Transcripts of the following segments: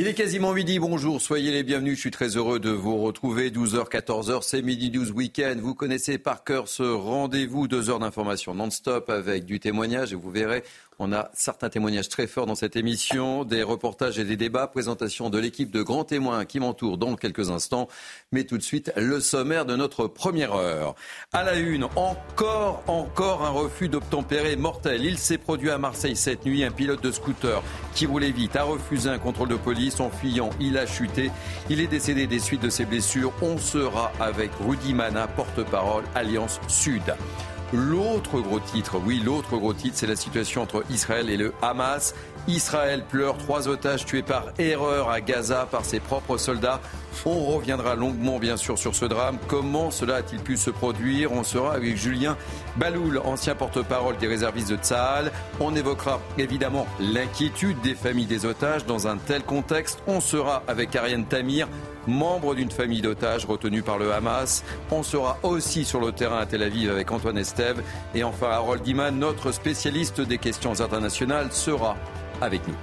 Il est quasiment midi, bonjour, soyez les bienvenus, je suis très heureux de vous retrouver. 12h, 14h, c'est midi 12 week-end. Vous connaissez par cœur ce rendez-vous, deux heures d'information non-stop avec du témoignage et vous verrez, on a certains témoignages très forts dans cette émission, des reportages et des débats, présentation de l'équipe de grands témoins qui m'entourent dans quelques instants. Mais tout de suite, le sommaire de notre première heure. À la une, encore, encore un refus d'obtempérer mortel. Il s'est produit à Marseille cette nuit. Un pilote de scooter qui roulait vite a refusé un contrôle de police. En fuyant, il a chuté. Il est décédé des suites de ses blessures. On sera avec Rudy Mana, porte-parole Alliance Sud. L'autre gros titre, oui, l'autre gros titre, c'est la situation entre Israël et le Hamas. Israël pleure trois otages tués par erreur à Gaza par ses propres soldats. On reviendra longuement, bien sûr, sur ce drame. Comment cela a-t-il pu se produire? On sera avec Julien Baloul, ancien porte-parole des réservistes de Tsahal. On évoquera évidemment l'inquiétude des familles des otages dans un tel contexte. On sera avec Ariane Tamir, membre d'une famille d'otages retenue par le Hamas. On sera aussi sur le terrain à Tel Aviv avec Antoine Estève. Et enfin, Harold Diman, notre spécialiste des questions internationales, sera avec nous.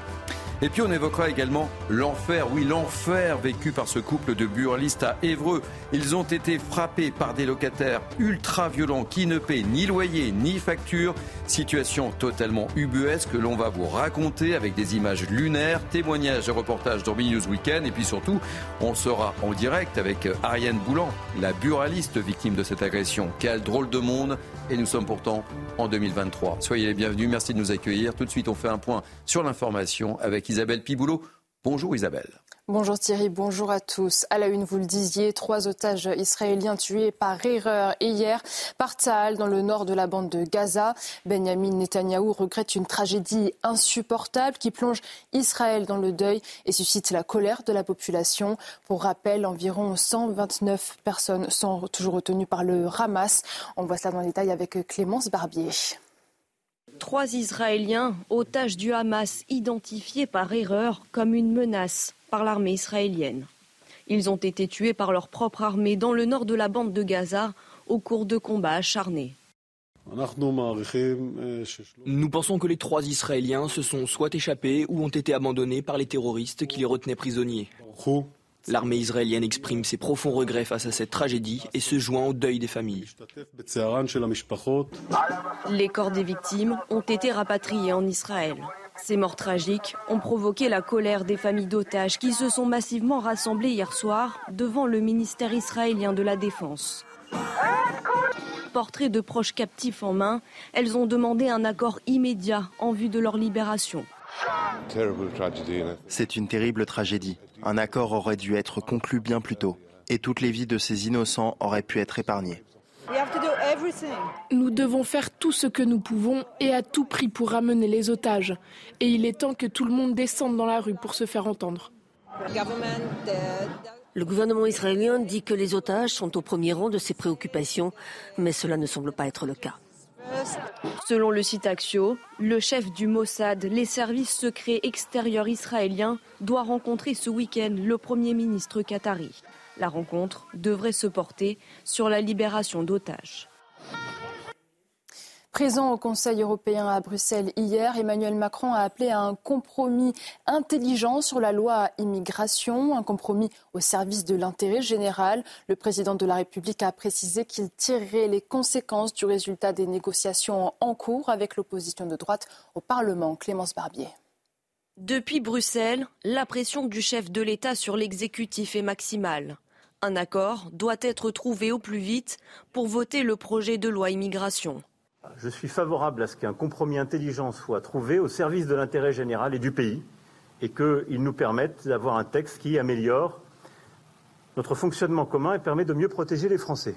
Et puis on évoquera également l'enfer, oui l'enfer vécu par ce couple de buralistes à Évreux. Ils ont été frappés par des locataires ultra violents qui ne paient ni loyer ni facture. Situation totalement ubuesque que l'on va vous raconter avec des images lunaires, témoignages et reportages dans News Weekend. Et puis surtout, on sera en direct avec Ariane Boulan, la buraliste victime de cette agression. Quel drôle de monde et nous sommes pourtant en 2023. Soyez les bienvenus, merci de nous accueillir. Tout de suite, on fait un point sur l'information avec Isabelle Piboulot. Bonjour Isabelle. Bonjour Thierry, bonjour à tous. À la une, vous le disiez, trois otages israéliens tués par erreur hier par Tsahal dans le nord de la bande de Gaza. Benjamin Netanyahou regrette une tragédie insupportable qui plonge Israël dans le deuil et suscite la colère de la population. Pour rappel, environ 129 personnes sont toujours retenues par le Hamas. On voit cela dans les détails avec Clémence Barbier. Trois Israéliens, otages du Hamas, identifiés par erreur comme une menace par l'armée israélienne. Ils ont été tués par leur propre armée dans le nord de la bande de Gaza au cours de combats acharnés. Nous pensons que les trois Israéliens se sont soit échappés ou ont été abandonnés par les terroristes qui les retenaient prisonniers. L'armée israélienne exprime ses profonds regrets face à cette tragédie et se joint au deuil des familles. Les corps des victimes ont été rapatriés en Israël. Ces morts tragiques ont provoqué la colère des familles d'otages qui se sont massivement rassemblées hier soir devant le ministère israélien de la Défense. Portrait de proches captifs en main, elles ont demandé un accord immédiat en vue de leur libération. C'est une terrible tragédie. Un accord aurait dû être conclu bien plus tôt et toutes les vies de ces innocents auraient pu être épargnées. Nous devons faire tout ce que nous pouvons et à tout prix pour ramener les otages. Et il est temps que tout le monde descende dans la rue pour se faire entendre. Le gouvernement israélien dit que les otages sont au premier rang de ses préoccupations, mais cela ne semble pas être le cas. Selon le site Axio, le chef du Mossad, les services secrets extérieurs israéliens, doit rencontrer ce week-end le Premier ministre qatari. La rencontre devrait se porter sur la libération d'otages. Présent au Conseil européen à Bruxelles hier, Emmanuel Macron a appelé à un compromis intelligent sur la loi immigration, un compromis au service de l'intérêt général. Le président de la République a précisé qu'il tirerait les conséquences du résultat des négociations en cours avec l'opposition de droite au Parlement. Clémence Barbier. Depuis Bruxelles, la pression du chef de l'État sur l'exécutif est maximale. Un accord doit être trouvé au plus vite pour voter le projet de loi immigration. Je suis favorable à ce qu'un compromis intelligent soit trouvé au service de l'intérêt général et du pays et qu'il nous permette d'avoir un texte qui améliore notre fonctionnement commun et permet de mieux protéger les Français.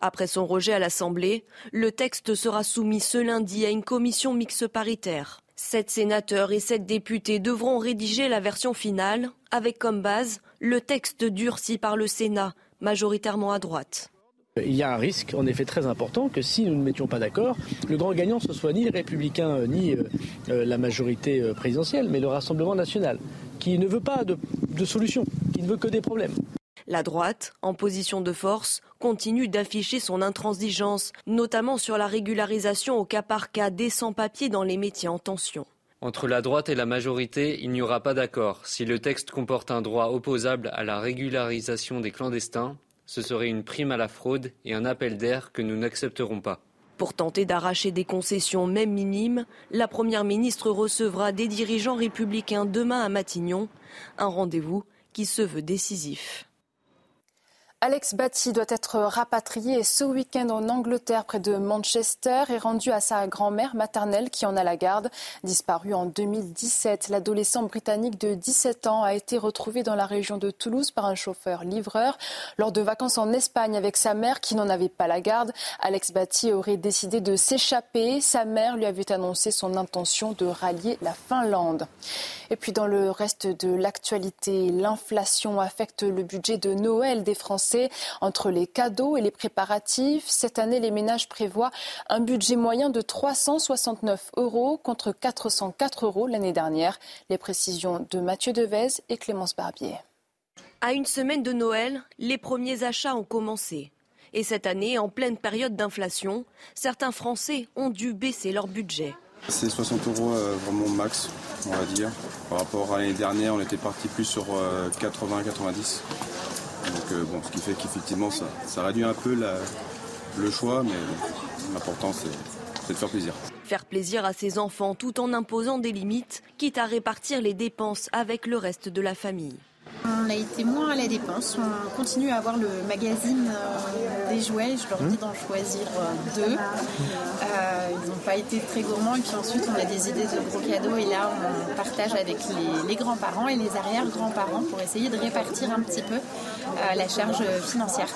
Après son rejet à l'Assemblée, le texte sera soumis ce lundi à une commission mixte paritaire. Sept sénateurs et sept députés devront rédiger la version finale, avec comme base le texte durci par le Sénat, majoritairement à droite. Il y a un risque, en effet, très important que si nous ne mettions pas d'accord, le grand gagnant ce soit ni les républicains euh, ni euh, euh, la majorité présidentielle, mais le Rassemblement national, qui ne veut pas de, de solution, qui ne veut que des problèmes. La droite, en position de force, continue d'afficher son intransigeance, notamment sur la régularisation au cas par cas des sans-papiers dans les métiers en tension. Entre la droite et la majorité, il n'y aura pas d'accord. Si le texte comporte un droit opposable à la régularisation des clandestins, ce serait une prime à la fraude et un appel d'air que nous n'accepterons pas. Pour tenter d'arracher des concessions même minimes, la Première ministre recevra des dirigeants républicains demain à Matignon, un rendez-vous qui se veut décisif. Alex Batty doit être rapatrié ce week-end en Angleterre près de Manchester et rendu à sa grand-mère maternelle qui en a la garde. Disparu en 2017, l'adolescent britannique de 17 ans a été retrouvé dans la région de Toulouse par un chauffeur-livreur. Lors de vacances en Espagne avec sa mère qui n'en avait pas la garde, Alex Batty aurait décidé de s'échapper. Sa mère lui avait annoncé son intention de rallier la Finlande. Et puis dans le reste de l'actualité, l'inflation affecte le budget de Noël des Français entre les cadeaux et les préparatifs. Cette année, les ménages prévoient un budget moyen de 369 euros contre 404 euros l'année dernière. Les précisions de Mathieu Devez et Clémence Barbier. À une semaine de Noël, les premiers achats ont commencé. Et cette année, en pleine période d'inflation, certains Français ont dû baisser leur budget. C'est 60 euros euh, vraiment max, on va dire. Par rapport à l'année dernière, on était parti plus sur 80-90. Euh, donc, euh, bon, ce qui fait qu'effectivement, ça, réduit un peu le choix, mais l'important, c'est de faire plaisir. Faire plaisir à ses enfants tout en imposant des limites, quitte à répartir les dépenses avec le reste de la famille. On a été moins à la dépense. On continue à avoir le magazine euh, des jouets. Je leur dis d'en choisir euh, deux. ils n'ont pas été très gourmands. Et puis ensuite, on a des idées de gros cadeaux. Et là, on partage avec les, les grands-parents et les arrière-grands-parents pour essayer de répartir un petit peu la charge financière.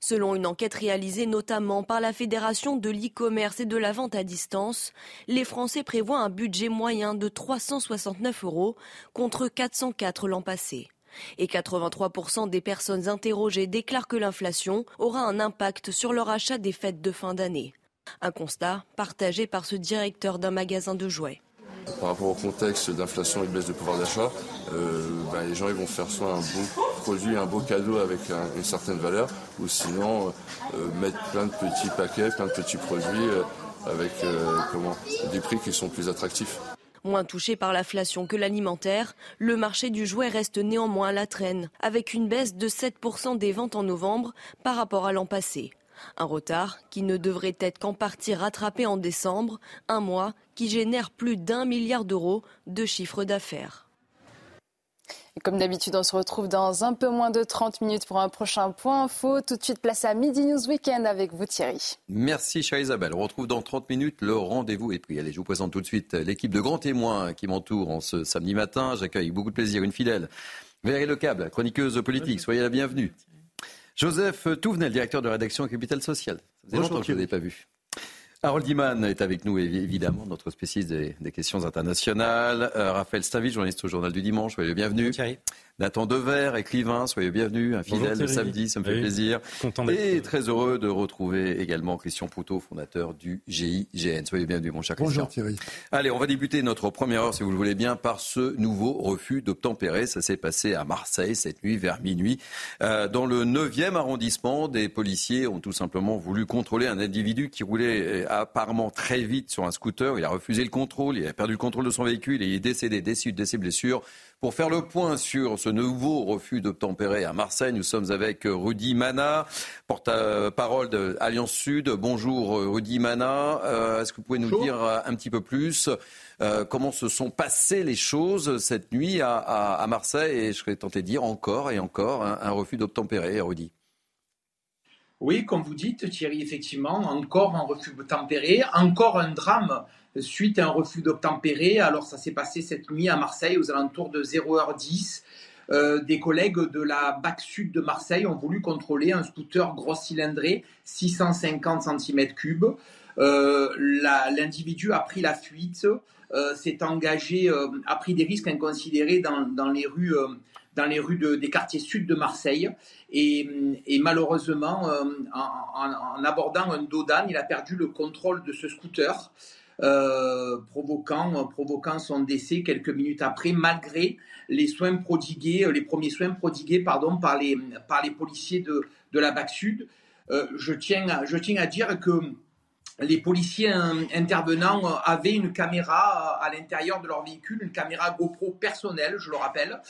Selon une enquête réalisée notamment par la Fédération de l'e-commerce et de la vente à distance, les Français prévoient un budget moyen de 369 euros contre 404 l'an passé. Et 83% des personnes interrogées déclarent que l'inflation aura un impact sur leur achat des fêtes de fin d'année. Un constat partagé par ce directeur d'un magasin de jouets par rapport au contexte d'inflation et de baisse de pouvoir d'achat, euh, ben, les gens vont faire soit un bon produit, un beau cadeau avec une certaine valeur, ou sinon euh, mettre plein de petits paquets, plein de petits produits euh, avec des prix qui sont plus attractifs. Moins touché par l'inflation que l'alimentaire, le marché du jouet reste néanmoins à la traîne, avec une baisse de 7% des ventes en novembre par rapport à l'an passé. Un retard qui ne devrait être qu'en partie rattrapé en décembre, un mois qui génère plus d'un milliard d'euros de chiffre d'affaires. Comme d'habitude, on se retrouve dans un peu moins de 30 minutes pour un prochain point info. Tout de suite, place à Midi News Weekend avec vous, Thierry. Merci, chère Isabelle. On retrouve dans 30 minutes. Le rendez-vous est pris. Allez, je vous présente tout de suite l'équipe de grands témoins qui m'entoure en ce samedi matin. J'accueille beaucoup de plaisir une fidèle. Valérie Lecable, chroniqueuse politique. Soyez la bienvenue. Joseph Touvenel, directeur de rédaction Capital Social. Ça faisait longtemps que je ne l'ai pas vu. Harold Diman est avec nous, évidemment, notre spécialiste des, questions internationales. Euh, Raphaël Stavi, journaliste au Journal du Dimanche, soyez le bienvenu. Nathan Dever, écrivain, soyez bienvenue, un fidèle le samedi, ça me fait plaisir. Et très heureux de retrouver également Christian Poutot, fondateur du GIGN. Soyez bienvenue, mon cher Christian. Bonjour Thierry. Allez, on va débuter notre première heure, si vous le voulez bien, par ce nouveau refus d'obtempérer. Ça s'est passé à Marseille cette nuit, vers minuit. Euh, dans le 9e arrondissement, des policiers ont tout simplement voulu contrôler un individu qui roulait euh, apparemment très vite sur un scooter. Il a refusé le contrôle, il a perdu le contrôle de son véhicule et il est décédé des suites de ses blessures. Pour faire le point sur ce nouveau refus d'obtempérer à Marseille, nous sommes avec Rudy Mana, porte-parole de Alliance Sud. Bonjour Rudy Mana. Euh, est-ce que vous pouvez nous dire un petit peu plus euh, comment se sont passées les choses cette nuit à, Marseille et je serais tenté de dire encore et encore un, refus d'obtempérer, Rudy? Oui, comme vous dites, Thierry, effectivement, encore un refus d'obtempérer, encore un drame suite à un refus d'obtempérer. Alors ça s'est passé cette nuit à Marseille aux alentours de 0h10. Euh, des collègues de la BAC Sud de Marseille ont voulu contrôler un scooter gros cylindré 650 cm3 L'individu a pris la fuite, s'est engagé, a pris des risques inconsidérés dans, les rues dans les rues des quartiers sud de Marseille. Et, malheureusement, en, abordant un dodan, il a perdu le contrôle de ce scooter. Euh, provoquant, provoquant son décès quelques minutes après, malgré les soins prodigués, euh, les premiers soins prodigués pardon, par, les, par les policiers de, de la BAC Sud. Euh, je, tiens à, je tiens à dire que les policiers intervenants avaient une caméra à l'intérieur de leur véhicule, une caméra GoPro personnelle, je le rappelle,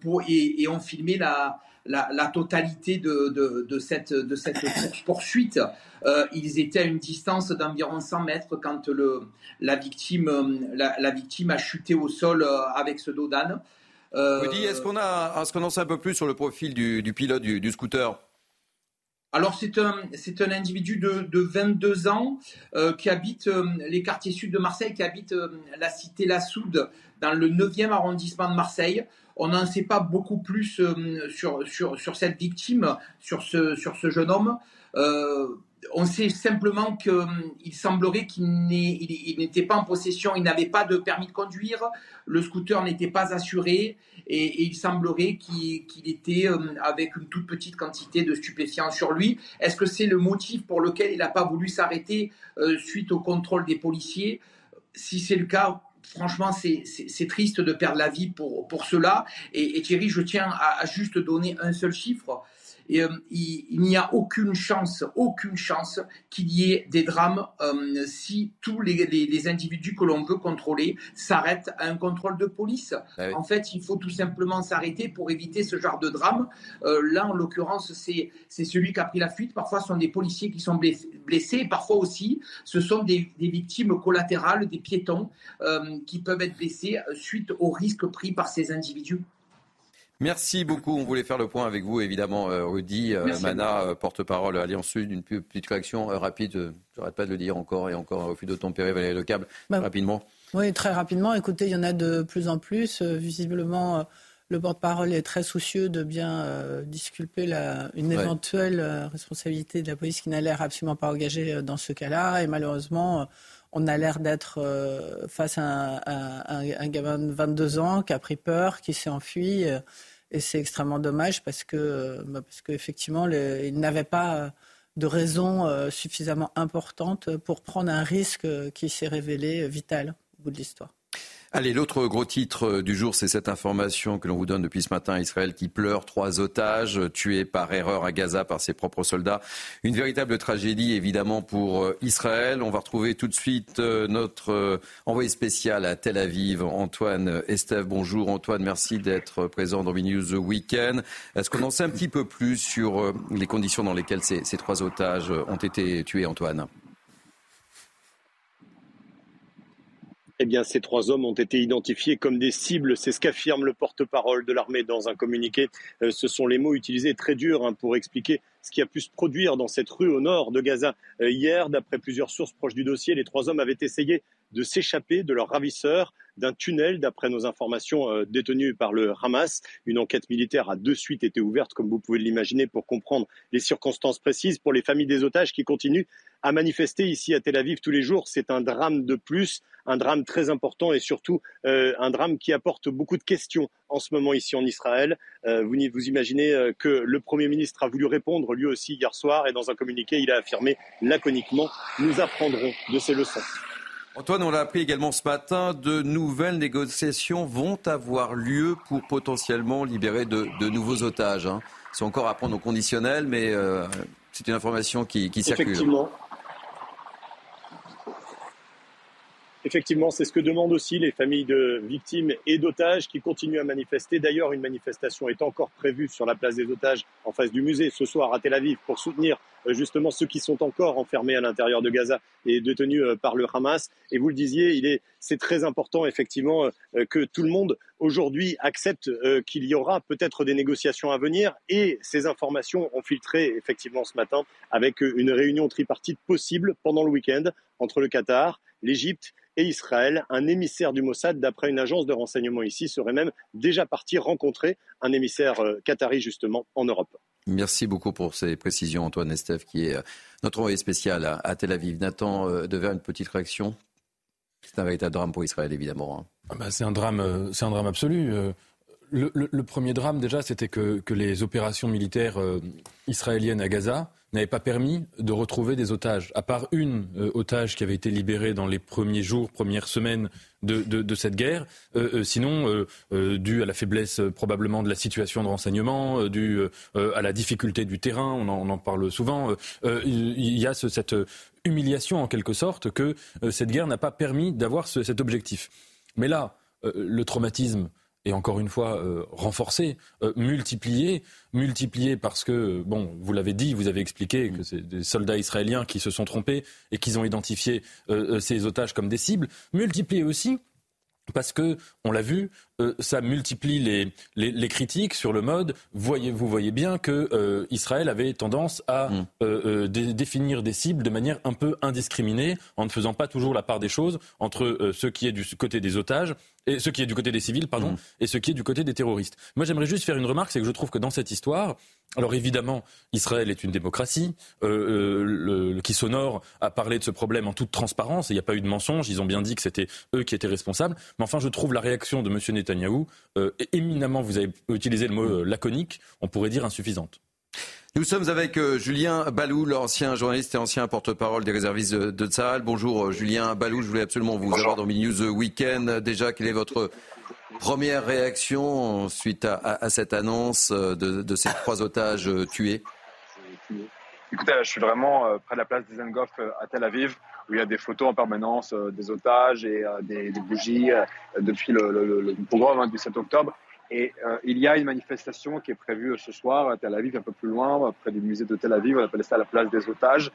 pour, et ont filmé la, la, totalité de, cette, de cette poursuite. Euh, ils étaient à une distance d'environ 100 mètres quand le, la, victime, la, victime a chuté au sol euh, avec ce dos d'âne. Euh, est-ce qu'on a, est-ce qu'on en sait un peu plus sur le profil du, pilote du, scooter? Alors c'est un, c'est un individu de, de 22 ans qui habite les quartiers sud de Marseille, qui habite la cité La Soude dans le 9e arrondissement de Marseille. On n'en sait pas beaucoup plus euh, sur, sur, sur, cette victime, sur ce, sur ce jeune homme. Euh, on sait simplement qu'il euh, semblerait qu'il n'était pas en possession, il n'avait pas de permis de conduire, le scooter n'était pas assuré et, il semblerait qu'il était avec une toute petite quantité de stupéfiants sur lui. Est-ce que c'est le motif pour lequel il n'a pas voulu s'arrêter suite au contrôle des policiers? Si c'est le cas, franchement, c'est triste de perdre la vie pour, pour cela. Et, Thierry, je tiens à, juste donner un seul chiffre. Et, euh, il, n'y a aucune chance, aucune chance qu'il y ait des drames euh, si tous les, individus que l'on veut contrôler s'arrêtent à un contrôle de police. Ah en fait, il faut tout simplement s'arrêter pour éviter ce genre de drame. Euh, là, en l'occurrence, c'est celui qui a pris la fuite. Parfois, ce sont des policiers qui sont blessés. Parfois aussi, ce sont des, des victimes collatérales, des piétons qui peuvent être blessés suite aux risques pris par ces individus. Merci beaucoup. On voulait faire le point avec vous, évidemment, euh, Rudy euh, Mana, euh, porte-parole Alliance Sud. Une petite réaction rapide, je n'arrête pas de le dire encore et encore, au fil de tempérer, Valérie Le Câble, bah, rapidement. Oui, très rapidement. Écoutez, il y en a de plus en plus. visiblement, le porte-parole est très soucieux de bien disculper la, une éventuelle responsabilité de la police qui n'a l'air absolument pas engagée dans ce cas-là. Et malheureusement, on a l'air d'être face à un, gamin de 22 ans qui a pris peur, qui s'est enfui. Et c'est extrêmement dommage parce que, bah, parce qu'effectivement, il n'avait pas de raison euh, suffisamment importante pour prendre un risque qui s'est révélé vital au bout de l'histoire. Allez, l'autre gros titre euh, du jour, c'est cette information que l'on vous donne depuis ce matin. Israël qui pleure trois otages tués par erreur à Gaza par ses propres soldats. Une véritable tragédie, évidemment, pour euh, Israël. On va retrouver tout de suite euh, notre envoyé spécial à Tel Aviv, Antoine Estève. Bonjour Antoine, merci d'être présent dans News The Weekend. Est-ce qu'on en sait un petit peu plus sur les conditions dans lesquelles ces trois otages ont été tués, Antoine? Eh bien, ces trois hommes ont été identifiés comme des cibles. C'est ce qu'affirme le porte-parole de l'armée dans un communiqué. Euh, ce sont les mots utilisés très durs hein, pour expliquer ce qui a pu se produire dans cette rue au nord de Gaza. Euh, hier, d'après plusieurs sources proches du dossier, les trois hommes avaient essayé de s'échapper de leur ravisseur d'un tunnel, d'après nos informations euh, détenues par le Hamas. Une enquête militaire a de suite été ouverte, comme vous pouvez l'imaginer, pour comprendre les circonstances précises. Pour les familles des otages qui continuent à manifester ici à Tel Aviv tous les jours, c'est un drame de plus, un drame très important et surtout euh, un drame qui apporte beaucoup de questions en ce moment ici en Israël. Euh, vous, vous imaginez que le Premier ministre a voulu répondre lui aussi hier soir et dans un communiqué, il a affirmé laconiquement Nous apprendrons de ces leçons. Antoine, on l'a appris également ce matin, de nouvelles négociations vont avoir lieu pour potentiellement libérer de, nouveaux otages. Hein. C'est encore à prendre au conditionnel, mais euh, c'est une information qui, qui circule. Effectivement. Effectivement, c'est ce que demandent aussi les familles de victimes et d'otages qui continuent à manifester. D'ailleurs, une manifestation est encore prévue sur la place des otages en face du musée ce soir à Tel Aviv pour soutenir euh, justement ceux qui sont encore enfermés à l'intérieur de Gaza et détenus euh, par le Hamas. Et vous le disiez, il est, c'est très important effectivement euh, que tout le monde aujourd'hui accepte qu'il y aura peut-être des négociations à venir. Et ces informations ont filtré effectivement ce matin avec une réunion tripartite possible pendant le week-end entre le Qatar, l'Égypte et Israël. Un émissaire du Mossad, d'après une agence de renseignement ici, serait même déjà parti rencontrer un émissaire euh, qatari justement en Europe. Merci beaucoup pour ces précisions, Antoine Estève, qui est notre envoyé spécial à, Tel Aviv. Nathan, devait une petite réaction C'est un véritable drame pour Israël, évidemment. Hein. Ah bah, c'est un drame, c'est un drame absolu. Le, premier drame, déjà, c'était que, les opérations militaires israéliennes à Gaza n'avait pas permis de retrouver des otages. À part une euh, otage qui avait été libérée dans les premiers jours, premières semaines de, cette guerre, euh, euh, sinon, dû à la faiblesse probablement de la situation de renseignement, dû à la difficulté du terrain, on en, parle souvent, il y a cette humiliation en quelque sorte que cette guerre n'a pas permis d'avoir cet objectif. Mais là, le traumatisme et encore une fois euh, renforcé, euh, multiplié, multiplié parce que, bon, vous l'avez dit, vous avez expliqué que c'est des soldats israéliens qui se sont trompés et qu'ils ont identifié euh, ces otages comme des cibles, multiplié aussi parce que, on l'a vu, ça multiplie les, les, critiques sur le mode. Voyez, vous voyez bien que Israël avait tendance à mm. définir des cibles de manière un peu indiscriminée, en ne faisant pas toujours la part des choses entre ce qui est du côté des otages et ce qui est du côté des civils, pardon, mm. et ce qui est du côté des terroristes. Moi, j'aimerais juste faire une remarque, c'est que je trouve que dans cette histoire, alors évidemment, Israël est une démocratie euh, le, qui s'honore à parler de ce problème en toute transparence. Il n'y a pas eu de mensonge. Ils ont bien dit que c'était eux qui étaient responsables. Mais enfin, je trouve la réaction de M. Netanyahou euh, éminemment, vous avez utilisé le mot euh, laconique, on pourrait dire insuffisante. Nous sommes avec euh, Julien Balou, l'ancien journaliste et ancien porte-parole des réservistes de, de Bonjour euh, Julien Balou, je voulais absolument vous avoir dans Mini News Weekend. Déjà, quelle est votre première réaction suite à, cette annonce de, ces trois otages tués? Écoutez, je suis vraiment près de la place des Engoff à Tel Aviv, où il y a des photos en permanence des otages et des, bougies depuis le, le, hein, du 7 octobre. Et euh, il y a une manifestation qui est prévue ce soir à Tel Aviv, un peu plus loin, près du musée de Tel Aviv. On appelle ça la place des otages.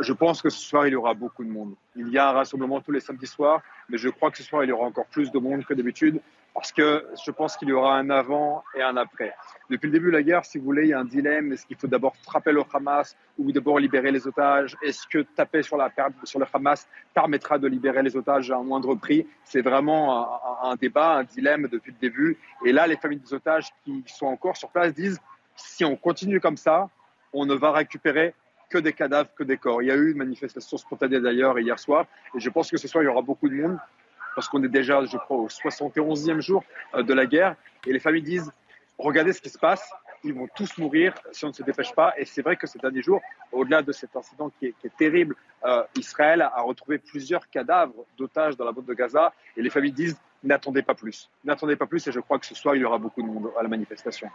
Je pense que ce soir, il y aura beaucoup de monde. Il y a un rassemblement tous les samedis soirs, mais je crois que ce soir, il y aura encore plus de monde que d'habitude parce que je pense qu'il y aura un avant et un après. Depuis le début de la guerre, si vous voulez, il y a un dilemme. Est-ce qu'il faut d'abord frapper le Hamas ou d'abord libérer les otages? Est-ce que taper sur, le Hamas permettra de libérer les otages à un moindre prix? C'est vraiment un, débat, un dilemme depuis le début. Et là, les familles des otages qui sont encore sur place disent, si on continue comme ça, on ne va récupérer que des cadavres, que des corps. Il y a eu une manifestation spontanée d'ailleurs hier soir, et je pense que ce soir, il y aura beaucoup de monde parce qu'on est déjà, je crois, au 71e jour euh, de la guerre. Et les familles disent, regardez ce qui se passe, ils vont tous mourir si on ne se dépêche pas. Et c'est vrai que ces derniers jours, au-delà de cet incident qui est, terrible, euh, Israël a retrouvé plusieurs cadavres d'otages dans la bande de Gaza. Et les familles disent, n'attendez pas plus. N'attendez pas plus et je crois que ce soir, il y aura beaucoup de monde à la manifestation.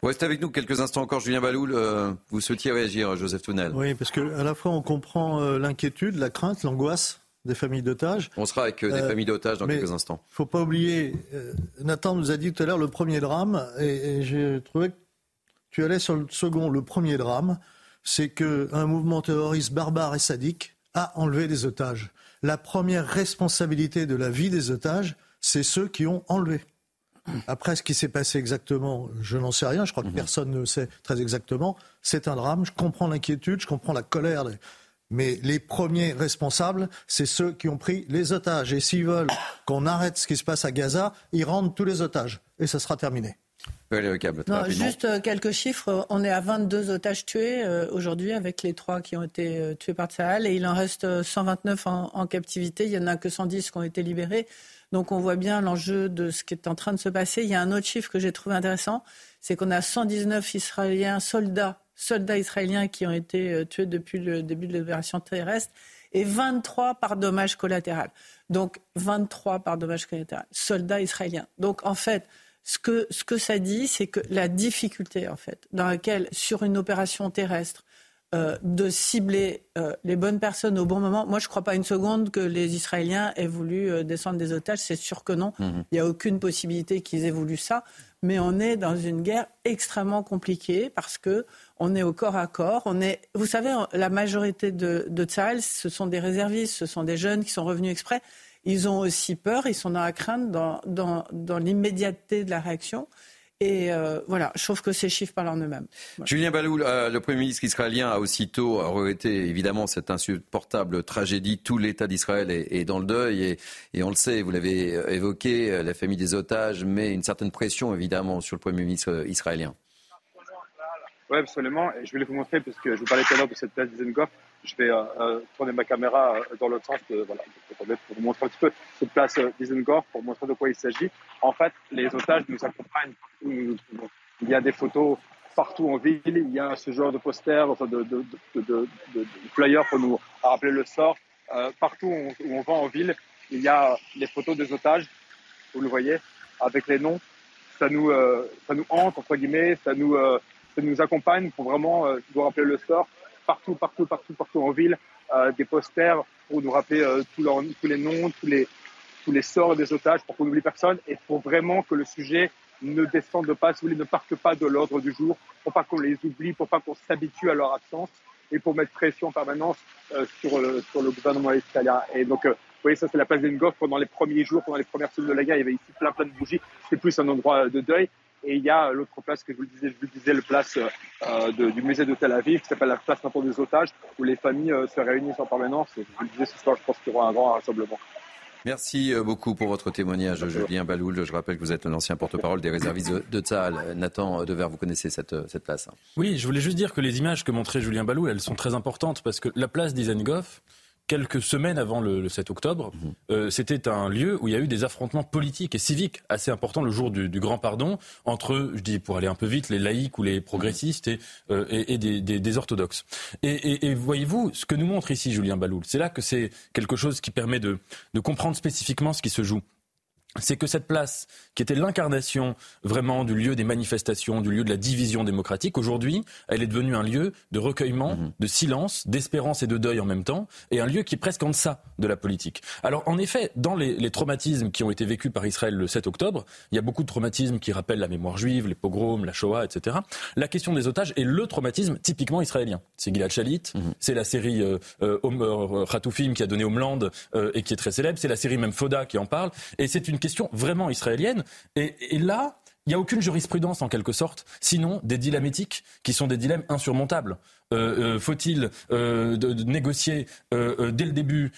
Vous restez avec nous quelques instants encore, Julien Baloul. Euh, vous souhaitiez réagir, Joseph Tounel Oui, parce qu'à la fois, on comprend l'inquiétude, la crainte, l'angoisse des familles d'otages. On sera avec euh, des euh, familles d'otages dans quelques instants. Il ne faut pas oublier, euh, Nathan nous a dit tout à l'heure le premier drame, et, j'ai trouvé que tu allais sur le second. Le premier drame, c'est qu'un mouvement terroriste barbare et sadique a enlevé des otages. La première responsabilité de la vie des otages, c'est ceux qui ont enlevé. Après, ce qui s'est passé exactement, je n'en sais rien. Je crois que mhm. personne ne sait très exactement. C'est un drame. Je comprends l'inquiétude, je comprends la colère mais les premiers responsables, c'est ceux qui ont pris les otages. Et s'ils veulent qu'on arrête ce qui se passe à Gaza, ils rendent tous les otages. Et ça sera terminé. juste euh, quelques chiffres. On est à 22 otages tués euh, aujourd'hui avec les trois qui ont été euh, tués par Tsahal et il en reste 129 en, captivité. Il n'y en a que 110 qui ont été libérés. Donc on voit bien l'enjeu de ce qui est en train de se passer. Il y a un autre chiffre que j'ai trouvé intéressant, c'est qu'on a 119 Israéliens soldats soldats israéliens qui ont été euh, tués depuis le début de l'opération terrestre et 23 par dommage collatéral. Donc 23 par dommage collatéral, soldats israéliens. Donc en fait, ce que, ce que ça dit, c'est que la difficulté en fait, dans laquelle sur une opération terrestre, euh, de cibler euh, les bonnes personnes au bon moment. Moi, je ne crois pas une seconde que les Israéliens aient voulu descendre des otages. C'est sûr que non. Mhm. Il n'y a aucune possibilité qu'ils aient voulu ça. Mais on est dans une guerre extrêmement compliquée parce que on est au corps à corps. On est, vous savez, la majorité de, de ce sont des réservistes, ce sont des jeunes qui sont revenus exprès. Ils ont aussi peur, ils sont dans la crainte, dans, dans, l'immédiateté de la réaction. Et euh, voilà, je trouve que ces chiffres parlent en eux-mêmes. Julien Balou, euh, le Premier ministre israélien a aussitôt regretté évidemment cette insupportable tragédie. Tout l'État d'Israël est, dans le deuil et, et on le sait, vous l'avez évoqué, la famille des otages met une certaine pression évidemment sur le Premier ministre israélien. Oui, absolument. Et je voulais vous montrer, parce que je vous parlais tout à l'heure de cette place d'Isengoff, je vais euh, tourner ma caméra dans l'autre sens voilà, pour vous montrer un petit peu cette place d'Isengoff, pour montrer de quoi il s'agit. En fait, les otages nous accompagnent Il y a des photos partout en ville, il y a ce genre de posters, enfin de, de, de, de, flyers pour nous rappeler le sort. Euh, partout où on, va en ville, il y a les photos des otages, vous le voyez, avec les noms. Ça nous, euh, ça nous hante, entre guillemets, ça nous, euh, ça nous accompagne pour vraiment nous rappeler le sort. Partout, partout, partout, partout en ville, des posters pour nous rappeler tous, tous les noms, tous les, sorts des otages, pour qu'on n'oublie personne et pour vraiment que le sujet ne descendent pas, si vous voulez, ne partent pas de l'ordre du jour, pour pas qu'on les oublie, pour pas qu'on s'habitue à leur absence et pour mettre pression en permanence euh, sur, le, gouvernement israélien. Et donc, euh, vous voyez, ça c'est la place d'Enghoff pendant les premiers jours, pendant les premières semaines de la guerre, il y avait ici plein plein de bougies, c'était plus un endroit de deuil. Et il y a l'autre place que je vous le disais, je vous disais, le place euh, du musée de Tel Aviv, qui s'appelle la place maintenant des otages, où les familles se réunissent en permanence. Et je vous le disais ce soir, je pense qu'il y aura un grand rassemblement. Merci euh, beaucoup pour votre témoignage, Julien Baloul. Je rappelle que vous êtes l'ancien porte-parole des réservistes de, Tzal. Nathan Dever, vous connaissez cette, cette place. Oui, je voulais juste dire que les images que montrait Julien Baloul, elles sont très importantes parce que la place d'Isengoff, quelques semaines avant le, 7 octobre, mhm. euh, c'était un lieu où il y a eu des affrontements politiques et civiques assez importants le jour du, Grand Pardon entre, je dis pour aller un peu vite, les laïcs ou les progressistes et, euh, et, des, orthodoxes. Et, voyez-vous, ce que nous montre ici Julien Baloul, c'est là que c'est quelque chose qui permet de comprendre spécifiquement ce qui se joue c'est que cette place, qui était l'incarnation vraiment du lieu des manifestations, du lieu de la division démocratique, aujourd'hui, elle est devenue un lieu de recueillement, mhm. de silence, d'espérance et de deuil en même temps, et un lieu qui est presque en deçà de la politique. Alors, en effet, dans les, les traumatismes qui ont été vécus par Israël le 7 octobre, il y a beaucoup de traumatismes qui rappellent la mémoire juive, les pogroms, la Shoah, etc. La question des otages est le traumatisme typiquement israélien. C'est Gilad Shalit, mhm. c'est la série euh, euh, euh qui a donné Homeland euh, et qui est très célèbre, c'est la série même Foda qui en parle, et c'est une question vraiment israélienne. Et, là, il n'y a aucune jurisprudence en quelque sorte, sinon des dilemmes éthiques qui sont des dilemmes insurmontables. Euh, euh, faut-il euh, négocier dès le début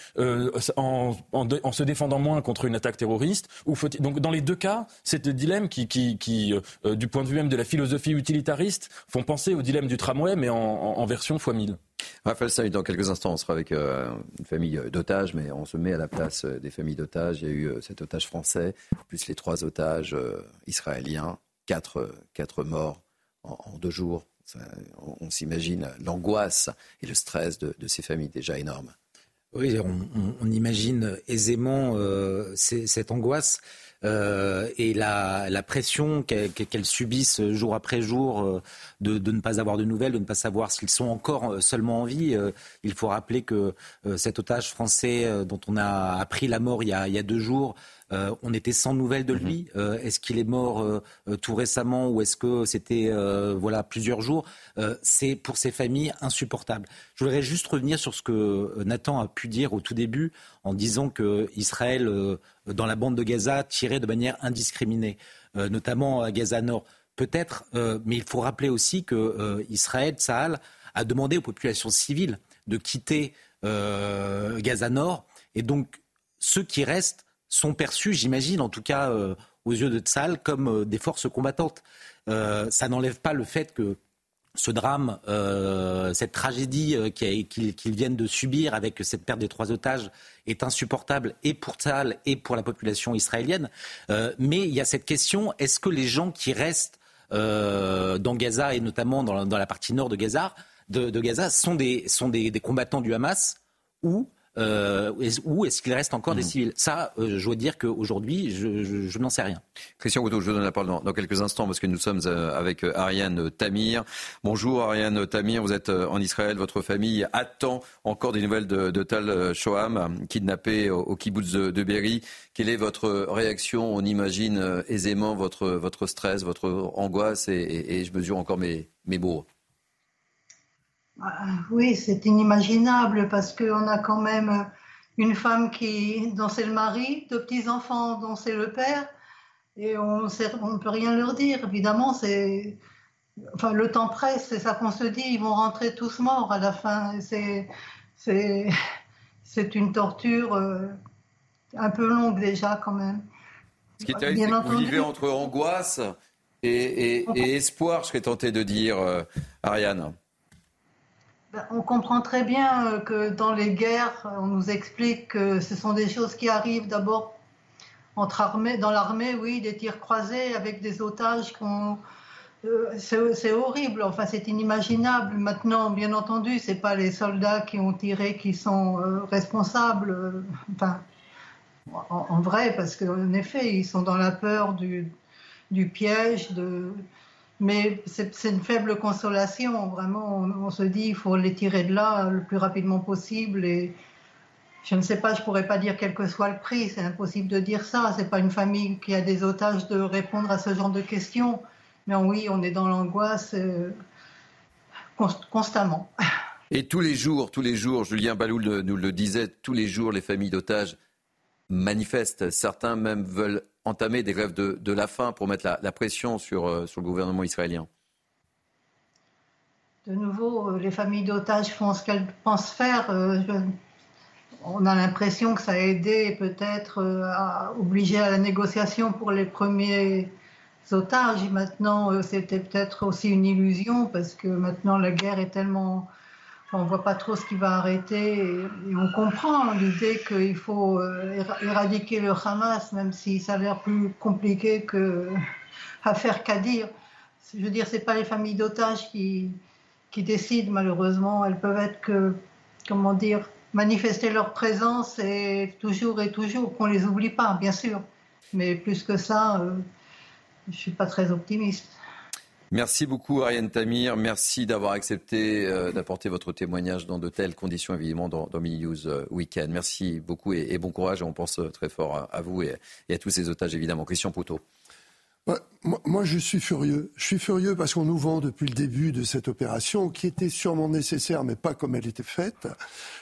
en, se défendant moins contre une attaque terroriste ou faut Donc dans les deux cas, c'est des dilemmes qui, du point de vue même de la philosophie utilitariste, font penser au dilemme du tramway, mais en, version fois 1000. Raphaël Salut, dans quelques instants, on sera avec une famille d'otages, mais on se met à la place des familles d'otages. Il y a eu cet otage français, plus les trois otages israéliens, quatre, quatre morts en, deux jours. On, s'imagine l'angoisse et le stress de, ces familles déjà énormes. Oui, on, imagine aisément euh, cette angoisse. Euh, et la, pression qu'elles subissent jour après jour euh, de, ne pas avoir de nouvelles, de ne pas savoir s'ils sont encore seulement en vie. il faut rappeler que cet otage français dont on a appris la mort il y a deux jours euh, on était sans nouvelles de lui. Mhm. Euh, est-ce qu'il est mort euh, tout récemment ou est-ce que c'était voilà plusieurs jours? C'est pour ces familles insupportable. Je voudrais juste revenir sur ce que Nathan a pu dire au tout début en disant que Israël, dans la bande de Gaza, tirait de manière indiscriminée, notamment à Gaza Nord. Peut-être, mais il faut rappeler aussi que Israël, Tsahal, a demandé aux populations civiles de quitter Gaza Nord. Et donc, ceux qui restent sont perçus, j'imagine, en tout cas euh, aux yeux de Tsal, comme euh, des forces combattantes. Euh, ça n'enlève pas le fait que ce drame, cette tragédie qu'ils viennent de subir avec cette perte des trois otages est insupportable et pour Tsal et pour la population israélienne. mais il y a cette question, est-ce que les gens qui restent dans Gaza et notamment dans la, partie nord de Gaza, de, Gaza sont, des, sont des combattants du Hamas ou euh, ou est-ce qu'il reste encore des hmm. civils? Ça, euh, je dois dire qu'aujourd'hui, je, je, n'en sais rien. Christian Couteau, je vous donne la parole dans, quelques instants parce que nous sommes euh, avec Ariane Tamir. Bonjour Ariane Tamir, vous êtes en Israël, votre famille attend encore des nouvelles de, Tal Shoham, kidnappé au, kibbutz de, Berry. Quelle est votre réaction? On imagine aisément votre, votre stress, votre angoisse et, je mesure encore mes, mes mots. Ah, oui, c'est inimaginable parce qu'on a quand même une femme qui, dont c'est le mari, deux petits-enfants dont c'est le père, et on ne peut rien leur dire. Évidemment, c'est, enfin, le temps presse, c'est ça qu'on se dit, ils vont rentrer tous morts à la fin. C'est, c'est, c'est une torture euh, un peu longue déjà quand même. Ce qui est terrible, c'est que vous vivez entre angoisse et, espoir, je serais tenté de dire, euh, Ariane on comprend très bien euh, que dans les guerres, on nous explique que ce sont des choses qui arrivent d'abord entre armées, dans l'armée, oui, des tirs croisés avec des otages euh, c'est horrible, enfin c'est inimaginable. Maintenant, bien entendu, c'est pas les soldats qui ont tiré qui sont euh, responsables. Euh, enfin, en, vrai, parce qu'en effet, ils sont dans la peur du, du piège. De... Mais c'est une faible consolation. Vraiment, on, se dit il faut les tirer de là le plus rapidement possible. Et je ne sais pas, je pourrais pas dire quel que soit le prix. C'est impossible de dire ça. C'est pas une famille qui a des otages de répondre à ce genre de questions. Mais oui, on est dans l'angoisse euh, constamment. Et tous les jours, tous les jours, Julien Baloul nous le disait, tous les jours, les familles d'otages manifestent. Certains même veulent entamer des grèves de, la faim pour mettre la, pression sur, euh, sur le gouvernement israélien. De nouveau, euh, les familles d'otages font ce qu'elles pensent faire. on a l'impression que ça a aidé peut-être à obliger à la négociation pour les premiers otages. maintenant, euh, c'était peut-être aussi une illusion parce que maintenant la guerre est tellement. On ne voit pas trop ce qui va arrêter et, on comprend l'idée qu'il faut euh, éradiquer le Hamas, même si ça a l'air plus compliqué que, à faire qu'à dire. Je veux dire, ce pas les familles d'otages qui, décident, malheureusement. Elles peuvent être que, comment dire, manifester leur présence et toujours et toujours, qu'on les oublie pas, bien sûr. Mais plus que ça, euh, je ne suis pas très optimiste. Merci beaucoup Ariane Tamir, merci d'avoir accepté euh, d'apporter votre témoignage dans de telles conditions évidemment dans, dans Mini News euh, Weekend. Merci beaucoup et, bon courage, on pense très fort à, vous et, à tous ces otages évidemment. Christian Poutot. moi, moi, je suis furieux. Je suis furieux parce qu'on nous vend depuis le début de cette opération, qui était sûrement nécessaire, mais pas comme elle était faite,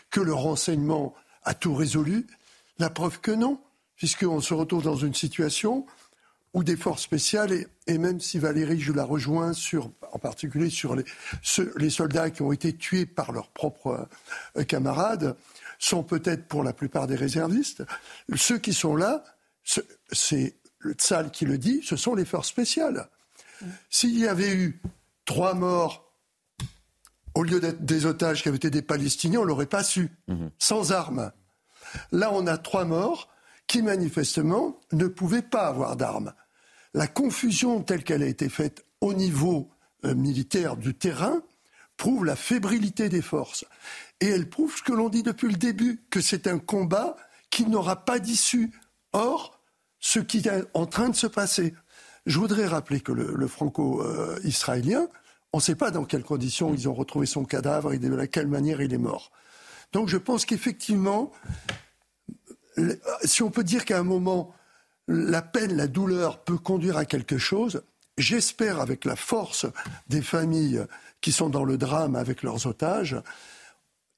que le renseignement a tout résolu. La preuve que non, puisqu'on se retrouve dans une situation ou des forces spéciales. Et, même si Valérie, je la rejoins sur, en particulier sur les, les soldats qui ont été tués par leurs propres euh, camarades, sont peut-être pour la plupart des réservistes. Ceux qui sont là, c'est le Tzal qui le dit, ce sont les forces spéciales. S'il y avait eu trois morts au lieu d'être des otages qui avaient été des Palestiniens, on l'aurait pas su, mhm. sans armes. Là, on a trois morts qui manifestement ne pouvaient pas avoir d'armes la confusion telle qu'elle a été faite au niveau euh, militaire du terrain prouve la fébrilité des forces. Et elle prouve ce que l'on dit depuis le début, que c'est un combat qui n'aura pas d'issue. Or, ce qui est en train de se passer, je voudrais rappeler que le, franco-israélien, on ne sait pas dans quelles conditions ils ont retrouvé son cadavre et de quelle manière il est mort. Donc je pense qu'effectivement, si on peut dire qu'à un moment, la peine, la douleur peut conduire à quelque chose. J'espère, avec la force des familles qui sont dans le drame avec leurs otages,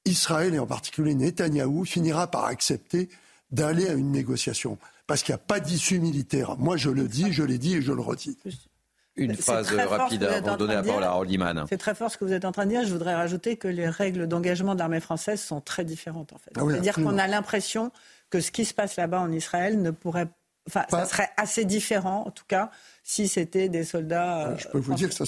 Israël et en particulier Netanyahou finira par accepter d'aller à une négociation. Parce qu'il n'y a pas d'issue militaire. Moi, je le dis, je l'ai dit et je le redis. Une phrase rapide avant de donner la parole à Rolliman. C'est très fort ce que vous êtes en train de dire. Je voudrais rajouter que les règles d'engagement de l'armée française sont très différentes. En fait. Ah C'est-à-dire qu'on a l'impression que ce qui se passe là-bas en Israël ne pourrait Enfin, ça serait assez différent, en tout cas, si c'était des soldats. je peux vous dire que ça,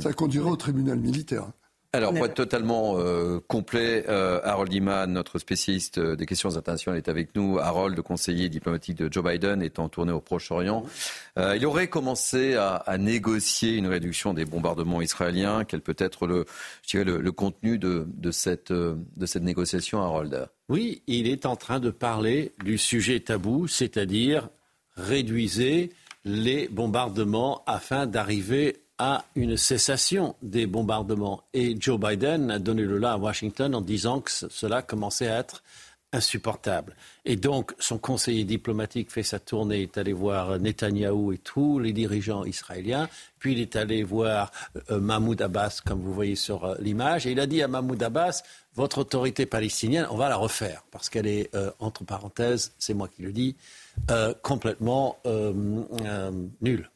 ça conduirait au tribunal militaire. Alors, pour être totalement euh, complet, euh, Harold Iman, notre spécialiste euh, des questions internationales, est avec nous. Harold, le conseiller diplomatique de Joe Biden, est en tournée au Proche-Orient. il aurait commencé à, négocier une réduction des bombardements israéliens. Quel peut être le, je dirais, le, contenu de, de, cette, de cette négociation, Harold? Oui, il est en train de parler du sujet tabou, c'est-à-dire réduisez les bombardements afin d'arriver à une cessation des bombardements. Et Joe Biden a donné le là à Washington en disant que cela commençait à être insupportable. Et donc, son conseiller diplomatique fait sa tournée, est allé voir Netanyahou et tous les dirigeants israéliens, puis il est allé voir euh, Mahmoud Abbas, comme vous voyez sur euh, l'image, et il a dit à Mahmoud Abbas, votre autorité palestinienne, on va la refaire, parce qu'elle est, euh, entre parenthèses, c'est moi qui le dis, euh, complètement euh, euh, nulle.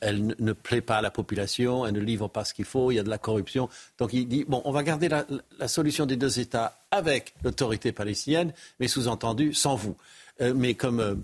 Elle, ne plaît pas à la population, elle ne livre pas ce qu'il faut, il y a de la corruption. Donc il dit, bon, on va garder la, solution des deux États avec l'autorité palestinienne, mais sous-entendu, sans vous. mais comme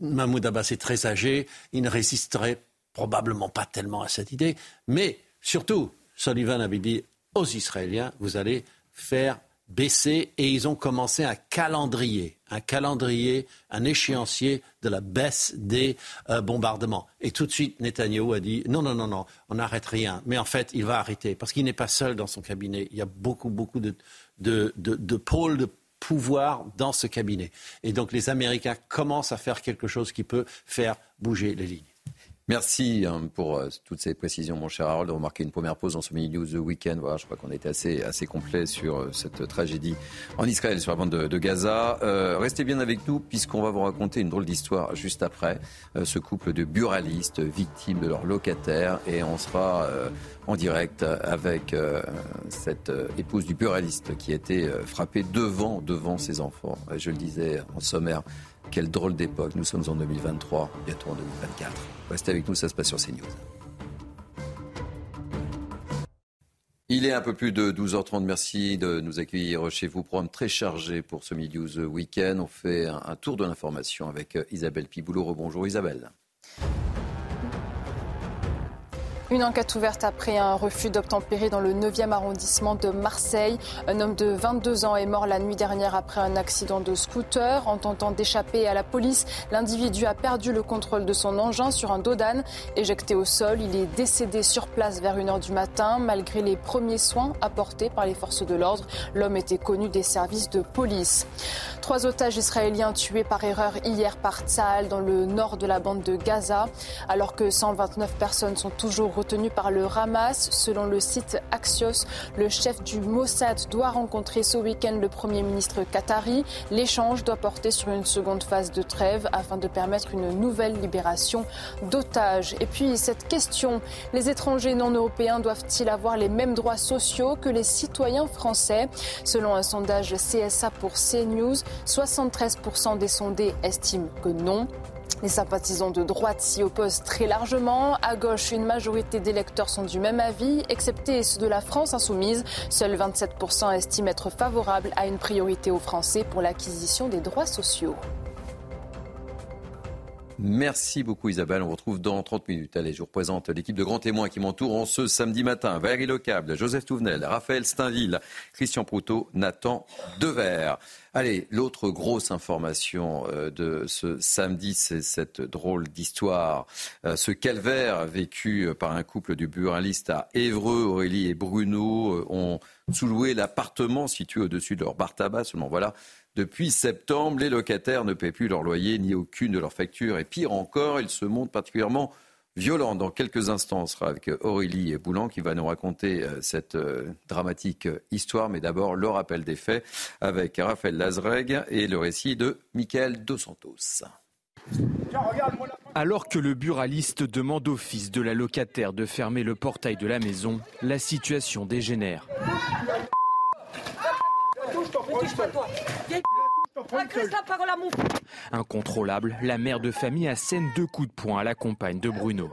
Mahmoud Abbas est très âgé, il ne résisterait probablement pas tellement à cette idée, mais surtout, Sullivan avait dit aux Israéliens, vous allez faire baisser et ils ont commencé un calendrier, un calendrier, un échéancier de la baisse des euh, bombardements. Et tout de suite, Netanyahou a dit non, non, non, non, on n'arrête rien. Mais en fait, il va arrêter parce qu'il n'est pas seul dans son cabinet. Il y a beaucoup, beaucoup de, de pôles de pouvoir dans ce cabinet. Et donc les Américains commencent à faire quelque chose qui peut faire bouger les lignes. Merci hein, pour euh, toutes ces précisions, mon cher Harold. On marquer une première pause dans ce mini news The Weekend. Voilà, je crois qu'on était assez, assez complet sur euh, cette tragédie en Israël, sur la bande de, Gaza. Euh, restez bien avec nous, puisqu'on va vous raconter une drôle d'histoire juste après. ce couple de buralistes victimes de leur locataire. Et on sera en direct avec cette épouse du buraliste qui a été frappée devant, devant ses enfants. Je le disais en sommaire quelle drôle d'époque. Nous sommes en 2023, bientôt en 2024. Restez avec nous, ça se passe sur CNews. Il est un peu plus de 12h30. Merci de nous accueillir chez vous. Programme très chargé pour ce Midi News Week-end. On fait un, tour de l'information avec Isabelle Piboulot. Bonjour Isabelle. Une enquête ouverte après un refus d'obtempérer dans le 9e arrondissement de Marseille. Un homme de 22 ans est mort la nuit dernière après un accident de scooter. En tentant d'échapper à la police, l'individu a perdu le contrôle de son engin sur un dos d'âne. Éjecté au sol, il est décédé sur place vers 1h du matin. Malgré les premiers soins apportés par les forces de l'ordre, l'homme était connu des services de police. Trois otages israéliens tués par erreur hier par Tsahal dans le nord de la bande de Gaza, alors que 129 personnes sont toujours retenu par le Hamas. Selon le site Axios, le chef du Mossad doit rencontrer ce week-end le Premier ministre qatari. L'échange doit porter sur une seconde phase de trêve afin de permettre une nouvelle libération d'otages. Et puis cette question, les étrangers non européens doivent-ils avoir les mêmes droits sociaux que les citoyens français? Selon un sondage CSA pour CNews, 73% des sondés estiment que non. Les sympathisants de droite s'y opposent très largement. À gauche, une majorité d'électeurs sont du même avis, excepté ceux de la France insoumise. Seuls 27% estiment être favorables à une priorité aux Français pour l'acquisition des droits sociaux. Merci beaucoup Isabelle. On vous retrouve dans 30 minutes. Allez, je vous représente l'équipe de grands témoins qui m'entourent en ce samedi matin. Valérie Lecable, Joseph Touvenel, Raphaël Steinville, Christian Proutot, Nathan Dever. Allez, l'autre grosse information euh, de ce samedi, c'est cette drôle d'histoire. Euh, ce calvaire vécu par un couple du buraliste à Évreux, Aurélie et Bruno, euh, ont sous-loué l'appartement situé au-dessus de leur bar tabac. Seulement voilà, depuis septembre, les locataires ne paient plus leur loyer ni aucune de leurs factures. Et pire encore, ils se montrent particulièrement violents. Dans quelques instants, on sera avec Aurélie Boulan qui va nous raconter euh, cette euh, dramatique histoire. Mais d'abord, le rappel des faits avec Raphaël Lazreg et le récit de Michael Dos Santos. Alors que le buraliste demande au fils de la locataire de fermer le portail de la maison, la situation dégénère. Incontrôlable, la mère de famille assène deux coups de poing à la compagne de Bruno.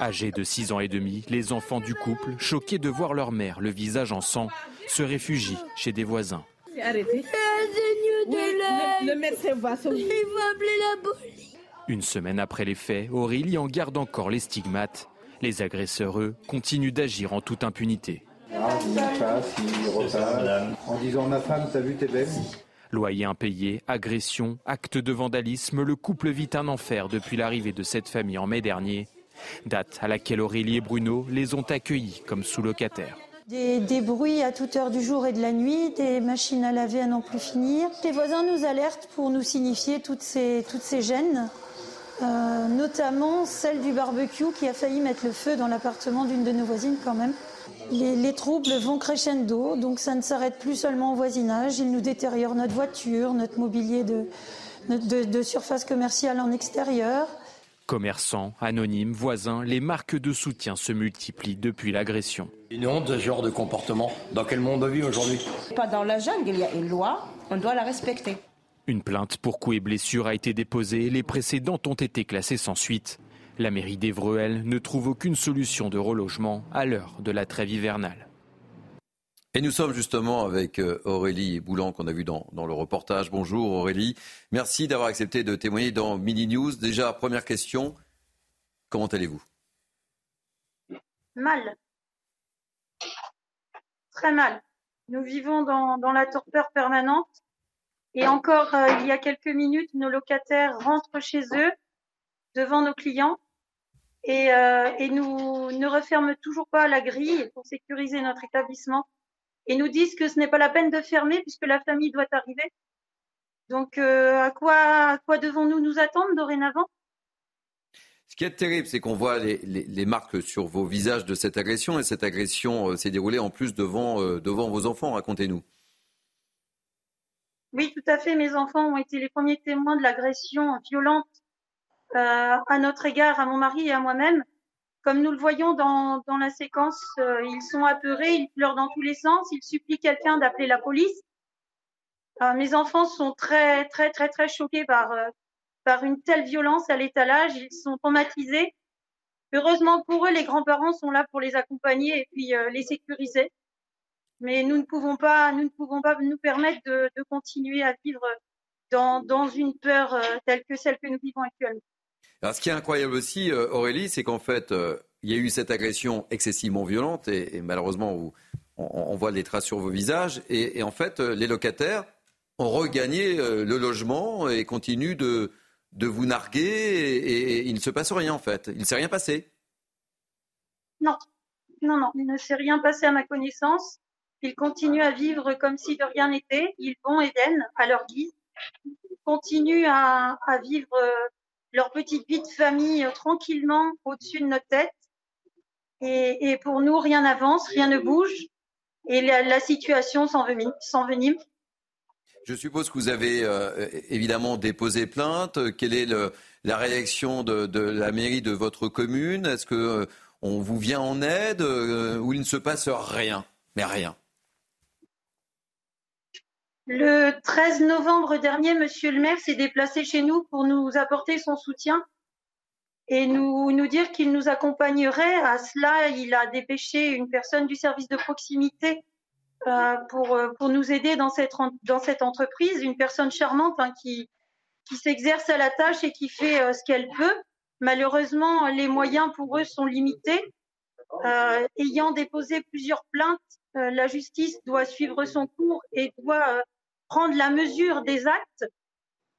Âgés de 6 ans et demi, les enfants du couple, choqués de voir leur mère, le visage en sang, se réfugient chez des voisins. Une semaine après les faits, Aurélie en garde encore les stigmates. Les agresseurs, eux, continuent d'agir en toute impunité. En disant ma femme, t'as vu, t'es belle Loyer impayé, agression, acte de vandalisme, le couple vit un enfer depuis l'arrivée de cette famille en mai dernier. Date à laquelle Aurélie et Bruno les ont accueillis comme sous-locataires. Des, bruits à toute heure du jour et de la nuit, des machines à laver à n'en plus finir. Les voisins nous alertent pour nous signifier toutes ces, toutes ces gênes, euh, notamment celle du barbecue qui a failli mettre le feu dans l'appartement d'une de nos voisines quand même. Les, troubles vont crescendo, donc ça ne s'arrête plus seulement au voisinage. Ils nous détériorent notre voiture, notre mobilier de, de, surface commerciale en extérieur. Commerçants, anonymes, voisins, les marques de soutien se multiplient depuis l'agression. Une honte ce genre de comportement. Dans quel monde on vit aujourd'hui? Pas dans la jungle, il y a une loi, on doit la respecter. Une plainte pour coups et blessures a été déposée, les précédentes ont été classées sans suite. La mairie d'Evreux, ne trouve aucune solution de relogement à l'heure de la trêve hivernale. Et nous sommes justement avec euh, Aurélie Boulan qu'on a vu dans, le reportage. Bonjour Aurélie. Merci d'avoir accepté de témoigner dans Mini News. Déjà, première question, comment allez-vous? Mal. Très mal. Nous vivons dans, dans la torpeur permanente. Et encore, euh, il y a quelques minutes, nos locataires rentrent chez eux devant nos clients et, euh, et nous ne referment toujours pas la grille pour sécuriser notre établissement et nous disent que ce n'est pas la peine de fermer puisque la famille doit arriver. Donc, euh, à quoi, à quoi devons-nous nous attendre dorénavant? Ce qui est terrible, c'est qu'on voit les, les, les, marques sur vos visages de cette agression et cette agression euh, s'est déroulée en plus devant, devant vos enfants. Racontez-nous. Oui, tout à fait. Mes enfants ont été les premiers témoins de l'agression violente à notre égard, à mon mari et à moi-même. Comme nous le voyons dans, dans la séquence, euh, ils sont apeurés, ils pleurent dans tous les sens, ils supplient quelqu'un d'appeler la police. Euh, mes enfants sont très, très, très, très choqués par, euh, par une telle violence à l'étalage. Ils sont traumatisés. Heureusement pour eux, les grands-parents sont là pour les accompagner et puis euh, les sécuriser. Mais nous ne pouvons pas, nous ne pouvons pas nous permettre de, de continuer à vivre dans, dans une peur euh, telle que celle que nous vivons actuellement. Alors, ce qui est incroyable aussi, euh, Aurélie, c'est qu'en fait, euh, il y a eu cette agression excessivement violente et, malheureusement, on, voit les traces sur vos visages. Et, en fait, euh, les locataires ont regagné le logement et continuent de, vous narguer et, il ne se passe rien en fait. Il ne s'est rien passé. Non, non, non, il ne s'est rien passé à ma connaissance. Ils continuent à vivre comme si de rien n'était. Ils vont et viennent à leur guise. Ils continuent à, vivre leur petite vie de famille euh, tranquillement au-dessus de notre tête. Et, pour nous, rien n'avance, rien ne bouge. Et la, la situation s'envenime. Je suppose que vous avez euh, évidemment déposé plainte. Quelle est la réaction de, la mairie de votre commune? Est-ce que euh, on vous vient en aide? Ou il ne se passe rien Mais rien. Le 13 novembre dernier, Monsieur le maire s'est déplacé chez nous pour nous apporter son soutien et nous, dire qu'il nous accompagnerait. À cela, il a dépêché une personne du service de proximité euh, pour, pour nous aider dans cette, entreprise, une personne charmante hein, qui, s'exerce à la tâche et qui fait euh, ce qu'elle peut. Malheureusement, les moyens pour eux sont limités. Euh, ayant déposé plusieurs plaintes, euh, la justice doit suivre son cours et doit euh, prendre la mesure des actes.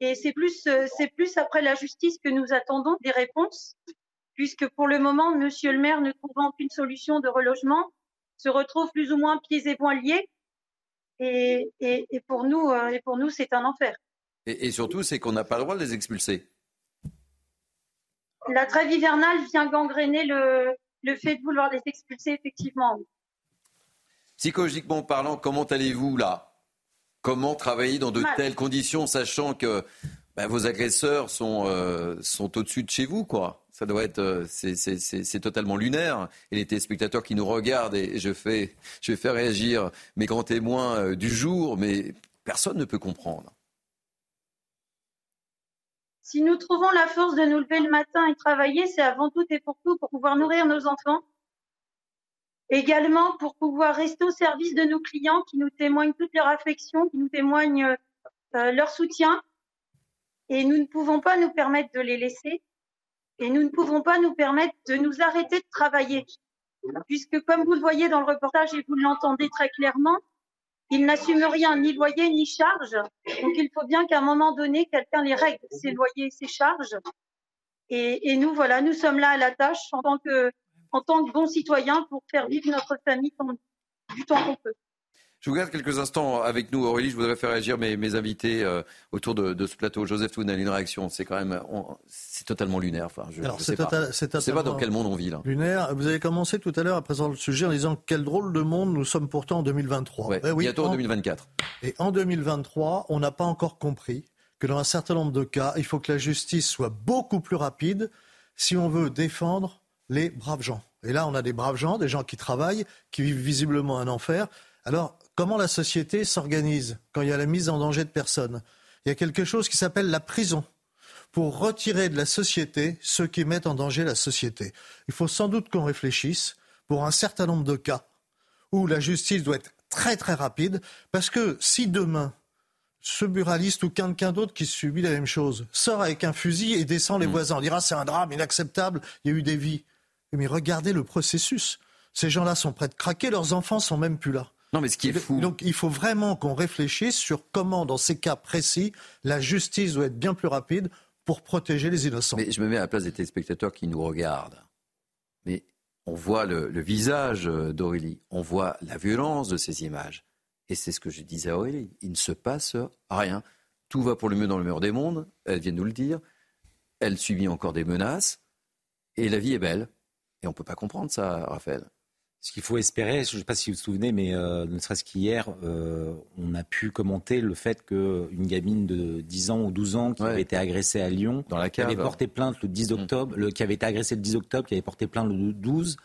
Et c'est plus, euh, c'est plus après la justice que nous attendons des réponses, puisque pour le moment, Monsieur le maire, ne trouvant aucune solution de relogement, se retrouve plus ou moins pieds et poings liés. Et, et, et pour nous, euh, et pour nous, c'est un enfer. Et, et surtout, c'est qu'on n'a pas le droit de les expulser. La trêve hivernale vient gangréner le, le fait de vouloir les expulser, effectivement. Psychologiquement parlant, comment allez-vous là? Comment travailler dans de Mal. telles conditions, sachant que bah, vos agresseurs sont, euh, sont au-dessus de chez vous, quoi Ça doit être, euh, c'est, totalement lunaire. Et les téléspectateurs qui nous regardent, et je fais, je vais faire réagir mes grands témoins euh, du jour, mais personne ne peut comprendre. Si nous trouvons la force de nous lever le matin et travailler, c'est avant tout et pour tout pour pouvoir nourrir nos enfants. Également pour pouvoir rester au service de nos clients qui nous témoignent toute leur affection, qui nous témoignent euh, leur soutien. Et nous ne pouvons pas nous permettre de les laisser. Et nous ne pouvons pas nous permettre de nous arrêter de travailler. Puisque comme vous le voyez dans le reportage et vous l'entendez très clairement, ils n'assument rien, ni loyer, ni charge. Donc il faut bien qu'à un moment donné, quelqu'un les règle, ses loyers ses charges. Et, nous, voilà, nous sommes là à la tâche en tant que, en tant que bons citoyens pour faire vivre notre famille du temps qu'on peut. Je vous garde quelques instants avec nous, Aurélie. Je voudrais faire réagir mes, mes invités euh, autour de, de, ce plateau. Joseph Toun a une réaction. C'est quand même, c'est totalement lunaire. Enfin, je, Alors, je c'est sais pas. c'est Je sais pas dans quel monde on vit là. Lunaire. Vous avez commencé tout à l'heure à présenter le sujet en disant quel drôle de monde nous sommes pourtant en 2023. Ouais, Eh oui, bientôt en en 2024. Et en 2023, on n'a pas encore compris que dans un certain nombre de cas, il faut que la justice soit beaucoup plus rapide si on veut défendre les braves gens. Et là, on a des braves gens, des gens qui travaillent, qui vivent visiblement un enfer. Alors, comment la société s'organise quand il y a la mise en danger de personnes? Il y a quelque chose qui s'appelle la prison pour retirer de la société ceux qui mettent en danger la société. Il faut sans doute qu'on réfléchisse pour un certain nombre de cas où la justice doit être très très rapide, parce que si demain, ce buraliste ou quelqu'un d'autre qui subit la même chose sort avec un fusil et descend les Mmh. voisins, on dira c'est un drame inacceptable, il y a eu des vies. Mais regardez le processus. Ces gens-là sont prêts de craquer, leurs enfants sont même plus là. Non, mais ce qui est fou. Donc il faut vraiment qu'on réfléchisse sur comment, dans ces cas précis, la justice doit être bien plus rapide pour protéger les innocents. Mais je me mets à la place des téléspectateurs qui nous regardent. Mais on voit le, visage d'Aurélie, on voit la violence de ces images. Et c'est ce que je disais à Aurélie. Il ne se passe rien. Tout va pour le mieux dans le mur des mondes, elle vient de nous le dire. Elle subit encore des menaces. Et la vie est belle. Et on ne peut pas comprendre ça, Raphaël. Ce qu'il faut espérer, je ne sais pas si vous vous souvenez, mais euh, ne serait-ce qu'hier, euh, on a pu commenter le fait qu'une gamine de 10 ans ou 12 ans qui avait été agressée à Lyon, Dans la qui avait porté plainte le 10 Mm. octobre, le, qui avait été agressée le 10 octobre, qui avait porté plainte le 12,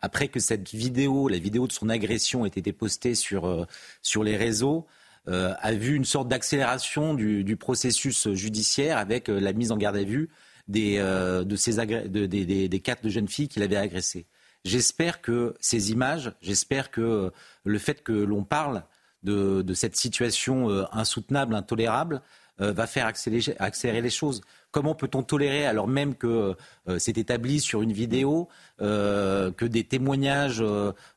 après que cette vidéo, la vidéo de son agression ait été postée sur, euh, sur les réseaux, a vu une sorte d'accélération du, du processus judiciaire avec la mise en garde à vue des, euh, de ces agré- de- des, des- des quatre jeunes filles qu'il avait agressées. J'espère que ces images, j'espère que euh, le fait que l'on parle de, de cette situation euh, insoutenable, intolérable, euh, va faire accélérer, accélérer les choses. Comment peut-on tolérer, alors même que euh, c'est établi sur une vidéo, euh, que des témoignages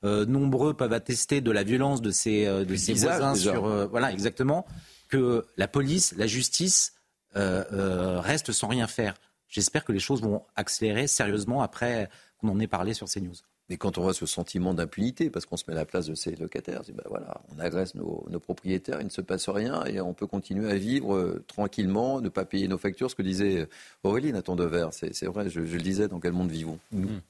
nombreux peuvent attester de la violence de ces, euh, de voisins déjà. sur, voilà, exactement, que la police, la justice restent sans rien faire. J'espère que les choses vont accélérer sérieusement après qu'on en ait parlé sur CNews. Mais quand on voit ce sentiment d'impunité, parce qu'on se met à la place de ces locataires, ben voilà, on agresse nos, nos propriétaires, il ne se passe rien et on peut continuer à vivre euh, tranquillement, ne pas payer nos factures. Ce que disait euh, Aurélie Nathan Dever, c'est c'est vrai, je, je le disais, dans quel monde vivons nous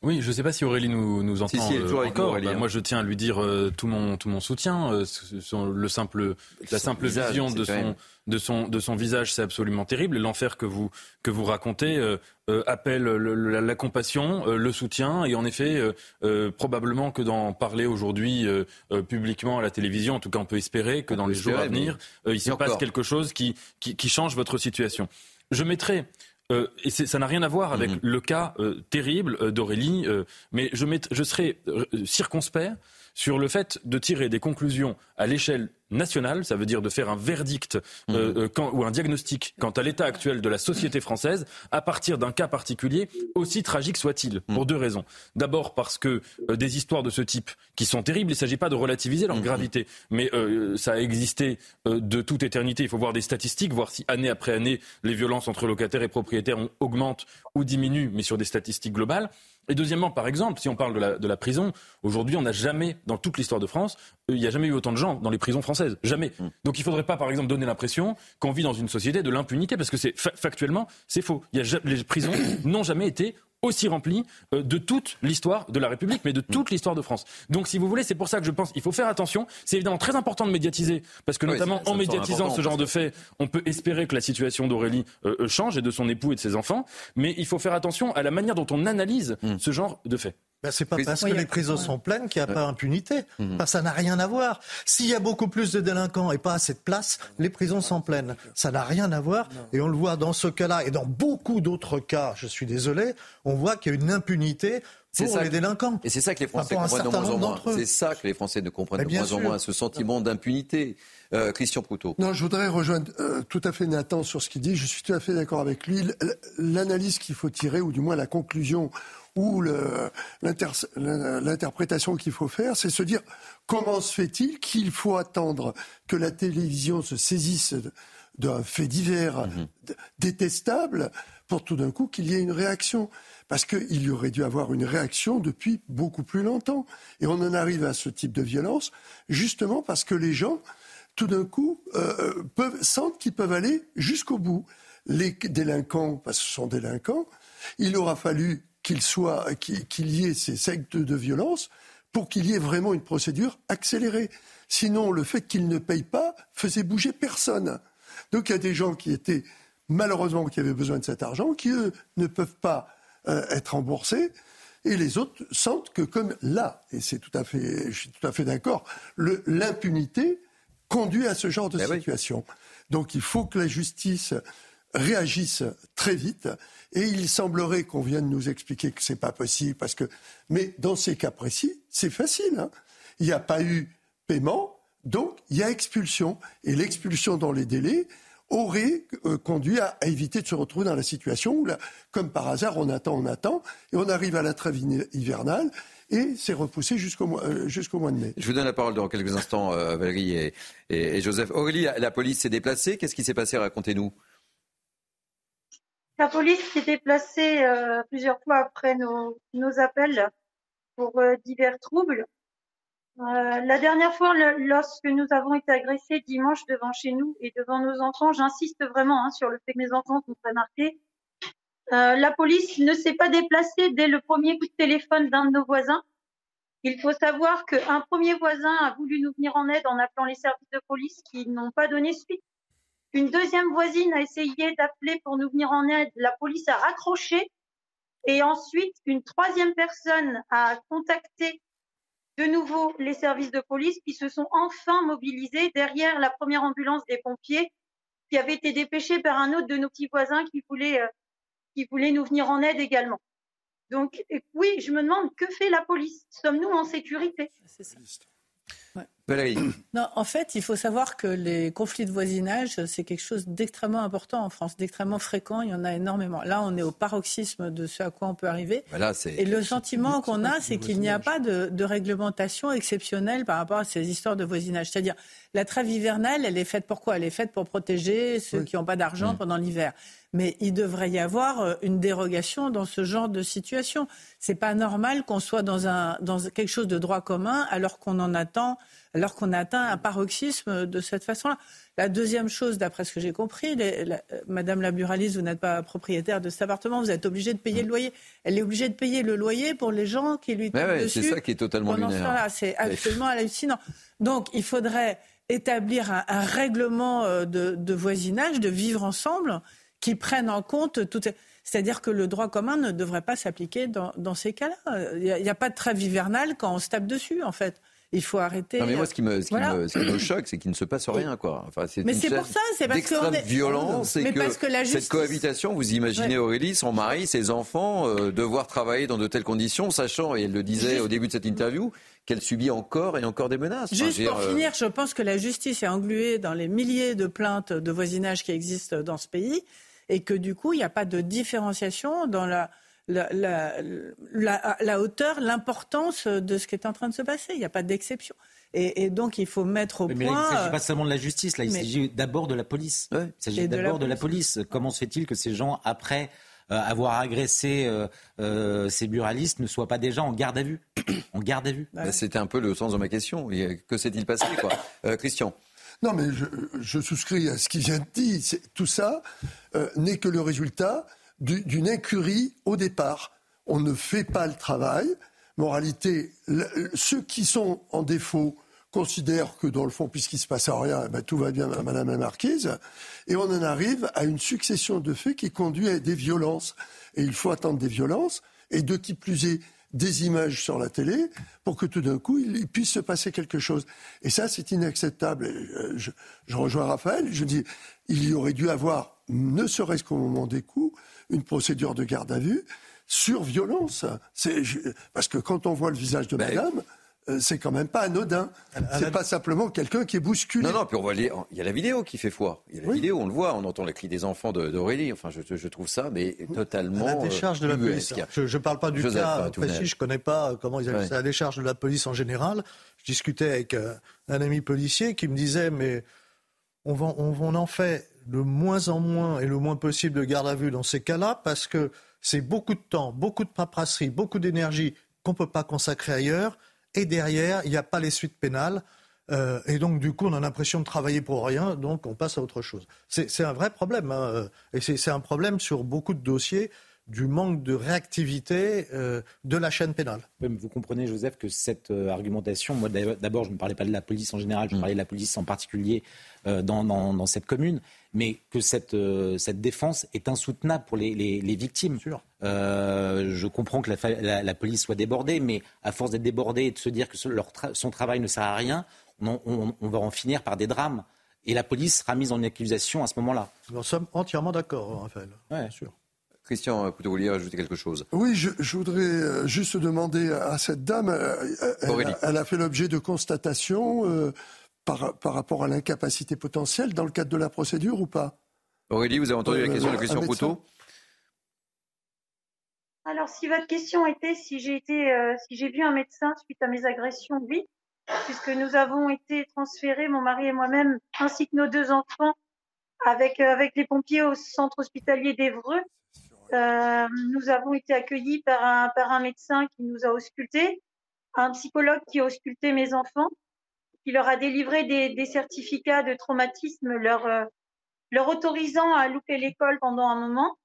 Oui, je ne sais pas si Aurélie nous, nous entend Si, si, euh, encore. Aurélie, Bah, hein. moi, je tiens à lui dire euh, tout mon tout mon soutien. euh, ce- le simple, la simple visage, vision de son même- de son de son visage, c'est absolument terrible. L'enfer que vous que vous racontez euh, euh, appelle le- la, la compassion, euh, le soutien, et en effet, probablement que d'en parler aujourd'hui euh, euh, publiquement à la télévision, en tout cas, on peut espérer que On dans les jours à venir, euh, il se passe quelque chose qui qui, qui change votre situation. Je mettrai euh, et ça n'a rien à voir avec Mhm. le cas euh, terrible euh, d'Aurélie, euh, mais je, mett- je serai euh, circonspect sur le fait de tirer des conclusions à l'échelle nationale, ça veut dire de faire un verdict euh, euh, quand- ou un diagnostic quant à l'état actuel de la société française à partir d'un cas particulier, aussi tragique soit-il, pour deux raisons. D'abord parce que euh, des histoires de ce type, qui sont terribles, il ne s'agit pas de relativiser leur gravité, mais euh, ça a existé euh, de toute éternité. Il faut voir des statistiques, voir si année après année, les violences entre locataires et propriétaires augmentent ou diminuent, mais sur des statistiques globales. Et deuxièmement, par exemple, si on parle de la, de la prison, aujourd'hui, on n'a jamais, dans toute l'histoire de France, euh, il n'y a jamais eu autant de gens dans les prisons françaises. Jamais. Donc il ne faudrait pas, par exemple, donner l'impression qu'on vit dans une société de l'impunité, parce que c'est fa- factuellement, c'est faux. Il y a ja- les prisons n'ont jamais été aussi remplies euh, de toute l'histoire de la République, mais de toute l'histoire de France. Donc, si vous voulez, c'est pour ça que je pense qu'il faut faire attention. C'est évidemment très important de médiatiser, parce que Oui, notamment en médiatisant ce genre de fait, on peut espérer que la situation d'Aurélie euh, euh, change et de son époux et de ses enfants. Mais il faut faire attention à la manière dont on analyse Hmm. ce genre de fait. Ben, c'est pas parce que les prisons sont pleines qu'il n'y a pas impunité. Mhm. Parce que ça n'a rien à voir. S'il y a beaucoup plus de délinquants et pas assez de place, les prisons sont pleines. Ça n'a rien à voir. Et on le voit dans ce cas-là et dans beaucoup d'autres cas, je suis désolé, on voit qu'il y a une impunité C'est pour ça les que- délinquants. Et c'est ça que les Français comprennent de moins en moins. C'est ça que les Français ne comprennent de moins en moins, ce sentiment d'impunité. Euh, Christian Proutot. Non, je voudrais rejoindre euh, tout à fait Nathan sur ce qu'il dit. Je suis tout à fait d'accord avec lui. L'analyse qu'il faut tirer, ou du moins la conclusion ou l'interprétation qu'il faut faire, c'est se dire comment se fait-il qu'il faut attendre que la télévision se saisisse d'un fait divers d- détestable pour tout d'un coup qu'il y ait une réaction. Parce qu'il y aurait dû avoir une réaction depuis beaucoup plus longtemps. Et on en arrive à ce type de violence justement parce que les gens tout d'un coup, euh, peuvent, sentent qu'ils peuvent aller jusqu'au bout. Les délinquants, parce que ce sont délinquants, il aura fallu qu'il soit, qu'il qu'il y ait ces sectes de violence pour qu'il y ait vraiment une procédure accélérée. Sinon, le fait qu'ils ne payent pas faisait bouger personne. Donc il y a des gens qui étaient, malheureusement, qui avaient besoin de cet argent, qui, eux, ne peuvent pas euh, être remboursés. Et les autres sentent que comme là, et c'est tout à fait, je suis tout à fait d'accord, l'impunité conduit à ce genre de situation. Donc il faut que la justice réagisse très vite. Et il semblerait qu'on vienne nous expliquer que c'est pas possible parce que, mais dans ces cas précis, c'est facile. hein. Il n'y a pas eu paiement, donc il y a expulsion. Et l'expulsion dans les délais, aurait euh, conduit à, éviter de se retrouver dans la situation où, comme par hasard, on attend, on attend, et on arrive à la trêve hivernale, et c'est repoussé jusqu'au mois, euh, jusqu'au mois de mai. Je vous donne la parole dans quelques instants, euh, Valérie et, Joseph. Aurélie, la, police s'est déplacée. Qu'est-ce qui s'est passé? Racontez-nous. La police s'est déplacée plusieurs fois après nos, appels pour divers troubles. Euh, la dernière fois, lorsque nous avons été agressés dimanche devant chez nous et devant nos enfants, j'insiste vraiment hein, sur le fait que mes enfants sont très marqués. Euh, la police ne s'est pas déplacée dès le premier coup de téléphone d'un de nos voisins. Il faut savoir qu'un premier voisin a voulu nous venir en aide en appelant les services de police qui n'ont pas donné suite. Une deuxième voisine a essayé d'appeler pour nous venir en aide. La police a raccroché. Et ensuite, une troisième personne a contacté de nouveau les services de police qui se sont enfin mobilisés derrière la première ambulance des pompiers qui avait été dépêchée par un autre de nos petits voisins qui voulait, euh, qui voulait nous venir en aide également. Donc oui, je me demande que fait la police? Sommes-nous en sécurité? Non, en fait, il faut savoir que les conflits de voisinage, c'est quelque chose d'extrêmement important en France, d'extrêmement fréquent. Il y en a énormément. Là, on est au paroxysme de ce à quoi on peut arriver. Bah Et le sentiment qu'on a, c'est qu'il n'y a pas de, de, réglementation exceptionnelle par rapport à ces histoires de voisinage. C'est-à-dire, la trêve hivernale, elle est faite pour quoi? Elle est faite pour protéger ceux qui n'ont pas d'argent pendant l'hiver. Mais il devrait y avoir euh, une dérogation dans ce genre de situation. C'est pas normal qu'on soit dans, un, dans quelque chose de droit commun alors qu'on en attend alors qu'on a atteint un paroxysme de cette façon-là. La deuxième chose, d'après ce que j'ai compris, Madame la buraliste, vous n'êtes pas propriétaire de cet appartement, vous êtes obligé de payer le loyer. Elle est obligée de payer le loyer pour les gens qui lui tombent dessus. C'est ça qui est totalement lunaire. C'est absolument hallucinant. Donc, il faudrait établir un, règlement euh, de, voisinage, de vivre ensemble, qui prenne en compte toutes. C'est-à-dire que le droit commun ne devrait pas s'appliquer dans, ces cas-là. Il n'y a, a, pas de trêve hivernale quand on se tape dessus, en fait. Il faut arrêter. Non, mais moi, ce qui me, ce qui me, choque, c'est qu'il ne se passe rien, quoi. Enfin, c'est mais c'est pour ça, c'est parce que. Est... violence, que, que la justice... cette cohabitation, vous imaginez Aurélie, son mari, ses enfants, euh, devoir travailler dans de telles conditions, sachant, et elle le disait au début de cette interview, qu'elle subit encore et encore des menaces. Juste pour euh, finir, je pense que la justice est engluée dans les milliers de plaintes de voisinage qui existent dans ce pays et que du coup, il n'y a pas de différenciation dans la la, la, hauteur, l'importance de ce qui est en train de se passer. Il n'y a pas d'exception. Et, donc, il faut mettre au point. Mais il ne s'agit pas seulement de la justice, là, il s'agit d'abord de la police. il s'agit d'abord de, la police. Comment se fait-il que ces gens, après euh, avoir agressé euh, euh, ces buralistes, ne soient pas déjà en garde à vue? En garde à vue. Bah, c'était un peu le sens de ma question. Que s'est-il passé, quoi? Christian non, mais je, souscris à ce qui vient de dire. Tout ça n'est que le résultat d'une incurie au départ. On ne fait pas le travail. Moralité, ceux qui sont en défaut considèrent que dans le fond, puisqu'il ne se passe rien, eh ben, tout va bien, Madame la Marquise. Et on en arrive à une succession de faits qui conduit à des violences. Et il faut attendre des violences, et de qui plus est des images sur la télé, pour que tout d'un coup, il puisse se passer quelque chose. Et ça, c'est inacceptable. Euh, je, je rejoins Raphaël, je dis, il y aurait dû avoir, ne serait-ce qu'au moment des coups, une procédure de garde à vue sur violence. Parce que quand on voit le visage de ben, madame, euh, c'est quand même pas anodin. C'est pas simplement quelqu'un qui est bousculé. Non, non, puis on voit il y a la vidéo qui fait foi. Il y a la vidéo, on le voit, on entend les cris des enfants d'Aurélie. Enfin, je, trouve ça, mais totalement. la décharge de la police. Je ne parle pas du cas précis, je ne connais pas comment ils appellent ça, la décharge de la police en général. Je discutais avec euh, un ami policier qui me disait, mais on, on en fait de moins en moins et le moins possible de garde à vue dans ces cas-là parce que c'est beaucoup de temps, beaucoup de paperasserie, beaucoup d'énergie qu'on ne peut pas consacrer ailleurs. Et derrière, il n'y a pas les suites pénales. Euh, et donc, du coup, on a l'impression de travailler pour rien, donc on passe à autre chose. C'est un vrai problème. Hein, et c'est un problème sur beaucoup de dossiers du manque de réactivité euh, de la chaîne pénale. vous comprenez, Joseph, que cette euh, argumentation, moi d'abord, je ne parlais pas de la police en général, je mm. parlais de la police en particulier euh, dans, cette commune, mais que cette, cette défense est insoutenable pour les, les, victimes. je comprends que la, police soit débordée, mais à force d'être débordée et de se dire que son travail ne sert à rien, on, on, va en finir par des drames. Et la police sera mise en accusation à ce moment-là. Nous sommes entièrement d'accord, Raphaël. Oui, sûr. Christian vous vouliez ajouter quelque chose. Oui, je, voudrais euh, juste demander à cette dame, euh, elle, a fait l'objet de constatations par, par rapport à l'incapacité potentielle dans le cadre de la procédure ou pas? Aurélie, vous avez entendu la question de Christian Proutot Alors, si votre question était si j'ai été, si j'ai vu un médecin suite à mes agressions, oui, puisque nous avons été transférés, mon mari et moi-même, ainsi que nos deux enfants, avec, avec les pompiers au centre hospitalier d'Evreux. Euh, nous avons été accueillis par un, par un médecin qui nous a auscultés, un psychologue qui a ausculté mes enfants, qui leur a délivré des, des certificats de traumatisme, leur, euh, leur autorisant à louper l'école pendant un moment.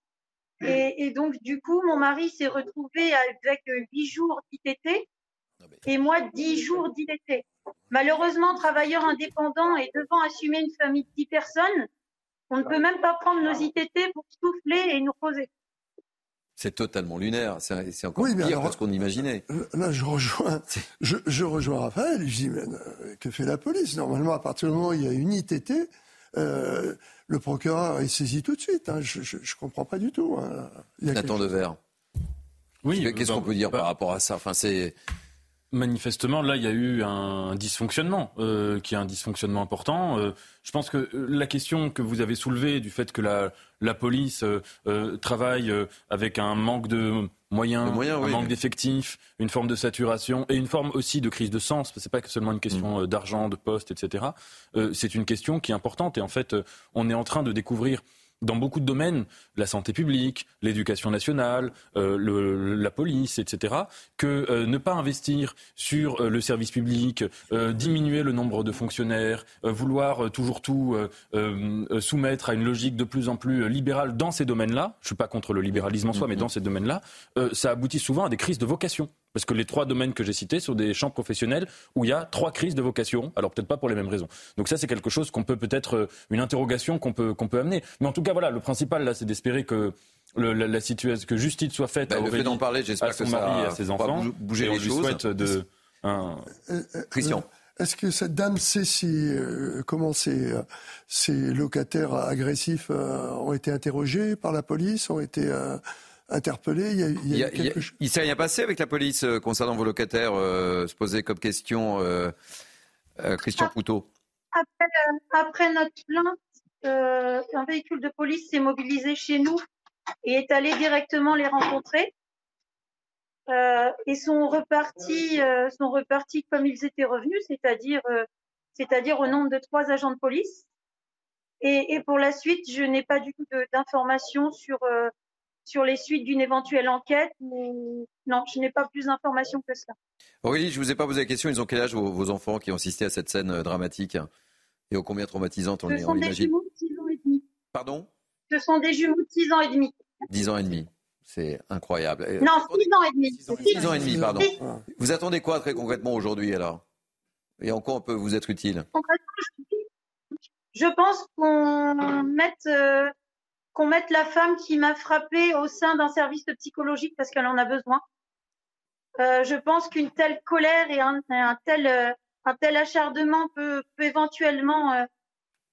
Et, et, donc, du coup, mon mari s'est retrouvé avec huit jours d'ITT et moi, dix jours d'ITT. Malheureusement, travailleur indépendant et devant assumer une famille de dix personnes, on ne peut même pas prendre nos ITT pour souffler et nous poser. C'est totalement lunaire. C'est encore pire alors, que ce qu'on imaginait. Là, je rejoins, je, je, rejoins Raphaël. Je dis, mais euh, que fait la police? Normalement, à partir du moment où il y a une ITT, euh, le procureur est saisi tout de suite. Hein. Je ne comprends pas du tout. Hein. Nathan Devers. Oui. Qu'est-ce qu'on peut dire bah, par rapport à ça? Enfin, c'est Manifestement, là, il y a eu un dysfonctionnement, euh, qui est un dysfonctionnement important. Euh, je pense que la question que vous avez soulevée du fait que la, la police euh, travaille avec un manque de moyens, un oui, manque d'effectifs, une forme de saturation et une forme aussi de crise de sens. C'est pas que seulement une question mmh. d'argent, de poste, etc. c'est une question qui est importante et en fait, on est en train de découvrir dans beaucoup de domaines, la santé publique, l'éducation nationale, euh, le, la police, etc., que euh, ne pas investir sur euh, le service public, diminuer le nombre de fonctionnaires, vouloir toujours tout soumettre à une logique de plus en plus libérale dans ces domaines-là, je ne suis pas contre le libéralisme en soi, mais dans ces domaines-là, ça aboutit souvent à des crises de vocation. Parce que les trois domaines que j'ai cités sont des champs professionnels où il y a trois crises de vocation. Alors peut-être pas pour les mêmes raisons. Donc ça, c'est quelque chose qu'on peut peut-être une interrogation qu'on peut qu'on peut amener. Mais en tout cas, voilà, le principal là, c'est d'espérer que le, la, la, situation, que justice soit faite bah, à le fait d'en parler, j'espère que son mari et à ses enfants. Bouger et les on lui choses. souhaite de un... Christian. Est-ce que cette dame sait si euh, comment ces, euh, ces locataires agressifs euh, ont été interrogés par la police, ont été interpellés Il y a, il y a, il, y a, quelque... il s'est rien passé avec la police concernant vos locataires se poser comme question, Christian Poutot. Après, après notre plainte, un véhicule de police s'est mobilisé chez nous et est allé directement les rencontrer. Euh, et sont repartis, euh, sont repartis comme ils étaient revenus, c'est-à-dire, euh, c'est-à-dire au nombre de trois agents de police. Et, et pour la suite, je n'ai pas du tout d'informations sur sur les suites d'une éventuelle enquête. Ou... Non, je n'ai pas plus d'informations que cela. Aurélie, je vous ai pas posé la question. Ils ont quel âge vos, vos enfants qui ont assisté à cette scène dramatique et ô combien traumatisante on, Ce sont on des jumeaux de 6 ans et demi. Pardon? Ce sont des jumeaux de 6 ans et demi. 10 ans et demi. C'est incroyable. Non, 6 ans et demi. 6 ans et demi, pardon. Vous attendez quoi très concrètement aujourd'hui alors? Et en quoi on peut vous être utile? Je pense qu'on mette, euh, qu'on mette la femme qui m'a frappée au sein d'un service psychologique parce qu'elle en a besoin. Euh, je pense qu'une telle colère et un, tel, euh, un tel acharnement peut, peut éventuellement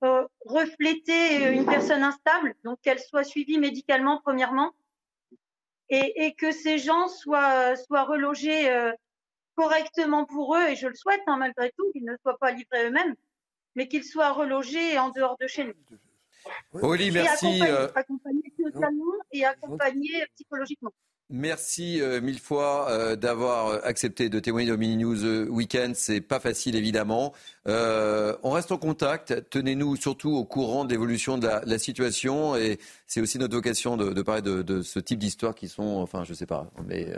euh, refléter une personne instable, donc qu'elle soit suivie médicalement premièrement, et, que ces gens soient, soient relogés correctement pour eux, et je le souhaite hein, malgré tout, qu'ils ne soient pas livrés eux-mêmes, mais qu'ils soient relogés en dehors de chez nous. Oli, merci. Euh... accompagnés socialement et accompagnés psychologiquement. Merci euh, mille fois euh, d'avoir accepté de témoigner au Mini News euh, Weekend. C'est pas facile évidemment. Euh, on reste en contact. Tenez-nous surtout au courant de l'évolution de la, la, situation et c'est aussi notre vocation de, de parler de, de, ce type d'histoires qui sont, enfin, je sais pas, mais.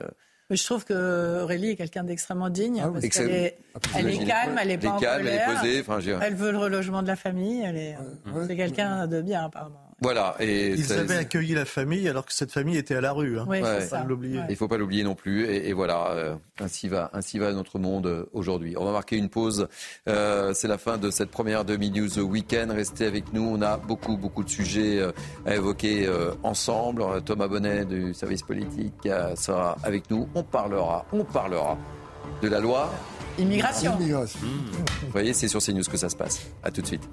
Mais je trouve que Aurélie est quelqu'un d'extrêmement digne. Ah parce qu'elle est, elle est calme, elle n'est pas en colère. Elle, est posée, enfin, elle veut le relogement de la famille. Elle est, ouais. c'est quelqu'un de bien apparemment. Voilà. Et Ils avaient accueilli la famille alors que cette famille était à la rue. Hein. Oui, ouais. Il ne faut pas l'oublier non plus. Et, et voilà, euh, ainsi, va, ainsi va notre monde euh, aujourd'hui. On va marquer une pause. Euh, C'est la fin de cette première demi-news week-end. Restez avec nous. On a beaucoup, beaucoup de sujets euh, à évoquer euh, ensemble. Thomas Bonnet du service politique sera avec nous. On parlera, on parlera de la loi. Immigration. Immigration. Mmh. Vous voyez, c'est sur CNews que ça se passe. À tout de suite.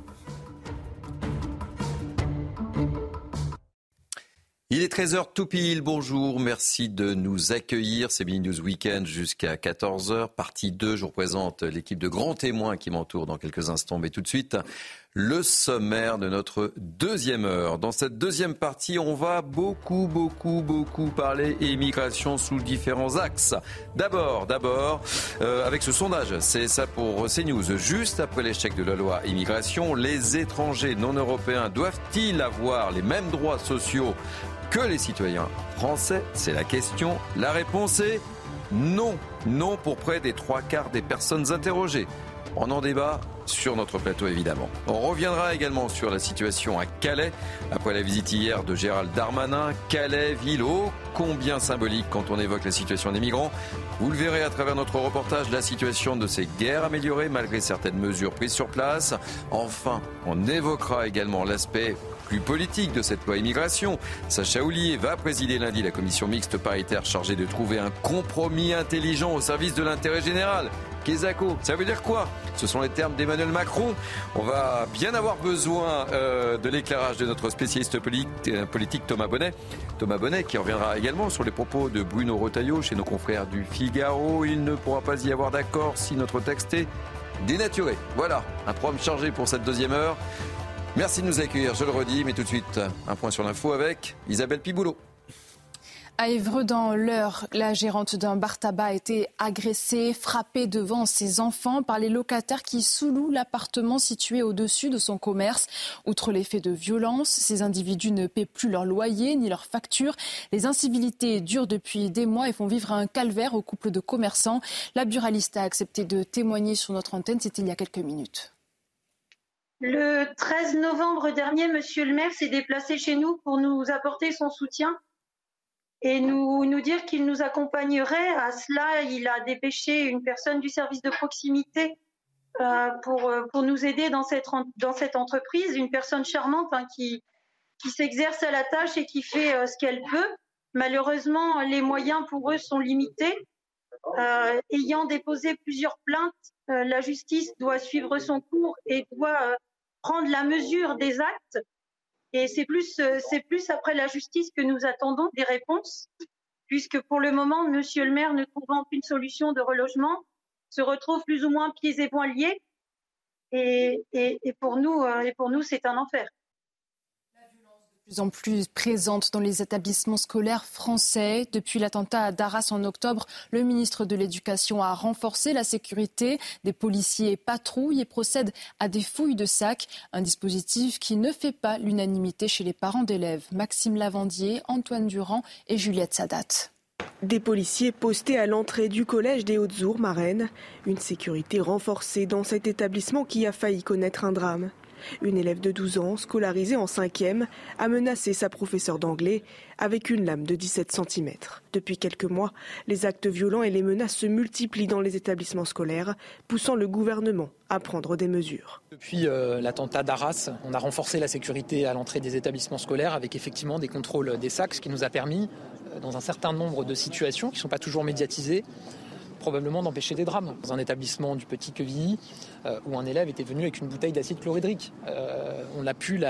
Il est 13h tout pile, bonjour, merci de nous accueillir. C'est Mini News Weekend jusqu'à 14h. Partie 2, je vous présente l'équipe de grands témoins qui m'entourent dans quelques instants. Mais tout de suite, le sommaire de notre deuxième heure. Dans cette deuxième partie, on va beaucoup, beaucoup, beaucoup parler immigration sous différents axes. D'abord, d'abord, euh, avec ce sondage, c'est ça pour CNews. Juste après l'échec de la loi immigration, les étrangers non européens doivent-ils avoir les mêmes droits sociaux que les citoyens français? C'est la question. La réponse est non. Non pour près des trois quarts des personnes interrogées. On en débat sur notre plateau évidemment. On reviendra également sur la situation à Calais après la visite hier de Gérald Darmanin. Calais, ville combien symbolique quand on évoque la situation des migrants. Vous le verrez à travers notre reportage, la situation de ces guerres améliorées malgré certaines mesures prises sur place. Enfin, on évoquera également l'aspect plus politique de cette loi immigration. Sacha Oulier va présider lundi la commission mixte paritaire chargée de trouver un compromis intelligent au service de l'intérêt général. Kézako, ça veut dire quoi? Ce sont les termes d'Emmanuel Macron. On va bien avoir besoin euh, de l'éclairage de notre spécialiste euh, politique, Thomas Bonnet. Thomas Bonnet qui reviendra également sur les propos de Bruno Retailleau chez nos confrères du Figaro. Il ne pourra pas y avoir d'accord si notre texte est dénaturé. Voilà, un programme chargé pour cette deuxième heure. Merci de nous accueillir, je le redis, mais tout de suite, un point sur l'info avec Isabelle Piboulot. À Évreux, dans l'heure, la gérante d'un bar tabac a été agressée, frappée devant ses enfants par les locataires qui sous-louent l'appartement situé au-dessus de son commerce. Outre les faits de violence, ces individus ne paient plus leur loyer ni leurs factures. Les incivilités durent depuis des mois et font vivre un calvaire au couple de commerçants. La buraliste a accepté de témoigner sur notre antenne, c'était il y a quelques minutes. Le 13 novembre dernier, Monsieur le maire s'est déplacé chez nous pour nous apporter son soutien et nous, nous dire qu'il nous accompagnerait. À cela, il a dépêché une personne du service de proximité euh, pour, pour nous aider dans cette, dans cette entreprise, une personne charmante hein, qui, qui s'exerce à la tâche et qui fait euh, ce qu'elle peut. Malheureusement, les moyens pour eux sont limités. Euh, ayant déposé plusieurs plaintes, euh, la justice doit suivre son cours et doit prendre la mesure des actes. Et c'est plus, euh, c'est plus après la justice que nous attendons des réponses, puisque pour le moment, Monsieur le maire, ne trouvant aucune solution de relogement, se retrouve plus ou moins pieds et poings liés. Et, et, et pour nous, euh, et pour nous, c'est un enfer plus en plus présente dans les établissements scolaires français. Depuis l'attentat à Daras en octobre, le ministre de l'Éducation a renforcé la sécurité. Des policiers patrouillent et procèdent à des fouilles de sacs. Un dispositif qui ne fait pas l'unanimité chez les parents d'élèves. Maxime Lavandier, Antoine Durand et Juliette Sadat. Des policiers postés à l'entrée du collège des Hautes-Ours, Marraine. Une sécurité renforcée dans cet établissement qui a failli connaître un drame. Une élève de 12 ans, scolarisée en 5e, a menacé sa professeure d'anglais avec une lame de 17 cm. Depuis quelques mois, les actes violents et les menaces se multiplient dans les établissements scolaires, poussant le gouvernement à prendre des mesures. Depuis euh, l'attentat d'Arras, on a renforcé la sécurité à l'entrée des établissements scolaires avec effectivement des contrôles des sacs, ce qui nous a permis, euh, dans un certain nombre de situations qui ne sont pas toujours médiatisées, probablement d'empêcher des drames. Dans un établissement du Petit Quevilly, euh, où un élève était venu avec une bouteille d'acide chlorhydrique. Euh, on a pu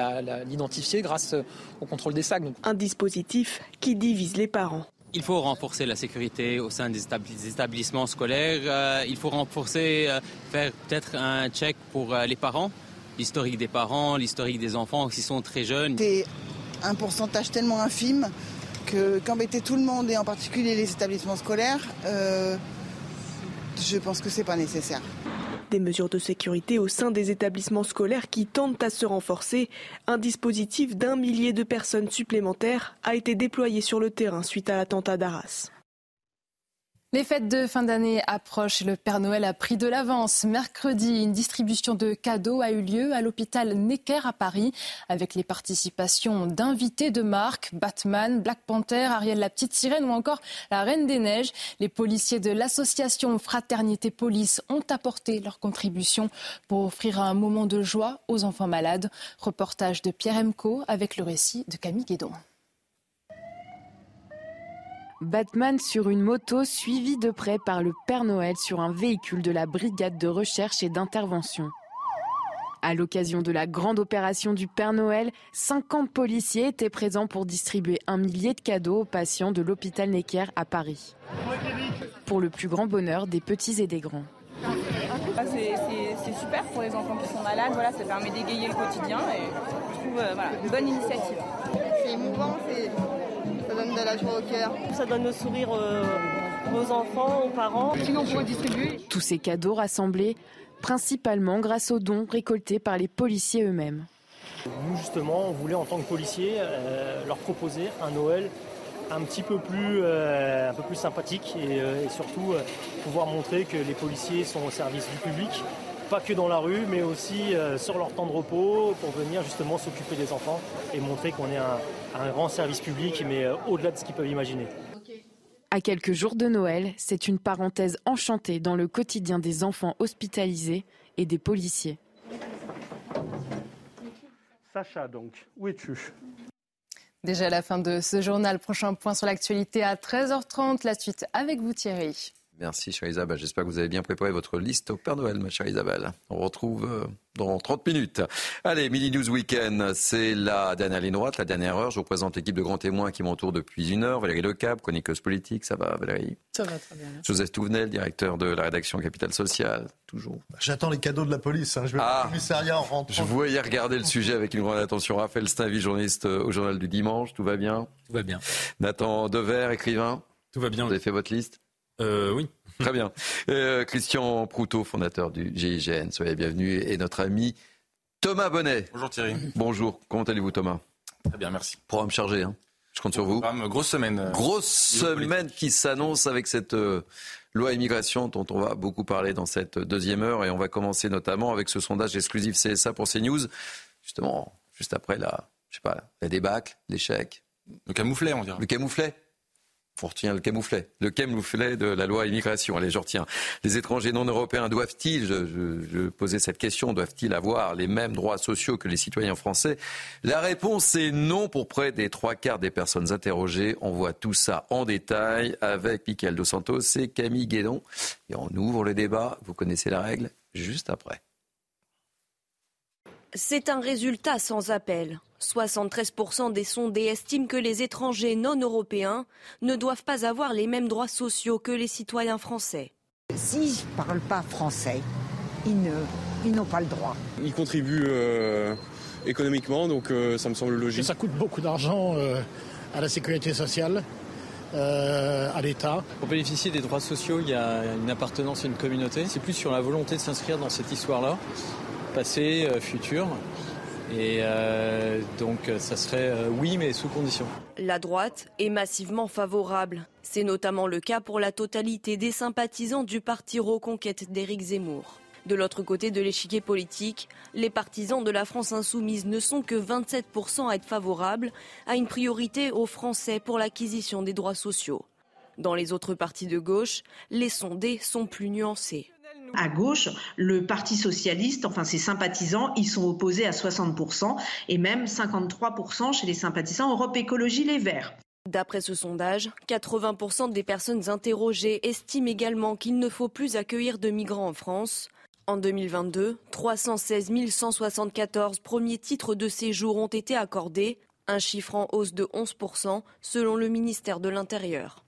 l'identifier grâce au contrôle des sacs. Un dispositif qui divise les parents. Il faut renforcer la sécurité au sein des établissements scolaires. Euh, il faut renforcer, faire peut-être un check pour les parents, l'historique des parents, l'historique des enfants qui sont très jeunes. C'est un pourcentage tellement infime que qu'embêter tout le monde et en particulier les établissements scolaires, je pense que c'est pas nécessaire. Des mesures de sécurité au sein des établissements scolaires qui tentent à se renforcer. Un dispositif d'un millier de personnes supplémentaires a été déployé sur le terrain suite à l'attentat d'Arras. Les fêtes de fin d'année approchent et le Père Noël a pris de l'avance. Mercredi, une distribution de cadeaux a eu lieu à l'hôpital Necker à Paris avec les participations d'invités de marque, Batman, Black Panther, Ariel la petite sirène ou encore la Reine des Neiges. Les policiers de l'association Fraternité Police ont apporté leur contribution pour offrir un moment de joie aux enfants malades. Reportage de Pierre Emco avec le récit de Camille Guédon. Batman sur une moto suivi de près par le Père Noël sur un véhicule de la brigade de recherche et d'intervention. À l'occasion de la grande opération du Père Noël, 50 policiers étaient présents pour distribuer un millier de cadeaux aux patients de l'hôpital Necker à Paris. Pour le plus grand bonheur des petits et des grands. Ah, c'est super pour les enfants qui sont malades, voilà, ça permet d'égayer le quotidien et je trouve euh, voilà, une bonne initiative. C'est émouvant, ça donne de la joie au cœur. Ça donne le sourire euh, aux enfants, aux parents. Sinon, on pourrait distribuer. Tous ces cadeaux rassemblés principalement grâce aux dons récoltés par les policiers eux-mêmes. Nous, justement, on voulait, en tant que policiers, euh, leur proposer un Noël un petit peu plus, euh, un peu plus sympathique et, euh, et surtout pouvoir montrer que les policiers sont au service du public, pas que dans la rue, mais aussi sur leur temps de repos pour venir justement s'occuper des enfants et montrer qu'on est un, un, grand service public, mais au-delà de ce qu'ils peuvent imaginer. À quelques jours de Noël, c'est une parenthèse enchantée dans le quotidien des enfants hospitalisés et des policiers. Sacha, donc, où es-tu? Déjà la fin de ce journal. Prochain point sur l'actualité à 13h30. La suite avec vous, Thierry. Merci, chère Isabelle. J'espère que vous avez bien préparé votre liste au Père Noël, ma chère Isabelle. On retrouve euh, dans 30 minutes. Allez, Mini News Weekend, c'est la dernière ligne droite, la dernière heure. Je vous présente l'équipe de grands témoins qui m'entoure depuis une heure. Valérie Lecap, chroniqueuse politique. Ça va, Valérie? Ça va très bien. Joseph Touvenel, directeur de la rédaction Capital Social. Toujours. J'attends les cadeaux de la police. Hein. Je vais ah, au commissariat en rentrant. Je voyais regarder le sujet avec une grande attention. Raphaël Stainville, journaliste au Journal du Dimanche. Tout va bien? Tout va bien. Nathan Dever, écrivain? Tout va bien. Vous avez fait votre liste? Euh, Oui. Très bien. Euh, Christian Proutot, fondateur du GIGN, soyez bienvenue. Et notre ami Thomas Bonnet. Bonjour Thierry. Bonjour. Comment allez-vous Thomas? Très bien, merci. Programme chargé, hein je compte sur vous. Programme, grosse semaine. Euh, grosse semaine qui s'annonce avec cette euh, loi immigration dont on va beaucoup parler dans cette deuxième heure. Et on va commencer notamment avec ce sondage exclusif CSA pour CNews. Justement, juste après la, je sais pas, la débâcle, l'échec. Le camouflet, on dirait. Le camouflet on retient le camouflet, le camouflet de la loi immigration. Allez, je retiens. Les étrangers non européens doivent-ils, je, posais cette question, doivent-ils avoir les mêmes droits sociaux que les citoyens français? La réponse est non pour près des trois quarts des personnes interrogées. On voit tout ça en détail avec Michael Dos Santos et Camille Guédon. Et on ouvre le débat. Vous connaissez la règle juste après. C'est un résultat sans appel. 73% des sondés estiment que les étrangers non européens ne doivent pas avoir les mêmes droits sociaux que les citoyens français. S'ils ne parlent pas français, ils, n'ont pas le droit. Ils contribuent euh, économiquement, donc euh, ça me semble logique. ça coûte beaucoup d'argent euh, à la sécurité sociale. à l'État. Pour bénéficier des droits sociaux, il y a une appartenance à une communauté. C'est plus sur la volonté de s'inscrire dans cette histoire-là passé, euh, futur. Et euh, donc ça serait euh, oui, mais sous condition. La droite est massivement favorable. C'est notamment le cas pour la totalité des sympathisants du parti Reconquête d'Éric Zemmour. De l'autre côté de l'échiquier politique, les partisans de la France insoumise ne sont que 27% à être favorables à une priorité aux Français pour l'acquisition des droits sociaux. Dans les autres partis de gauche, les sondés sont plus nuancés. À gauche, le Parti socialiste, enfin ses sympathisants, ils sont opposés à 60% et même 53% chez les sympathisants Europe Écologie Les Verts. D'après ce sondage, 80% des personnes interrogées estiment également qu'il ne faut plus accueillir de migrants en France. En 2022, 316 174 premiers titres de séjour ont été accordés, un chiffre en hausse de 11% selon le ministère de l'Intérieur.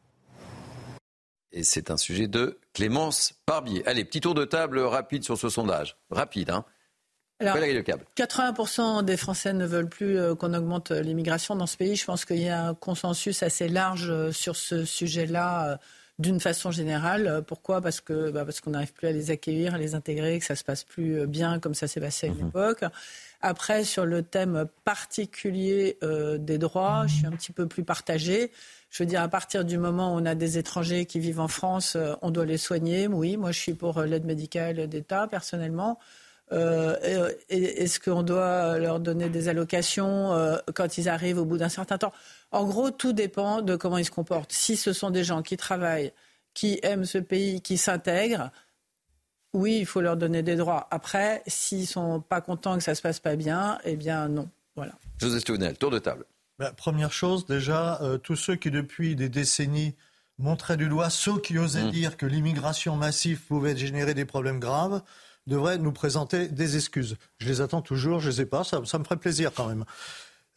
Et c'est un sujet de Clémence Barbier. Allez, petit tour de table rapide sur ce sondage. Rapide, hein alors, 80% des Français ne veulent plus euh, qu'on augmente euh, l'immigration dans ce pays. Je pense qu'il y a un consensus assez large euh, sur ce sujet-là d'une façon générale. Pourquoi? Parce que bah, parce qu'on n'arrive plus à les accueillir, à les intégrer, que ça se passe plus bien comme ça s'est passé à une mhm. époque. Après, sur le thème particulier des droits, je suis un petit peu plus partagée. Je veux dire, à partir du moment où on a des étrangers qui vivent en France, euh, on doit les soigner. Oui, moi je suis pour euh, l'aide médicale d'État, personnellement. Euh, est-ce qu'on doit leur donner des allocations quand ils arrivent au bout d'un certain temps? En gros, tout dépend de comment ils se comportent. Si ce sont des gens qui travaillent, qui aiment ce pays, qui s'intègrent, oui, il faut leur donner des droits. Après, s'ils sont pas contents que ça se passe pas bien, eh bien non. Voilà. José Stounel, tour de table. Bah, première chose, déjà, euh, tous ceux qui depuis des décennies montraient du doigt ceux qui osaient mmh. dire que l'immigration massive pouvait générer des problèmes graves, devrait nous présenter des excuses. Je les attends toujours, je ne les ai pas, ça, me ferait plaisir quand même.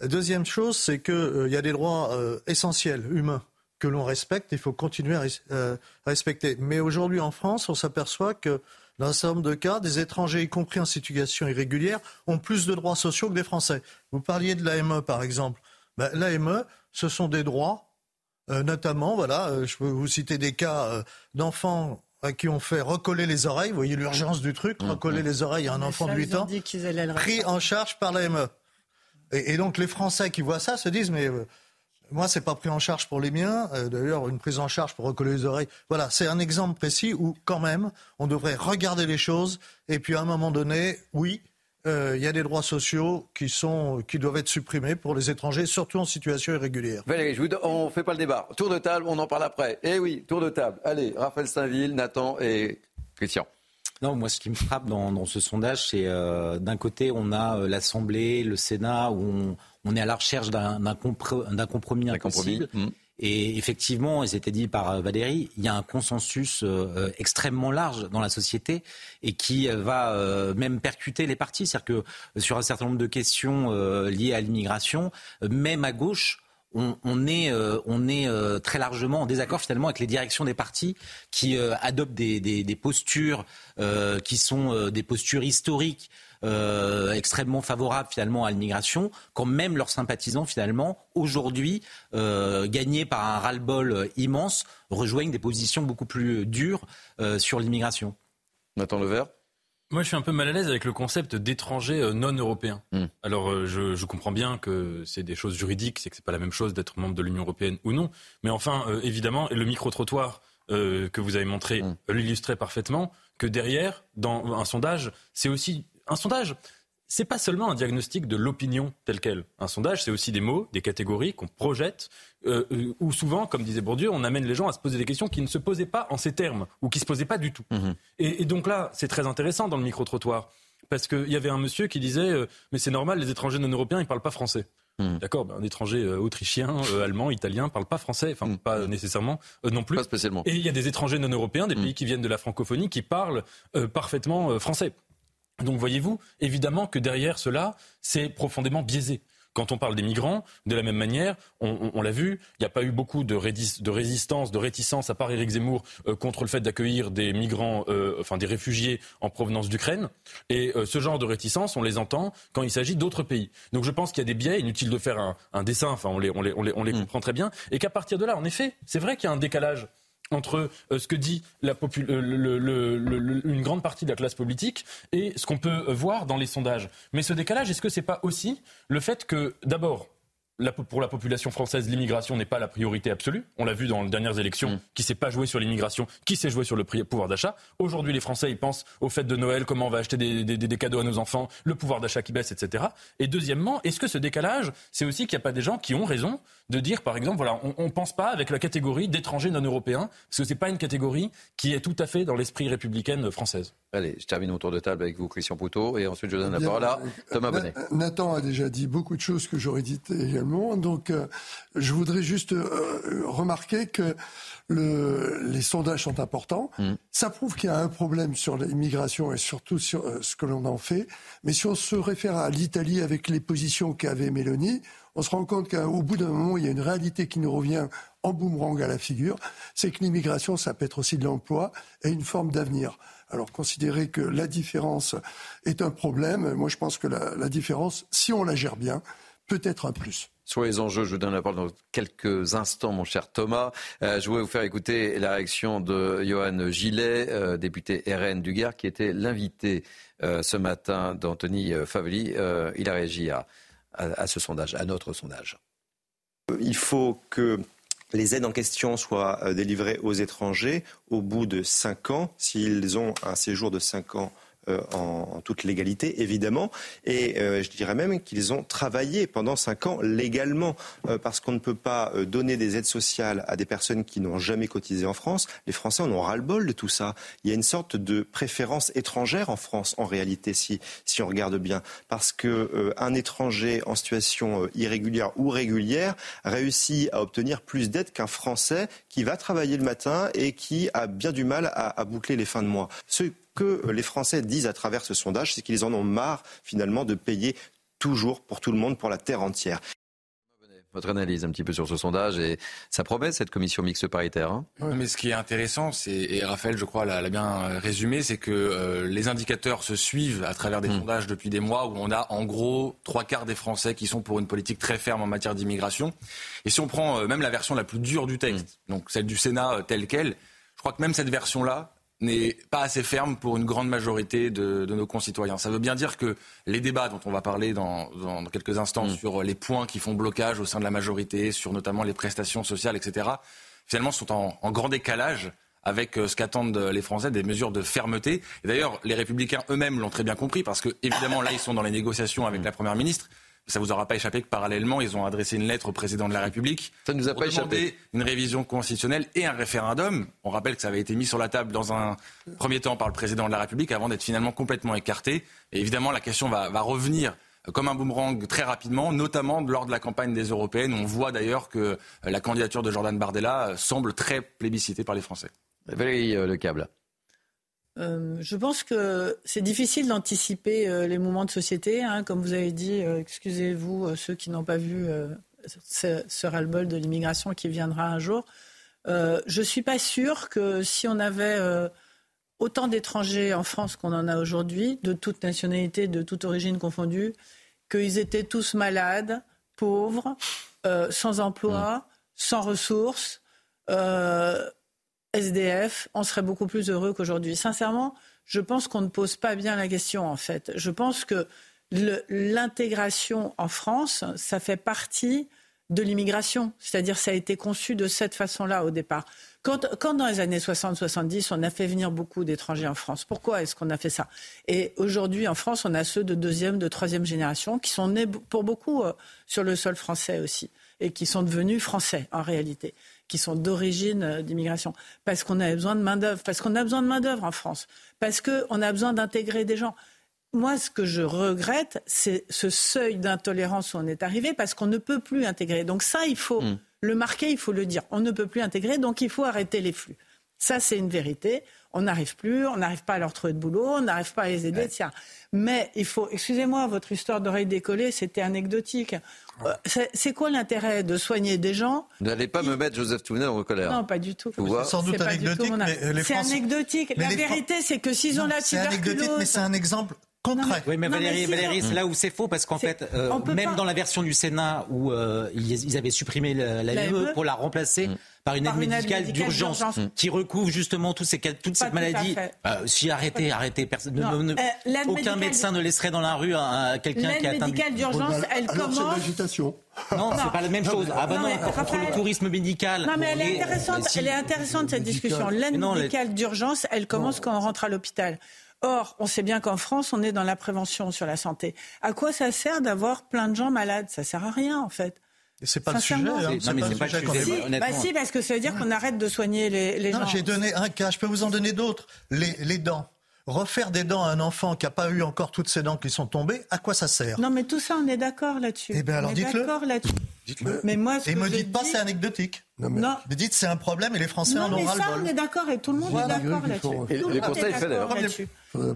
Deuxième chose, c'est qu'il euh, y a des droits euh, essentiels, humains, que l'on respecte, il faut continuer à euh, respecter. Mais aujourd'hui en France, on s'aperçoit que dans un certain nombre de cas, des étrangers, y compris en situation irrégulière, ont plus de droits sociaux que des Français. Vous parliez de l'AME, par exemple. Ben, L'AME, ce sont des droits, notamment, voilà, je peux vous citer des cas d'enfants qui ont fait recoller les oreilles, vous voyez l'urgence du truc, mmh, recoller mmh. les oreilles à un enfant de 8 ans, pris en charge par l'AME. Et, donc les Français qui voient ça se disent mais euh, moi c'est pas pris en charge pour les miens. Euh, d'ailleurs une prise en charge pour recoller les oreilles. Voilà, c'est un exemple précis où quand même on devrait regarder les choses et puis à un moment donné, oui. Euh, il y a des droits sociaux qui, sont, qui doivent être supprimés pour les étrangers, surtout en situation irrégulière. Valérie, je vous, on ne fait pas le débat. Tour de table, on en parle après. Eh oui, tour de table. Allez, Raphaël Saint-Ville, Nathan et Christian. Non, moi, ce qui me frappe dans, ce sondage, c'est euh, d'un côté, on a euh, l'Assemblée, le Sénat, où on, est à la recherche d'un compromis impossible. Hum. Et effectivement, et c'était dit par euh, Valérie, il y a un consensus extrêmement large dans la société et qui va même percuter les partis. C'est-à-dire que sur un certain nombre de questions liées à l'immigration, même à gauche, on, est, euh, euh, très largement en désaccord finalement avec les directions des partis qui euh, adoptent des, postures qui sont des postures historiques. Extrêmement favorables finalement à l'immigration, quand même leurs sympathisants finalement aujourd'hui gagnés par un ras-le-bol immense rejoignent des positions beaucoup plus dures sur l'immigration. Nathan Levert moi, je suis un peu mal à l'aise avec le concept d'étranger euh, non européen. Hmm. Alors, euh, je, comprends bien que c'est des choses juridiques, c'est que c'est pas la même chose d'être membre de l'Union européenne ou non. Mais enfin, euh, évidemment, le micro-trottoir que vous avez montré hmm. l'illustrait parfaitement, que derrière, dans un sondage, c'est aussi un sondage c'est pas seulement un diagnostic de l'opinion telle qu'elle. Un sondage, c'est aussi des mots, des catégories qu'on projette, euh, euh, où souvent, comme disait Bourdieu, on amène les gens à se poser des questions qui ne se posaient pas en ces termes, ou qui se posaient pas du tout. Mhm. Et, donc là, c'est très intéressant dans le micro-trottoir, parce qu'il y avait un monsieur qui disait, euh, mais c'est normal, les étrangers non européens, ils parlent pas français. Mhm. D'accord, ben, un étranger autrichien, allemand, italien parle pas français, enfin mhm. pas nécessairement non plus. Pas spécialement. Et il y a des étrangers non européens, des pays qui viennent de la francophonie, qui parlent parfaitement français. Donc voyez-vous, évidemment que derrière cela, c'est profondément biaisé. Quand on parle des migrants, de la même manière, on, l'a vu, il n'y a pas eu beaucoup de, résistance, de réticence, à part Éric Zemmour, euh, contre le fait d'accueillir des migrants, euh, enfin des réfugiés en provenance d'Ukraine. Et euh, ce genre de réticence, on les entend quand il s'agit d'autres pays. Donc je pense qu'il y a des biais, inutile de faire un, dessin, enfin on les, on les, on les, mm. comprend très bien, et qu'à partir de là, en effet, c'est vrai qu'il y a un décalage entre euh, ce que dit euh, une grande partie de la classe politique et ce qu'on peut voir dans les sondages. Mais ce décalage, est-ce que ce n'est pas aussi le fait que, d'abord, pour la population française, l'immigration n'est pas la priorité absolue. On l'a vu dans les dernières élections, mm. qui s'est pas joué sur l'immigration, qui s'est joué sur le pouvoir d'achat. Aujourd'hui, les Français, ils pensent aux fêtes de Noël, comment on va acheter des, cadeaux à nos enfants, le pouvoir d'achat qui baisse, etc. Et deuxièmement, est-ce que ce décalage, c'est aussi qu'il n'y a pas des gens qui ont raison de dire, par exemple, voilà, on ne pense pas avec la catégorie d'étrangers non européens, parce que c'est pas une catégorie qui est tout à fait dans l'esprit républicaine française. Allez, je termine autour de table avec vous, Christian Poutot, et ensuite je donne la parole à Thomas Bonnet. Nathan a déjà dit beaucoup de choses que j'aurais dites également, donc euh, je voudrais juste euh, remarquer que les sondages sont importants. Mm. Ça prouve qu'il y a un problème sur l'immigration et surtout sur euh, ce que l'on en fait. Mais si on se réfère à l'Italie avec les positions qu'avait Mélanie, on se rend compte qu'au bout d'un moment, il y a une réalité qui nous revient en boomerang à la figure, c'est que l'immigration, ça peut être aussi de l'emploi et une forme d'avenir. Alors considérer que la différence est un problème, moi je pense que la différence, si on la gère bien, peut être un plus. Sur les enjeux, je vous donne la parole dans quelques instants, mon cher Thomas. Euh, je voulais vous faire écouter la réaction de Johan Gillet, euh, député RN du Gard, qui était l'invité euh, ce matin d'Anthony Faveli. il a réagi à, à, ce sondage, à notre sondage. Il faut que les aides en question soient délivrées aux étrangers au bout de cinq ans, s'ils ont un séjour de cinq ans euh, en, toute légalité, évidemment. Et euh, je dirais même qu'ils ont travaillé pendant cinq ans légalement, euh, parce qu'on ne peut pas donner des aides sociales à des personnes qui n'ont jamais cotisé en France. Les Français en ont ras-le-bol de tout ça. Il y a une sorte de préférence étrangère en France, en réalité, si, on regarde bien. Parce que un étranger en situation irrégulière ou régulière réussit à obtenir plus d'aides qu'un Français qui va travailler le matin et qui a bien du mal à, boucler les fins de mois. Que les Français disent à travers ce sondage, c'est qu'ils en ont marre finalement de payer toujours pour tout le monde, pour la terre entière votre analyse un petit peu sur ce sondage et ça promet cette commission mixte paritaire. Hein? Mais ce qui est intéressant, c'est et Raphaël, je crois, l'a bien résumé, c'est que euh, les indicateurs se suivent à travers des mmh. sondages depuis des mois où on a en gros trois quarts des Français qui sont pour une politique très ferme en matière d'immigration. Et si on prend euh, même la version la plus dure du texte, mmh. donc celle du Sénat euh, telle quelle, je crois que même cette version-là, n'est pas assez ferme pour une grande majorité de, nos concitoyens. Ça veut bien dire que les débats dont on va parler dans, quelques instants mm. sur les points qui font blocage au sein de la majorité, sur notamment les prestations sociales, etc., finalement sont en, grand décalage avec euh, ce qu'attendent les Français, des mesures de fermeté. Et d'ailleurs, les républicains eux-mêmes l'ont très bien compris, parce que, évidemment, là, ils sont dans les négociations avec mm. la Première ministre. Ça vous aura pas échappé que parallèlement, ils ont adressé une lettre au président de la République. Ça nous a pas échappé. Une révision constitutionnelle et un référendum. On rappelle que ça avait été mis sur la table dans un premier temps par le président de la République avant d'être finalement complètement écarté. Et évidemment, la question va, va revenir comme un boomerang très rapidement, notamment lors de la campagne des européennes. On voit d'ailleurs que la candidature de Jordan Bardella semble très plébiscitée par les Français. Valérie euh, Le Câble. Euh, je pense que c'est difficile d'anticiper euh, les mouvements de société. Hein, comme vous avez dit, euh, excusez-vous ceux qui n'ont pas vu ce, ce ras-le-bol de l'immigration qui viendra un jour. je ne suis pas sûre que si on avait autant d'étrangers en France qu'on en a aujourd'hui, de toute nationalité, de toute origine confondue, qu'ils étaient tous malades, pauvres, sans emploi, mmh. sans ressources. SDF, on serait beaucoup plus heureux qu'aujourd'hui. Sincèrement, je pense qu'on ne pose pas bien la question, en fait. Je pense que l'intégration en France, ça fait partie de l'immigration. C'est-à-dire, ça a été conçu de cette façon-là au départ. Quand, dans les années 60-70, on a fait venir beaucoup d'étrangers en France, pourquoi est-ce qu'on a fait ça? Et aujourd'hui, en France, on a ceux de deuxième, de troisième génération qui sont nés pour beaucoup euh, sur le sol français aussi et qui sont devenus français en réalité qui sont d'origine euh, d'immigration, parce qu'on a besoin de main-d'œuvre, parce qu'on a besoin de main-d'œuvre en France, parce qu'on a besoin d'intégrer des gens. Moi, ce que je regrette, c'est ce seuil d'intolérance où on est arrivé, parce qu'on ne peut plus intégrer. Donc ça, il faut hmm. le marquer, il faut le dire. On ne peut plus intégrer, donc il faut arrêter les flux. Ça, c'est une vérité on n'arrive plus, on n'arrive pas à leur trouver de boulot, on n'arrive pas à les aider, etc. Mais il faut, excusez-moi, votre histoire d'oreille décollée, c'était anecdotique. Euh, c'est quoi l'intérêt de soigner des gens N'allez pas me mettre Joseph Touvenel en colère. Non, pas du tout. C'est sans doute anecdotique, mais C'est anecdotique. la vérité, c'est que s'ils ont la tuberculose... C'est anecdotique, mais c'est un exemple concret. Oui, mais Valérie, Valérie c'est là où c'est faux, parce qu'en fait, euh, même dans la version du Sénat où euh, ils, avaient supprimé l'AME pour la remplacer, mm par une, aide, médicale, d'urgence qui recouvre justement toutes ces, toutes ces maladies. Euh, si arrêtez, arrêtez. Personne, euh, aucun médecin ne laisserait dans la rue quelqu'un qui a atteint. L'aide médicale d'urgence, elle commence. Non, c'est pas la même chose. Ah bah non, contre le tourisme médical. Non, mais elle est intéressante. Elle est intéressante cette discussion. L'aide médicale d'urgence, elle commence quand on rentre à l'hôpital. Or, on sait bien qu'en France, on est dans la prévention sur la santé. À quoi ça sert d'avoir plein de gens malades? Ça sert à rien, en fait. C'est pas le sujet. Hein, non, mais c'est pas, le sujet. Bah si, parce que ça veut dire qu'on arrête de soigner les, les non, J'ai donné un cas, je peux vous en donner d'autres. Les, les dents. Refaire des dents à un enfant qui n'a pas eu encore toutes ses dents qui sont tombées, à quoi ça sert? Non, mais tout ça, on est d'accord là-dessus. Eh bien, alors dites-le. là-dessus. Dites-le. Mais moi, ce et que me dites pas c'est anecdotique. Non, mais... non. dites c'est un problème et les Français en ont ras le ça, on est d'accord et tout le monde est d'accord là-dessus. Et les conseils fédéraux.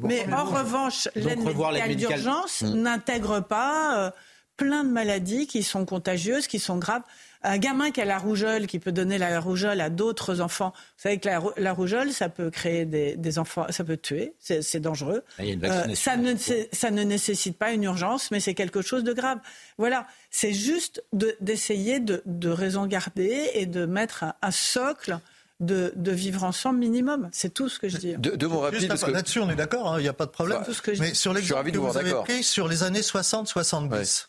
Mais en revanche, l'aide médicale d'urgence hmm. n'intègre pas euh, plein de maladies qui sont contagieuses, qui sont graves un gamin qui a la rougeole, qui peut donner la rougeole à d'autres enfants. Vous savez que la, rougeole, ça peut créer des, enfants, ça peut tuer, c'est dangereux. Euh, ça, ne, ça ne nécessite pas une urgence, mais c'est quelque chose de grave. Voilà, c'est juste d'essayer de, de, raison garder et de mettre un, socle. De, vivre ensemble minimum. C'est tout ce que je dis. De, de mon rapide, parce que... Là-dessus, on est d'accord, hein, il n'y a pas de problème. Mais sur l'exemple que vous, avez pris sur les années 60-70,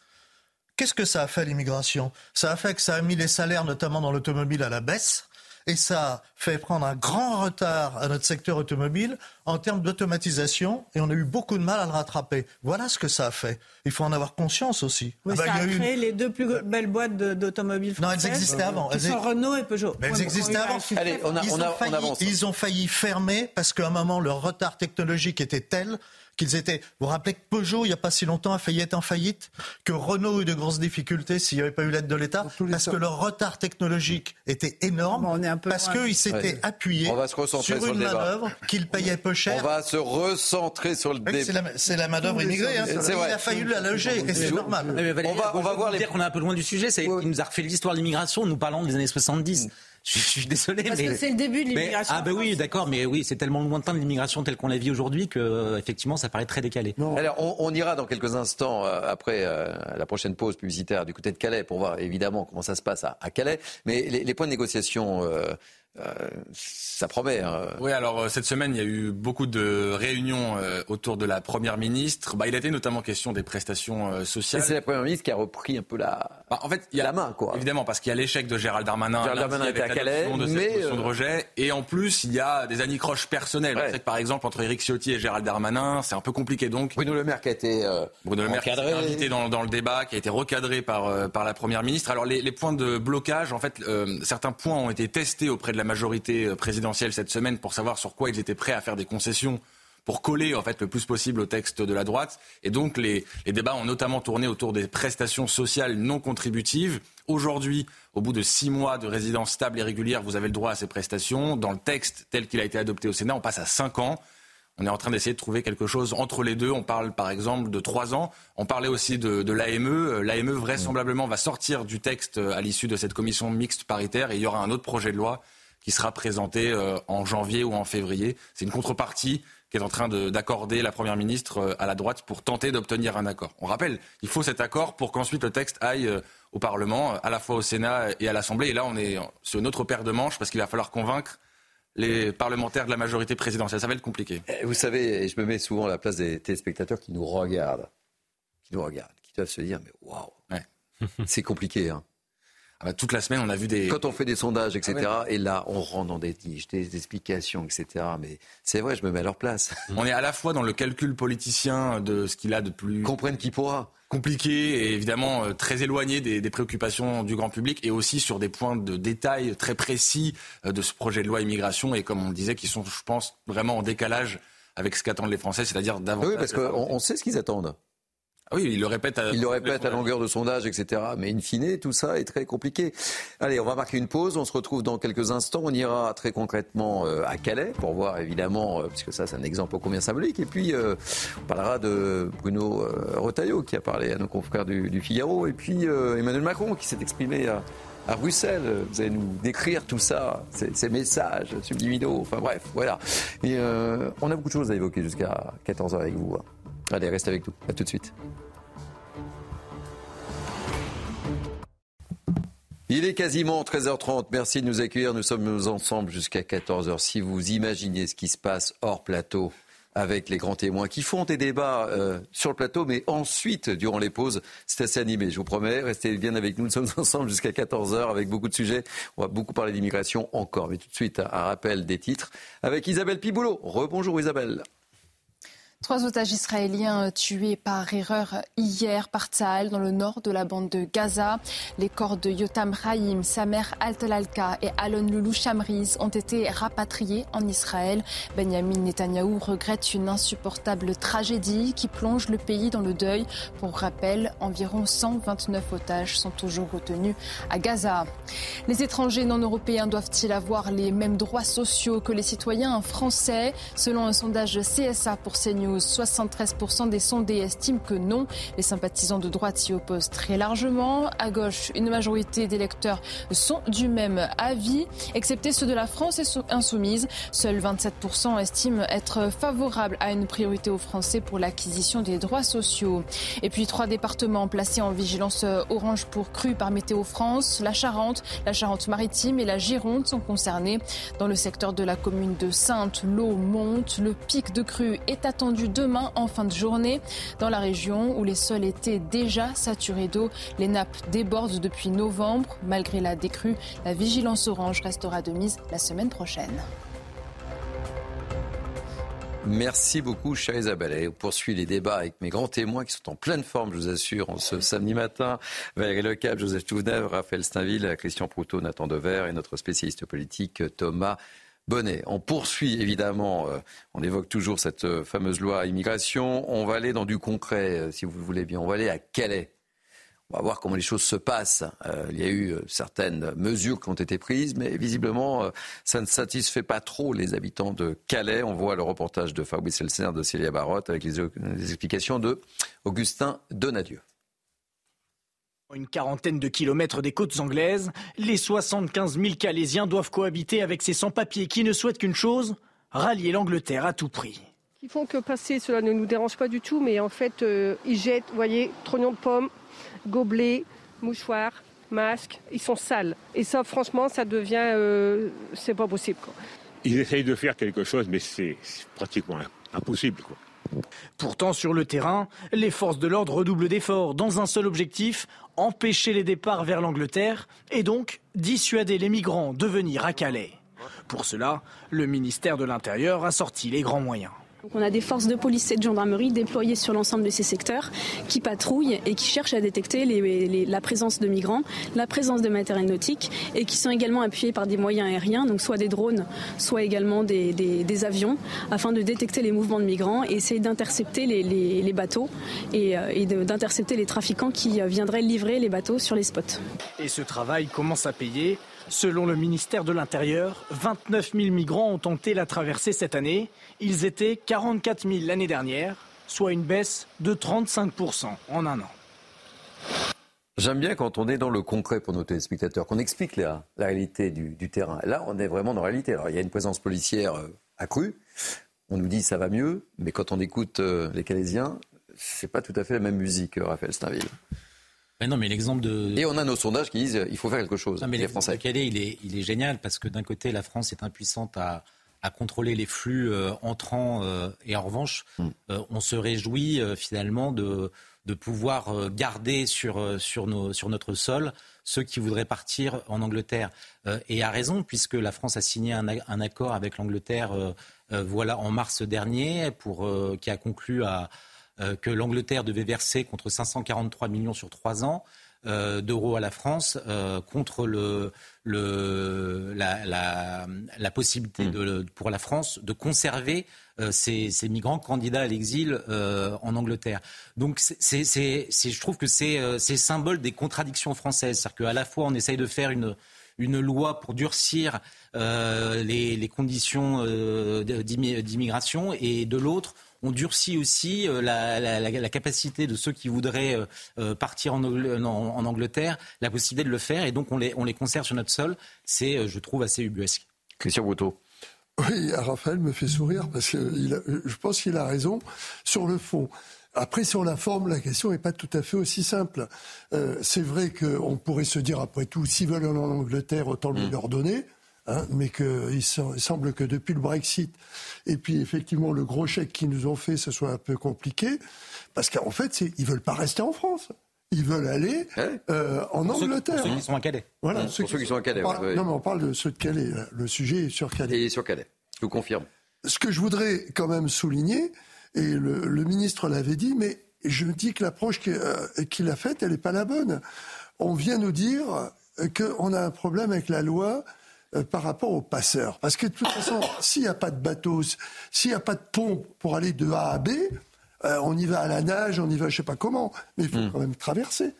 Qu'est-ce que ça a fait l'immigration? Ça a fait que ça a mis les salaires, notamment dans l'automobile, à la baisse. Et ça a fait prendre un grand retard à notre secteur automobile en termes d'automatisation et on a eu beaucoup de mal à le rattraper. Voilà ce que ça a fait. Il faut en avoir conscience aussi. Oui, ah bah, ça a, créé les deux plus belles boîtes d'automobiles françaises. Non, elles existaient avant. Qui sont Renault et Peugeot. Mais elles existaient avant. Allez, on, a, ils, on, ont failli, ils ont failli fermer parce qu'à un moment, leur retard technologique était tel qu'ils étaient. Vous vous rappelez que Peugeot, il n'y a pas si longtemps, a failli être en faillite, que Renault a eu de grosses difficultés s'il n'y avait pas eu l'aide de l'État, parce que leur retard technologique était énorme, on est un peu parce qu'ils s'étaient appuyés sur, une manœuvre qu'ils payaient peu cher. On va se recentrer sur le débat. C'est la, manœuvre immigrée. Hein. Il a fallu la loger, et c'est normal. on va, on va voir les... dire qu'on est un peu loin du sujet. C'est qu'il nous a refait l'histoire de l'immigration, nous parlons des années 70. Je, suis désolé, Parce mais que c'est le début de l'immigration. ah ben oui, d'accord, mais oui, c'est tellement lointain de l'immigration telle qu'on la vit aujourd'hui que euh, effectivement, ça paraît très décalé. Alors, on, ira dans quelques instants euh, après euh, la prochaine pause publicitaire du côté de Calais pour voir évidemment comment ça se passe à, Calais. Mais les, points de négociation euh, ça promet. Hein. Oui, alors euh, cette semaine, il y a eu beaucoup de réunions euh, autour de la Première ministre. Bah, il a été notamment question des prestations sociales. C'est la Première ministre qui a repris un peu la, bah, en fait, il y a, la main. Quoi. Évidemment, parce qu'il y a l'échec de Gérald Darmanin, Gérald Darmanin était à Calais, de mais cette de rejet. Et en plus, il y a des anicroches personnelles. Ouais. On sait que, par exemple, entre Éric Ciotti et Gérald Darmanin, c'est un peu compliqué. Donc, Bruno Le Maire qui a été Bruno Le Maire qui a été invité dans, dans, le débat, qui a été recadré par, par la Première ministre. Alors, les, les points de blocage, en fait, certains points ont été testés auprès de la majorité présidentielle cette semaine pour savoir sur quoi ils étaient prêts à faire des concessions pour coller en fait le plus possible au texte de la droite. Et donc les, les débats ont notamment tourné autour des prestations sociales non contributives. Aujourd'hui, au bout de six mois de résidence stable et régulière, vous avez le droit à ces prestations. Dans le texte tel qu'il a été adopté au Sénat, on passe à cinq ans. On est en train d'essayer de trouver quelque chose entre les deux. On parle par exemple de trois ans. On parlait aussi de, de l'AME. L'AME vraisemblablement va sortir du texte à l'issue de cette commission mixte paritaire et il y aura un autre projet de loi qui sera présenté euh, en janvier ou en février. C'est une contrepartie qui est en train d'accorder la Première ministre euh, à la droite pour tenter d'obtenir un accord. On rappelle, il faut cet accord pour qu'ensuite le texte aille euh, au Parlement, à la fois au Sénat et à l'Assemblée. Et là, on est sur une autre paire de manches parce qu'il va falloir convaincre les parlementaires de la majorité présidentielle. Ça va être compliqué. Eh, vous savez, je me mets souvent à la place des téléspectateurs qui nous regardent, qui nous regardent, qui doivent se dire, mais waouh, c'est compliqué. Hein. Ah bah, toute la semaine, on a vu des. Quand on fait des sondages, etc., ah et là, on rentre dans des niches, des explications, etc. Mais c'est vrai, je me mets à leur place. On est à la fois dans le calcul politicien de ce qu'il a de plus. Qui pourra. Compliqué et évidemment euh, très éloigné des, des, préoccupations du grand public et aussi sur des points de détail très précis euh, de ce projet de loi immigration et comme on le disait, qui sont, je pense, vraiment en décalage avec ce qu'attendent les Français, c'est-à-dire davantage. Oui, parce qu'on on sait ce qu'ils attendent. Ah oui, il le répète à, il le répète à longueur de sondage, etc. Mais in fine, tout ça est très compliqué. Allez, on va marquer une pause. On se retrouve dans quelques instants. On ira très concrètement euh, à Calais pour voir évidemment, euh, puisque ça c'est un exemple combien symbolique. Et puis euh, on parlera de Bruno Retailleau qui a parlé à nos confrères du, Figaro. Et puis Emmanuel Macron qui s'est exprimé à, à Bruxelles. Vous allez nous décrire tout ça, ces, ces messages subliminaux. Enfin bref, voilà. Et on a beaucoup de choses à évoquer jusqu'à 14h avec vous. Hein. Allez, reste avec nous. À tout de suite. Il est quasiment 13h30. Merci de nous accueillir. Nous sommes ensemble jusqu'à 14h. Si vous imaginez ce qui se passe hors plateau avec les grands témoins qui font des débats euh, sur le plateau, mais ensuite, durant les pauses, c'est assez animé. Je vous promets, restez bien avec nous. Nous sommes ensemble jusqu'à 14h avec beaucoup de sujets. On va beaucoup parler d'immigration encore. Mais tout de suite, un rappel des titres avec Isabelle Piboulot. Rebonjour Isabelle. Trois otages israéliens euh, tués par erreur hier par Tzahal dans le nord de la bande de Gaza. Les corps de Yotam Rahim, Samer Al-Talalka et Alon Loulou Shamriz ont été rapatriés en Israël. Benjamin Netanyahou regrette une insupportable tragédie qui plonge le pays dans le deuil. Pour rappel, environ 129 otages sont toujours retenus à Gaza. Les étrangers non européens doivent-ils avoir les mêmes droits sociaux que les citoyens français? Selon un sondage CSA pour CNews, 73% des sondés estiment que non. Les sympathisants de droite s'y opposent très largement. À gauche, une majorité d'électeurs sont du même avis, excepté ceux de la France insoumise. Seuls 27% estiment être favorables à une priorité aux Français pour l'acquisition des droits sociaux. Et puis trois départements placés en vigilance orange pour crue par Météo France. La Charente, la Charente-Maritime et la Gironde sont concernés. Dans le secteur de la commune de Sainte, l'eau monte. Le pic de crue est attendu demain en fin de journée. Dans la région où les sols étaient déjà saturés d'eau, les nappes débordent depuis novembre. Malgré la décrue, la vigilance orange restera de mise la semaine prochaine. Merci beaucoup, chère Isabelle. on poursuit les débats avec mes grands témoins qui sont en pleine forme, je vous assure, en ce samedi matin. Valérie Lecap, Joseph Touvenève, Raphaël Steinville, Christian Proutot, Nathan Dever et notre spécialiste politique Thomas Bonnet. On poursuit évidemment, euh, on évoque toujours cette euh, fameuse loi immigration. On va aller dans du concret, euh, si vous le voulez bien. On va aller à Calais. On va voir comment les choses se passent. il y a eu certaines mesures qui ont été prises, mais visiblement, ça ne satisfait pas trop les habitants de Calais. On voit le reportage de Fabrice Elsner de Célia Barotte avec les, les explications de Augustin Donadieu. Une quarantaine de kilomètres des côtes anglaises, les 75 000 Calaisiens doivent cohabiter avec ces sans-papiers qui ne souhaitent qu'une chose, rallier l'Angleterre à tout prix. Ils font que passer, cela ne nous dérange pas du tout, mais en fait, euh, ils jettent, vous voyez, trognons de pommes, gobelets, mouchoirs, masques, ils sont sales. Et ça, franchement, ça devient, euh, c'est pas possible. Ils essayent de faire quelque chose, mais c'est pratiquement impossible. Quoi. Pourtant, sur le terrain, les forces de l'ordre redoublent d'efforts dans un seul objectif, empêcher les départs vers l'Angleterre et donc dissuader les migrants de venir à Calais. Pour cela, le ministère de l'Intérieur a sorti les grands moyens on a des forces de police et de gendarmerie déployées sur l'ensemble de ces secteurs qui patrouillent et qui cherchent à détecter la présence de migrants, la présence de matériel nautique et qui sont également appuyés par des moyens aériens, donc soit des drones, soit également des, avions, afin de détecter les mouvements de migrants et essayer d'intercepter les, bateaux et, euh, et d'intercepter les trafiquants qui viendraient livrer les bateaux sur les spots. Et ce travail commence à payer. Selon le ministère de l'Intérieur, 29 000 migrants ont tenté la traversée cette année. Ils étaient 44 000 l'année dernière, soit une baisse de 35% en un an. J'aime bien quand on est dans le concret pour nos téléspectateurs, qu'on explique la, réalité du, terrain. Là, on est vraiment dans la réalité. Alors, il y a une présence policière euh, accrue. On nous dit ça va mieux, mais quand on écoute euh, les Calaisiens, c'est pas tout à fait la même musique, euh, Raphaël Stainville non, mais l'exemple de. Et on a nos sondages qui disent qu'il faut faire quelque chose. Non, mais les Français. De Calais, il est, il est génial parce que d'un côté, la France est impuissante à, à contrôler les flux euh, entrants euh, et en revanche, mm. euh, on se réjouit finalement de, de pouvoir garder sur, sur, nos, sur notre sol ceux qui voudraient partir en Angleterre. et à raison, puisque la France a signé un, un accord avec l'Angleterre voilà, en mars dernier pour, qui a conclu à euh, que l'Angleterre devait verser contre 543 millions sur trois ans. Euh, d'euros à la France euh, contre le, le, la, la, la, possibilité hmm. de, pour la France de conserver ces, ces, migrants candidats à l'exil en Angleterre. Donc c'est, je trouve que c'est symbole des contradictions françaises. C'est-à-dire qu'à la fois on essaye de faire une, une loi pour durcir les, les, conditions d'immigration et de l'autre on durcit aussi euh, la, capacité de ceux qui voudraient euh, euh, partir en, Angleterre, la possibilité de le faire, et donc on les, on les conserve sur notre sol. C'est, je trouve, assez ubuesque. Christian Bouteau. Oui, Raphaël me fait sourire parce que je pense qu'il a raison sur le fond. Après, sur la forme, la question n'est pas tout à fait aussi simple. c'est vrai qu'on pourrait se dire, après tout, s'ils veulent aller en Angleterre, autant le mm. leur donner. Hein, mais qu'il semble que depuis le Brexit et puis effectivement le gros chèque qu'ils nous ont fait, ce soit un peu compliqué, parce qu'en fait, ils veulent pas rester en France. Ils veulent aller euh, en Angleterre. pour ceux qui sont à Calais. Voilà, pour ceux, qui, sont à Calais. Non, mais on parle de ceux de Calais. Le sujet est sur Calais. Et sur Calais. Je vous confirme. Ce que je voudrais quand même souligner, et le, ministre l'avait dit, mais je dis que l'approche euh, qu'il a faite, elle n'est pas la bonne. On vient nous dire qu'on a un problème avec la loi euh, par rapport aux passeurs. Parce que de toute façon, s'il n'y a pas de bateau, s'il n'y a pas de pont pour aller de A à B, euh, on y va à la nage, on y va je sais pas comment, mais il faut hmm. quand même traverser.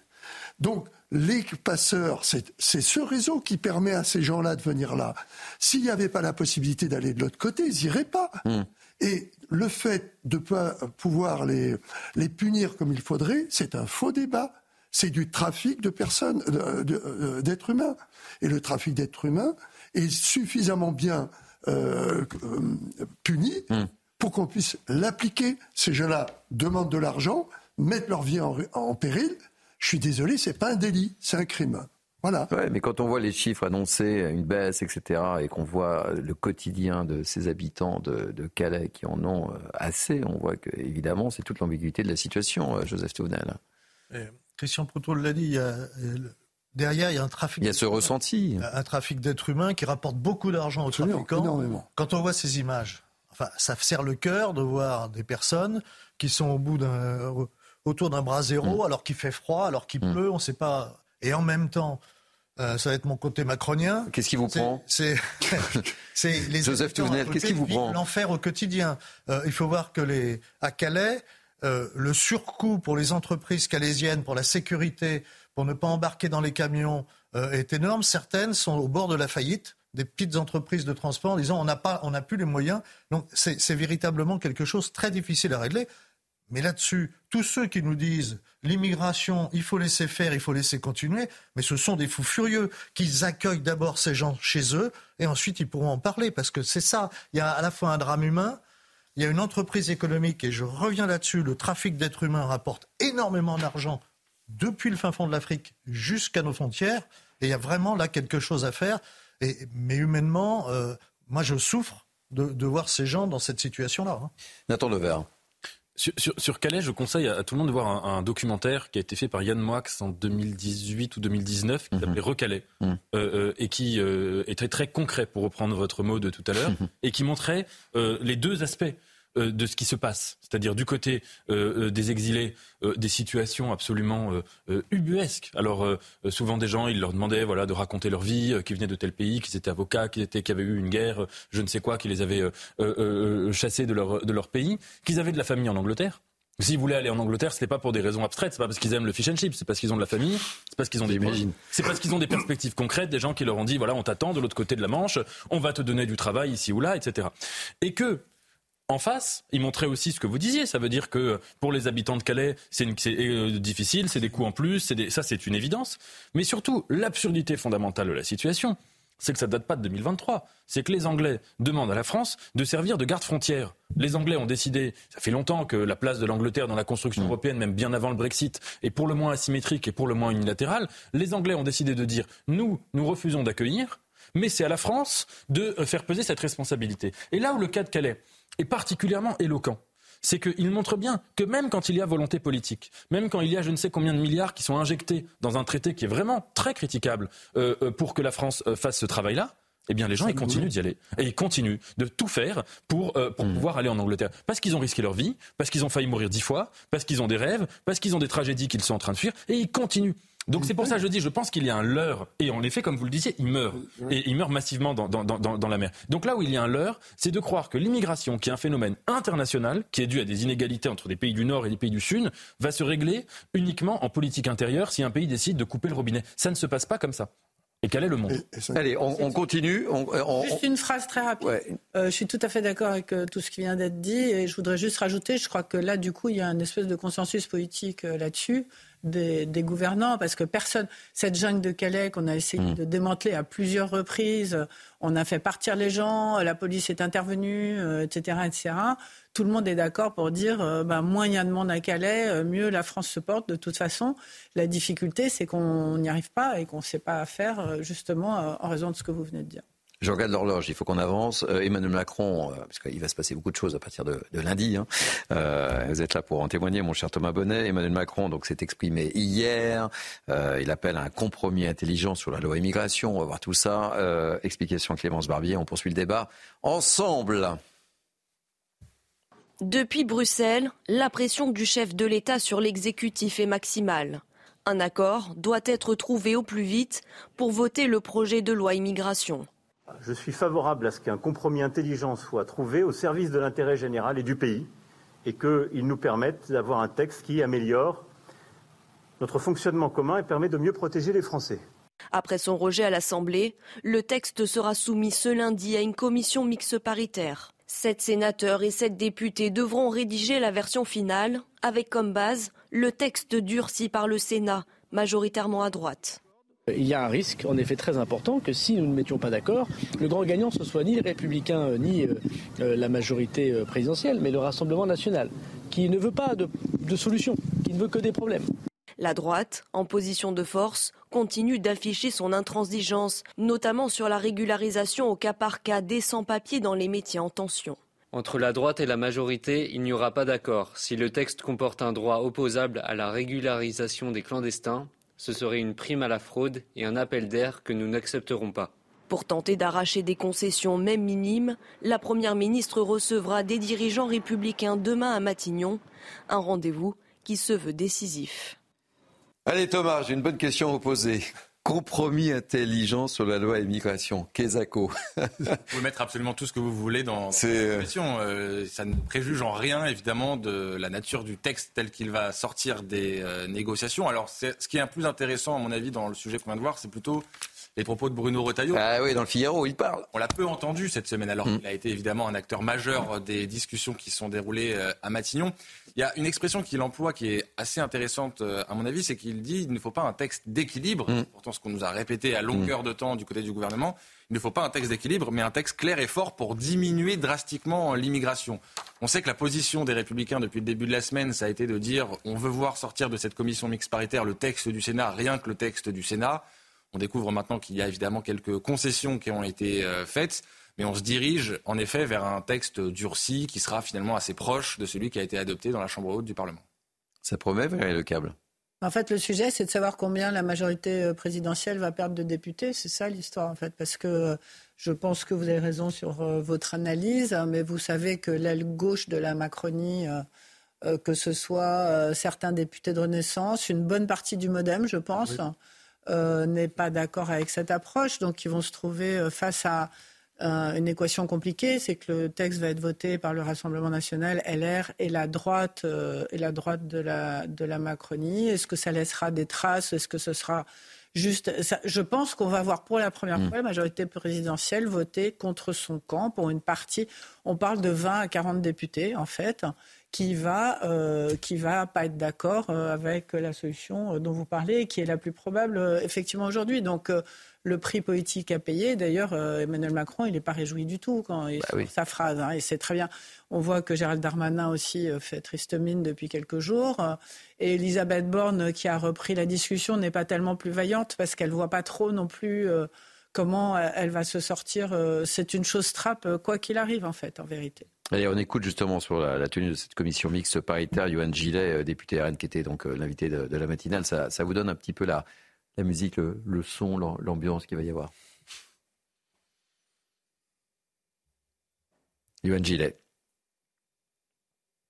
Donc, les passeurs, c'est ce réseau qui permet à ces gens-là de venir là. S'il n'y avait pas la possibilité d'aller de l'autre côté, ils n'iraient pas. Hmm. Et le fait de pas pouvoir les, les punir comme il faudrait, c'est un faux débat. C'est du trafic de personnes, euh, d'êtres humains. Et le trafic d'êtres humains, est suffisamment bien euh, puni hmm. pour qu'on puisse l'appliquer. Ces gens-là demandent de l'argent, mettent leur vie en, péril. Je suis désolé, c'est pas un délit, c'est un crime. Voilà. Ouais, mais quand on voit les chiffres annoncés, une baisse, etc., et qu'on voit le quotidien de ces habitants de, Calais qui en ont euh, assez, on voit que évidemment c'est toute l'ambiguïté de la situation, euh, Joseph Théonel. Christian Proto l'a dit, il y a derrière, il y a un trafic. Il y a ce ressenti. Un trafic d'êtres humains qui rapporte beaucoup d'argent aux trafiquants. Énormément. Quand on voit ces images, enfin, ça serre le cœur de voir des personnes qui sont au bout d'un, autour d'un bras zéro, mm. alors qu'il fait froid, alors qu'il mm. pleut, on ne sait pas. Et en même temps, euh, ça va être mon côté macronien. Qu'est-ce qui vous prend C'est les Joseph Touvenel, qu'est-ce qui vous prend L'enfer au quotidien. Euh, il faut voir que les à Calais, euh, le surcoût pour les entreprises calaisiennes, pour la sécurité, pour ne pas embarquer dans les camions, est énorme. Certaines sont au bord de la faillite des petites entreprises de transport en disant on n'a pas, plus les moyens. Donc c'est véritablement quelque chose de très difficile à régler. Mais là-dessus, tous ceux qui nous disent l'immigration, il faut laisser faire, il faut laisser continuer, mais ce sont des fous furieux qu'ils accueillent d'abord ces gens chez eux et ensuite ils pourront en parler parce que c'est ça. Il y a à la fois un drame humain, il y a une entreprise économique et je reviens là-dessus. Le trafic d'êtres humains rapporte énormément d'argent depuis le fin fond de l'Afrique jusqu'à nos frontières et il y a vraiment là quelque chose à faire. Et, mais humainement, euh, moi je souffre de, voir ces gens dans cette situation-là. Hein. Nathan Levert. Sur, Calais, je conseille à, tout le monde de voir un, documentaire qui a été fait par Yann Moix en 2018 ou 2019, qui mhm. s'appelait Recalais, mhm. euh, euh, et qui euh, était très concret, pour reprendre votre mot de tout à l'heure, mhm. et qui montrait les deux aspects euh, de ce qui se passe, c'est-à-dire du côté euh, euh, des exilés, des situations absolument ubuesques. Alors souvent des gens, ils leur demandaient voilà de raconter leur vie, qu'ils venaient de tel pays, qu'ils étaient avocats, qu'ils étaient, avaient eu une guerre, je ne sais quoi, qui les avait chassés de leur de leur pays, qu'ils avaient de la famille en Angleterre. S'ils voulaient aller en Angleterre, ce n'est pas pour des raisons abstraites, c'est pas parce qu'ils aiment le fish and chips, c'est parce qu'ils ont de la famille, c'est parce qu'ils ont des c'est parce qu'ils ont des perspectives concrètes, des gens qui leur ont dit voilà, on t'attend de l'autre côté de la Manche, on va te donner du travail ici ou là, etc. Et que en face, il montrait aussi ce que vous disiez. Ça veut dire que pour les habitants de Calais, c'est euh, difficile, c'est des coûts en plus, ça c'est une évidence. Mais surtout, l'absurdité fondamentale de la situation, c'est que ça date pas de 2023. C'est que les Anglais demandent à la France de servir de garde-frontière. Les Anglais ont décidé, ça fait longtemps que la place de l'Angleterre dans la construction mmh. européenne, même bien avant le Brexit, est pour le moins asymétrique et pour le moins unilatérale. Les Anglais ont décidé de dire, nous, nous refusons d'accueillir, mais c'est à la France de euh, faire peser cette responsabilité. Et là où le cas de Calais est particulièrement éloquent, c'est qu'il montre bien que même quand il y a volonté politique, même quand il y a je ne sais combien de milliards qui sont injectés dans un traité qui est vraiment très critiquable euh, euh, pour que la France fasse ce travail-là, eh bien les gens ils continuent d'y aller et ils continuent de tout faire pour, pour hmm. pouvoir aller en Angleterre parce qu'ils ont risqué leur vie, parce qu'ils ont failli mourir dix fois, parce qu'ils ont des rêves, parce qu'ils ont des tragédies qu'ils sont en train de fuir et ils continuent. Donc c'est pour ça que je dis, je pense qu'il y a un leurre. Et en effet, comme vous le disiez, il meurt. Et il meurt massivement dans, dans, dans, dans la mer. Donc là où il y a un leurre, c'est de croire que l'immigration, qui est un phénomène international, qui est dû à des inégalités entre des pays du Nord et des pays du Sud, va se régler uniquement en politique intérieure si un pays décide de couper le robinet. Ça ne se passe pas comme ça. Et quel est le monde? Allez, on, continue. Juste une phrase très rapide. Euh, je suis tout à fait d'accord avec euh, tout ce qui vient d'être dit et je voudrais juste rajouter, je crois que là, du coup, il y a une espèce de consensus politique euh, là-dessus des, gouvernants, parce que personne, cette jungle de Calais qu'on a essayé mm. de démanteler à plusieurs reprises, on a fait partir les gens, la police est intervenue, etc., euh, etc. Tout le monde est d'accord pour dire, euh, ben, moins il y a de monde à Calais, euh, mieux la France se porte. De toute façon, la difficulté, c'est qu'on n'y arrive pas et qu'on ne sait pas faire, justement, en raison de ce que vous venez de dire. Je regarde l'horloge, il faut qu'on avance. Euh, Emmanuel Macron, euh, parce qu'il va se passer beaucoup de choses à partir de, lundi. Hein. Euh, vous êtes là pour en témoigner, mon cher Thomas Bonnet. Emmanuel Macron donc s'est exprimé hier. il appelle à un compromis intelligent sur la loi immigration. On va voir tout ça. explication Clémence Barbier. On poursuit le débat ensemble. Depuis Bruxelles, la pression du chef de l'État sur l'exécutif est maximale. Un accord doit être trouvé au plus vite pour voter le projet de loi immigration. Je suis favorable à ce qu'un compromis intelligent soit trouvé au service de l'intérêt général et du pays et qu'il nous permette d'avoir un texte qui améliore notre fonctionnement commun et permet de mieux protéger les Français. Après son rejet à l'Assemblée, le texte sera soumis ce lundi à une commission mixte paritaire. Sept sénateurs et sept députés devront rédiger la version finale, avec comme base le texte durci par le Sénat, majoritairement à droite. Il y a un risque, en effet, très important que si nous ne mettions pas d'accord, le grand gagnant ce soit ni les républicains euh, ni euh, euh, la majorité présidentielle, mais le Rassemblement national, qui ne veut pas de, de solution, qui ne veut que des problèmes. La droite, en position de force, continue d'afficher son intransigeance, notamment sur la régularisation au cas par cas des sans-papiers dans les métiers en tension. Entre la droite et la majorité, il n'y aura pas d'accord. Si le texte comporte un droit opposable à la régularisation des clandestins, ce serait une prime à la fraude et un appel d'air que nous n'accepterons pas. Pour tenter d'arracher des concessions même minimes, la Première ministre recevra des dirigeants républicains demain à Matignon, un rendez-vous qui se veut décisif. Allez Thomas, j'ai une bonne question à vous poser. Compromis intelligent sur la loi immigration. Kezako. vous pouvez mettre absolument tout ce que vous voulez dans cette euh, question. Euh, ça ne préjuge en rien, évidemment, de la nature du texte tel qu'il va sortir des euh, négociations. Alors, ce qui est un plus intéressant, à mon avis, dans le sujet qu'on vient de voir, c'est plutôt les propos de Bruno Retailleau. Ah oui, dans le Figaro, il parle. On l'a peu entendu cette semaine, alors mm. qu'il a été évidemment un acteur majeur des discussions qui sont déroulées à Matignon. Il y a une expression qu'il emploie qui est assez intéressante, euh, à mon avis, c'est qu'il dit il ne faut pas un texte d'équilibre. Mm. Pourtant, ce qu'on nous a répété à longueur mm. de temps du côté du gouvernement, il ne faut pas un texte d'équilibre, mais un texte clair et fort pour diminuer drastiquement l'immigration. On sait que la position des Républicains depuis le début de la semaine, ça a été de dire on veut voir sortir de cette commission mixte paritaire le texte du Sénat, rien que le texte du Sénat. On découvre maintenant qu'il y a évidemment quelques concessions qui ont été euh, faites. Mais on se dirige en effet vers un texte durci qui sera finalement assez proche de celui qui a été adopté dans la Chambre haute du Parlement. Ça promet, Valérie Le Câble? En fait, le sujet, c'est de savoir combien la majorité euh, présidentielle va perdre de députés. C'est ça l'histoire, en fait. Parce que euh, je pense que vous avez raison sur votre analyse, hein, mais vous savez que l'aile gauche de la Macronie, que ce soit certains députés de Renaissance, une bonne partie du Modem, je pense, n'est pas d'accord avec cette approche. Donc, ils vont se trouver face à euh, une équation compliquée, c'est que le texte va être voté par le Rassemblement national, LR et la droite euh, et la droite de la, de la Macronie. Est-ce que ça laissera des traces? Est-ce que ce sera juste? Je pense qu'on va voir pour la première mm. fois la majorité présidentielle voter contre son camp pour une partie. On parle de 20 à 40 députés en fait qui va euh, qui va pas être d'accord avec la solution dont vous parlez, qui est la plus probable effectivement aujourd'hui. Donc le prix politique à payer. D'ailleurs, euh, Emmanuel Macron, il n'est pas réjoui du tout quand il bah sa phrase. Hein, et c'est très bien. On voit que Gérald Darmanin aussi euh, fait triste mine depuis quelques jours. Et Elisabeth Borne, qui a repris la discussion, n'est pas tellement plus vaillante parce qu'elle voit pas trop non plus euh, comment elle va se sortir. C'est une chose trappe, quoi qu'il arrive, en fait, en vérité. Allez, on écoute justement sur la, tenue de cette commission mixte paritaire, Johan Gillet, député RN, qui était donc l'invité de, la matinale. Ça, vous donne un petit peu la, musique, le, son, l'ambiance qu'il va y avoir. Yoann Gillet.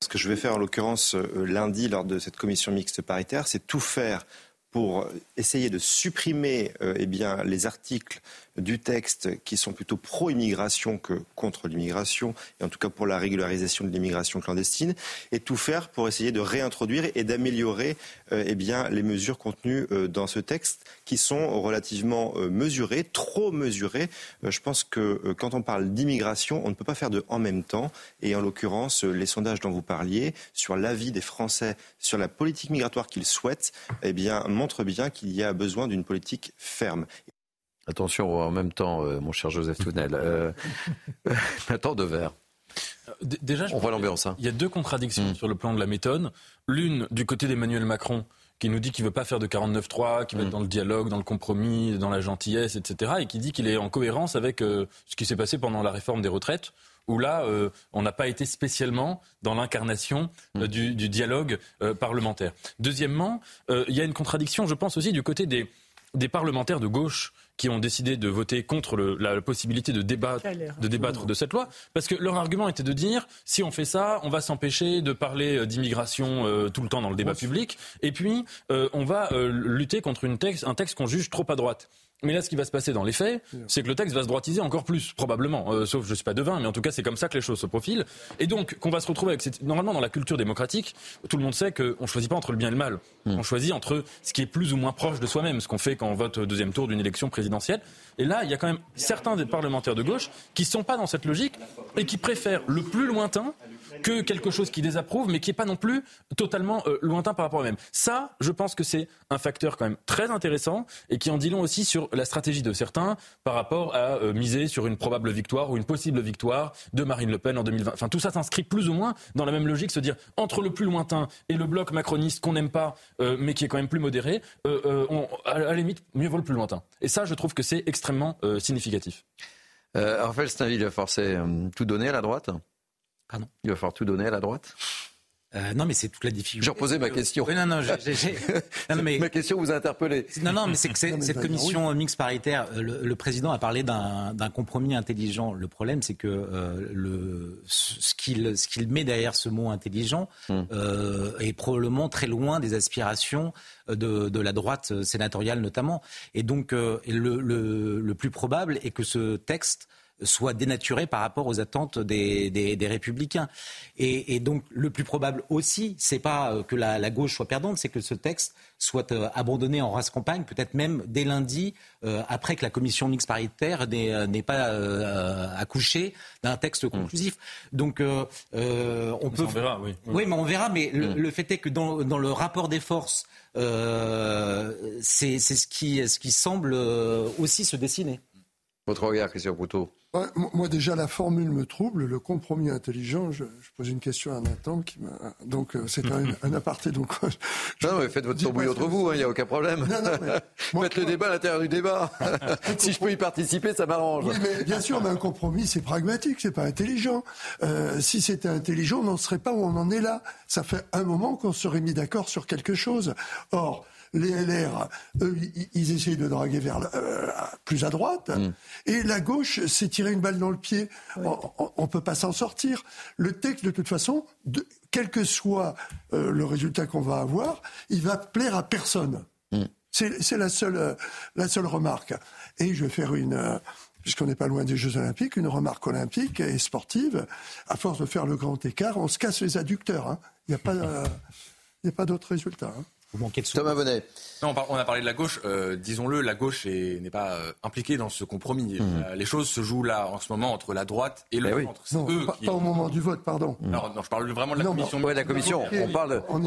Ce que je vais faire en l'occurrence euh, lundi lors de cette commission mixte paritaire, c'est tout faire pour essayer de supprimer euh, eh bien, les articles du texte qui sont plutôt pro-immigration que contre l'immigration, et en tout cas pour la régularisation de l'immigration clandestine, et tout faire pour essayer de réintroduire et d'améliorer euh, eh bien, les mesures contenues euh, dans ce texte qui sont relativement euh, mesurées, trop mesurées. je pense que quand on parle d'immigration, on ne peut pas faire de en même temps, et en l'occurrence, les sondages dont vous parliez sur l'avis des Français sur la politique migratoire qu'ils souhaitent, eh bien, montrent bien qu'il y a besoin d'une politique ferme. Attention en même temps, euh, mon cher Joseph Tounel. Euh, temps de verre. Déjà, je On voit l'ambiance. Hein. Il y a deux contradictions mm. sur le plan de la méthode. L'une du côté d'Emmanuel Macron, qui nous dit qu'il veut pas faire de 49-3, qui veut être mm. dans le dialogue, dans le compromis, dans la gentillesse, etc., et qui dit qu'il est en cohérence avec euh, ce qui s'est passé pendant la réforme des retraites, où là, euh, on n'a pas été spécialement dans l'incarnation mm. du, du, dialogue parlementaire. Deuxièmement, il y a une contradiction, je pense aussi, du côté des, des parlementaires de gauche qui ont décidé de voter contre la, possibilité de débattre, de débattre de cette loi, parce que leur argument était de dire si on fait ça, on va s'empêcher de parler euh, d'immigration euh, tout le temps dans le débat public, et puis euh, on va lutter contre une texte, un texte qu'on juge trop à droite. Mais là, ce qui va se passer dans les faits, c'est que le texte va se droitiser encore plus, probablement. Euh, sauf, je ne suis pas devin, mais en tout cas, c'est comme ça que les choses se profilent. Et donc, qu'on va se retrouver avec cette... Normalement, dans la culture démocratique, tout le monde sait qu'on ne choisit pas entre le bien et le mal. Hmm. On choisit entre ce qui est plus ou moins proche de soi-même, ce qu'on fait quand on vote au deuxième tour d'une élection présidentielle. Et là, il y a quand même certains des parlementaires de gauche qui ne sont pas dans cette logique et qui préfèrent le plus lointain que quelque chose qui désapprouve, mais qui n'est pas non plus totalement euh, lointain par rapport à eux-mêmes. Ça, je pense que c'est un facteur quand même très intéressant et qui en dit long aussi sur la stratégie de certains par rapport à euh, miser sur une probable victoire ou une possible victoire de Marine Le Pen en 2020. Enfin, tout ça s'inscrit plus ou moins dans la même logique, se dire entre le plus lointain et le bloc macroniste qu'on n'aime pas, euh, mais qui est quand même plus modéré, à, la limite, mieux vaut le plus lointain. Et ça, je trouve que c'est extrêmement significatif. Raphaël Steinville a forcé tout donner à la droite? Il va falloir tout donner à la droite? Euh, non, mais c'est toute la difficulté. J'ai reposé ma question. non, non, non mais... ma question vous a interpellé. Non, non, mais c'est que cette commission mixte paritaire, euh, le, président a parlé d'un compromis intelligent. Le problème, c'est que euh, le, ce qu'il ce qu'il met derrière ce mot intelligent hmm. est probablement très loin des aspirations de, de la droite sénatoriale notamment. Et donc le, le, le plus probable est que ce texte soit dénaturé par rapport aux attentes des, des, républicains. Et, et, donc le plus probable aussi, c'est pas euh, que la, la, gauche soit perdante, c'est que ce texte soit euh, abandonné en race campagne, peut-être même dès lundi, euh, après que la commission mixte paritaire n'ait pas accouché d'un texte mmh. conclusif. Donc on peut. On verra, oui. Oui, mais on verra. Mais le, mmh. le, fait est que dans, dans le rapport des forces, c'est ce qui, ce qui semble aussi se dessiner. Votre regard, Christian Couteau moi, déjà, la formule me trouble, le compromis intelligent. Je, pose une question à Nathan qui m'a. Donc, euh, c'est un, un, aparté. Donc, non, mais faites votre tourbouille entre vous, il n'y a aucun problème. faites le débat à l'intérieur du débat. si je peux y participer, ça m'arrange. Oui, mais bien sûr, mais un compromis, c'est pragmatique, c'est pas intelligent. Euh, si c'était intelligent, on n'en serait pas où on en est là. Ça fait un moment qu'on serait mis d'accord sur quelque chose. Or, les LR, eux, ils essayent de draguer vers euh, plus à droite, mm. et la gauche s'est tiré une balle dans le pied. On ne peut pas s'en sortir. Le texte, de toute façon, quel que soit euh, le résultat qu'on va avoir, il va plaire à personne. Mm. C'est la seule, euh, la seule remarque. Et je vais faire une puisqu'on n'est pas loin des Jeux Olympiques, une remarque olympique et sportive. À force de faire le grand écart, on se casse les adducteurs. Hein. Il n'y a pas, a pas d'autre résultat. Hein. Thomas Bonnet. Non, on a parlé de la gauche. Euh, disons-le, la gauche n'est pas euh, impliquée dans ce compromis. Mmh. Euh, les choses se jouent là en ce moment entre la droite et le ben centre. Non, pas, au moment du vote, pardon. Mmh. non, je parle vraiment de la commission. la commission. On, parle. On,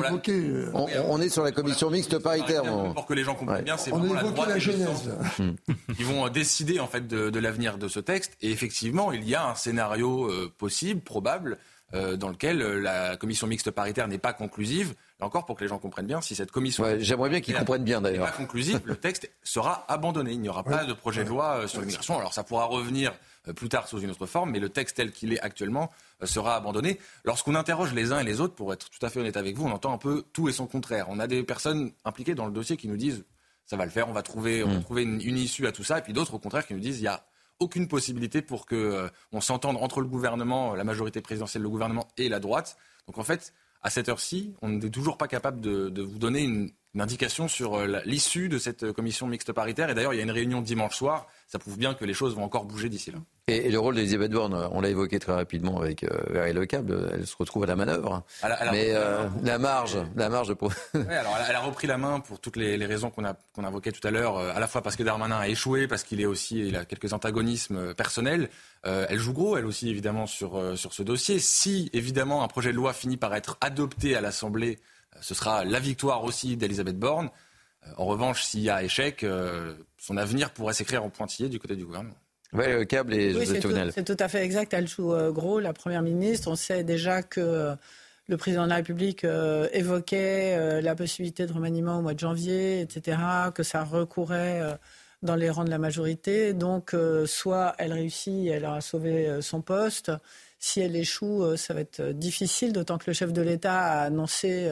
on, est sur la commission mixte paritaire. Pour que les gens comprennent bien, c'est vraiment la droite la genèse. qui vont décider en fait de, de l'avenir de ce texte. Et effectivement, il y a un scénario possible, probable, dans lequel la commission mixte paritaire n'est pas conclusive encore, pour que les gens comprennent bien, si cette commission. J'aimerais bien qu'ils comprennent bien d'ailleurs. Pas conclusive, le texte sera abandonné. Il n'y aura pas de projet de loi euh, sur l'immigration. Alors ça pourra revenir euh, plus tard sous une autre forme, mais le texte tel qu'il est actuellement euh, sera abandonné. Lorsqu'on interroge les uns et les autres, pour être tout à fait honnête avec vous, on entend un peu tout et son contraire. On a des personnes impliquées dans le dossier qui nous disent ça va le faire, on va trouver, on va mm. trouver une, issue à tout ça, et puis d'autres au contraire qui nous disent il y a aucune possibilité pour que on s'entende entre le gouvernement, la majorité présidentielle, le gouvernement et la droite. Donc en fait, à cette heure-ci, on n'est toujours pas capable de, vous donner une, indication sur euh, l'issue de cette commission mixte paritaire. Et d'ailleurs, il y a une réunion dimanche soir. Ça prouve bien que les choses vont encore bouger d'ici là. Et, le rôle d'Elisabeth Borne, on l'a évoqué très rapidement avec euh, Le Câble, elle se retrouve à la manœuvre. Mais euh, la marge, la marge pour... alors elle a, repris la main pour toutes les, raisons qu'on a qu'on évoquées tout à l'heure, euh, à la fois parce que Darmanin a échoué, parce qu'il est aussi il a quelques antagonismes euh, personnels. elle joue gros, elle aussi évidemment sur sur ce dossier. Si évidemment un projet de loi finit par être adopté à l'Assemblée, ce sera la victoire aussi d'Elisabeth Borne. En revanche, s'il y a échec, son avenir pourrait s'écrire en pointillé du côté du gouvernement. Oui, le câble et oui, C'est tout, à fait exact. Elle joue euh, gros, la Première ministre. On sait déjà que euh, le président de la République euh, évoquait la possibilité de remaniement au mois de janvier, etc., que ça recourait dans les rangs de la majorité. Donc, soit elle réussit, elle aura sauvé son poste. Si elle échoue, ça va être difficile, d'autant que le chef de l'État a annoncé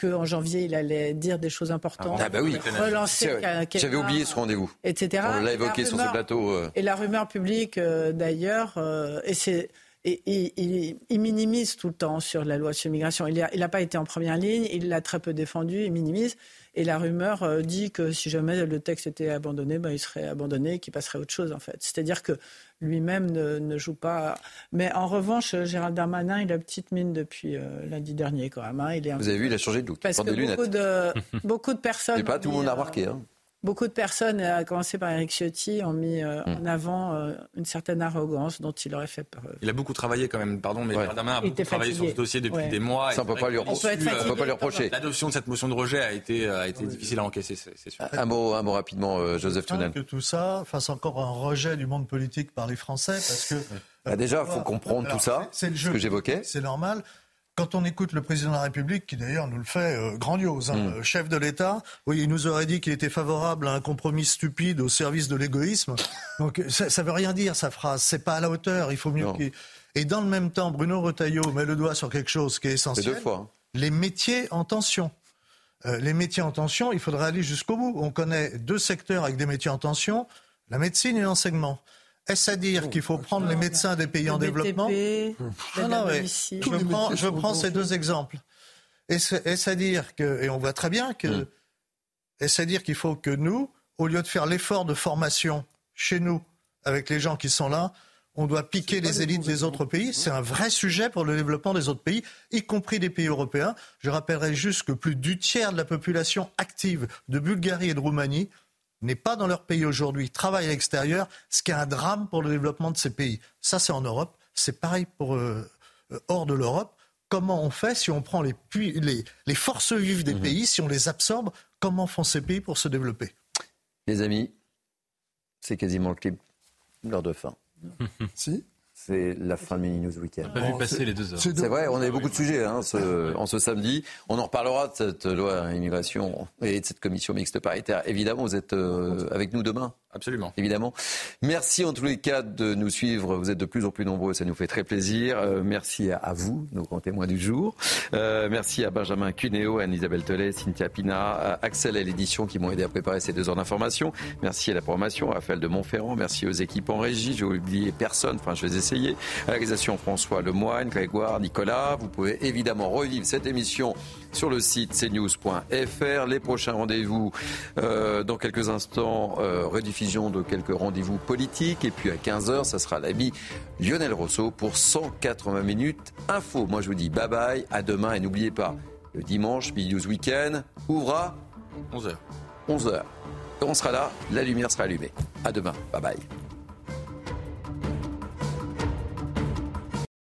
qu'en janvier, il allait dire des choses importantes. Ah bah oui, relancer J'avais oublié ce rendez-vous. Etc. On l'a évoqué sur ce plateau. Euh. Et la rumeur publique, euh, d'ailleurs, euh, et c'est. il, minimise tout le temps sur la loi sur l'immigration. Il n'a pas été en première ligne, il l'a très peu défendu, il minimise. Et la rumeur dit que si jamais le texte était abandonné, ben, il serait abandonné et qu'il passerait à autre chose, en fait. C'est-à-dire que lui-même ne, joue pas. Mais en revanche, Gérald Darmanin, il a petite mine depuis euh, lundi dernier quand même. Hein. Il est Vous avez vu, il a changé de look. Parce que beaucoup de, beaucoup de personnes. pas tout le monde a remarqué. Hein. Beaucoup de personnes, à commencer par Eric Ciotti, ont mis euh, en hmm. avant euh, une certaine arrogance dont il aurait fait peur. Il a beaucoup travaillé quand même, pardon, mais ouais. a beaucoup travaillé sur ce dossier depuis des mois. Ça, on ne peut pas lui reprocher. L'adoption de cette motion de rejet a été, a été difficile à encaisser, c'est sûr. Un mot, un mot rapidement, Joseph Tounan. que tout ça fasse encore un rejet du monde politique par les Français, parce que... Bah, déjà, il faut comprendre tout ça, c'est ce que j'évoquais. C'est normal. Quand on écoute le président de la République, qui d'ailleurs nous le fait euh, grandiose, hein, mm. euh, chef de l'État, oui, il nous aurait dit qu'il était favorable à un compromis stupide au service de l'égoïsme. Donc ça, ça veut rien dire sa phrase. C'est pas à la hauteur. Il faut mieux. Et dans le même temps, Bruno Retailleau met le doigt sur quelque chose qui est essentiel. Deux fois. Hein. Les métiers en tension. Euh, les métiers en tension, il faudrait aller jusqu'au bout. On connaît deux secteurs avec des métiers en tension la médecine et l'enseignement. Est-ce à dire qu'il faut prendre les médecins des pays en développement Non, non, je prends, je prends ces deux exemples. Est-ce à dire que, et on voit très bien que, hmm. est-ce à dire qu'il faut que nous, au lieu de faire l'effort de formation chez nous, avec les gens qui sont là, on doit piquer les élites des autres pays? C'est un vrai sujet pour le développement des autres pays, y compris des pays européens. Je rappellerai juste que plus du tiers de la population active de Bulgarie et de Roumanie n'est pas dans leur pays aujourd'hui, travaille à l'extérieur, ce qui est un drame pour le développement de ces pays. Ça, c'est en Europe. C'est pareil pour euh, euh, hors de l'Europe. Comment on fait si on prend les, les, les forces vives des mhm. pays, si on les absorbe Comment font ces pays pour se développer? Les amis, c'est quasiment le clip l'heure de fin. si c'est la fin de Mini News Weekend. On pas vu passer les deux heures. C'est vrai, on avait beaucoup de sujets hein, ce, en ce samedi. On en reparlera de cette loi immigration et de cette commission mixte paritaire. Évidemment, vous êtes euh, avec nous demain Absolument. Évidemment. Merci en tous les cas de nous suivre. Vous êtes de plus en plus nombreux, ça nous fait très plaisir. Euh, merci à, vous, nos grands témoins du jour. Euh, merci à Benjamin Cuneo, Anne-Isabelle Telet, Cynthia Pina, Axel et l'édition qui m'ont aidé à préparer ces deux heures d'information. Merci à la programmation, à Raphaël de Montferrand. Merci aux équipes en régie. J'ai oublié personne, enfin je vais essayer. À la François Lemoine, Grégoire, Nicolas. Vous pouvez évidemment revivre cette émission sur le site cnews.fr. Les prochains rendez-vous euh, dans quelques instants, euh, de quelques rendez-vous politiques. Et puis à 15h, ça sera l'ami Lionel Rousseau pour 180 minutes info. Moi, je vous dis bye bye, à demain. Et n'oubliez pas, le dimanche, Midi News Weekend ouvre à 11h. 11h. On sera là, la lumière sera allumée. À demain. Bye bye.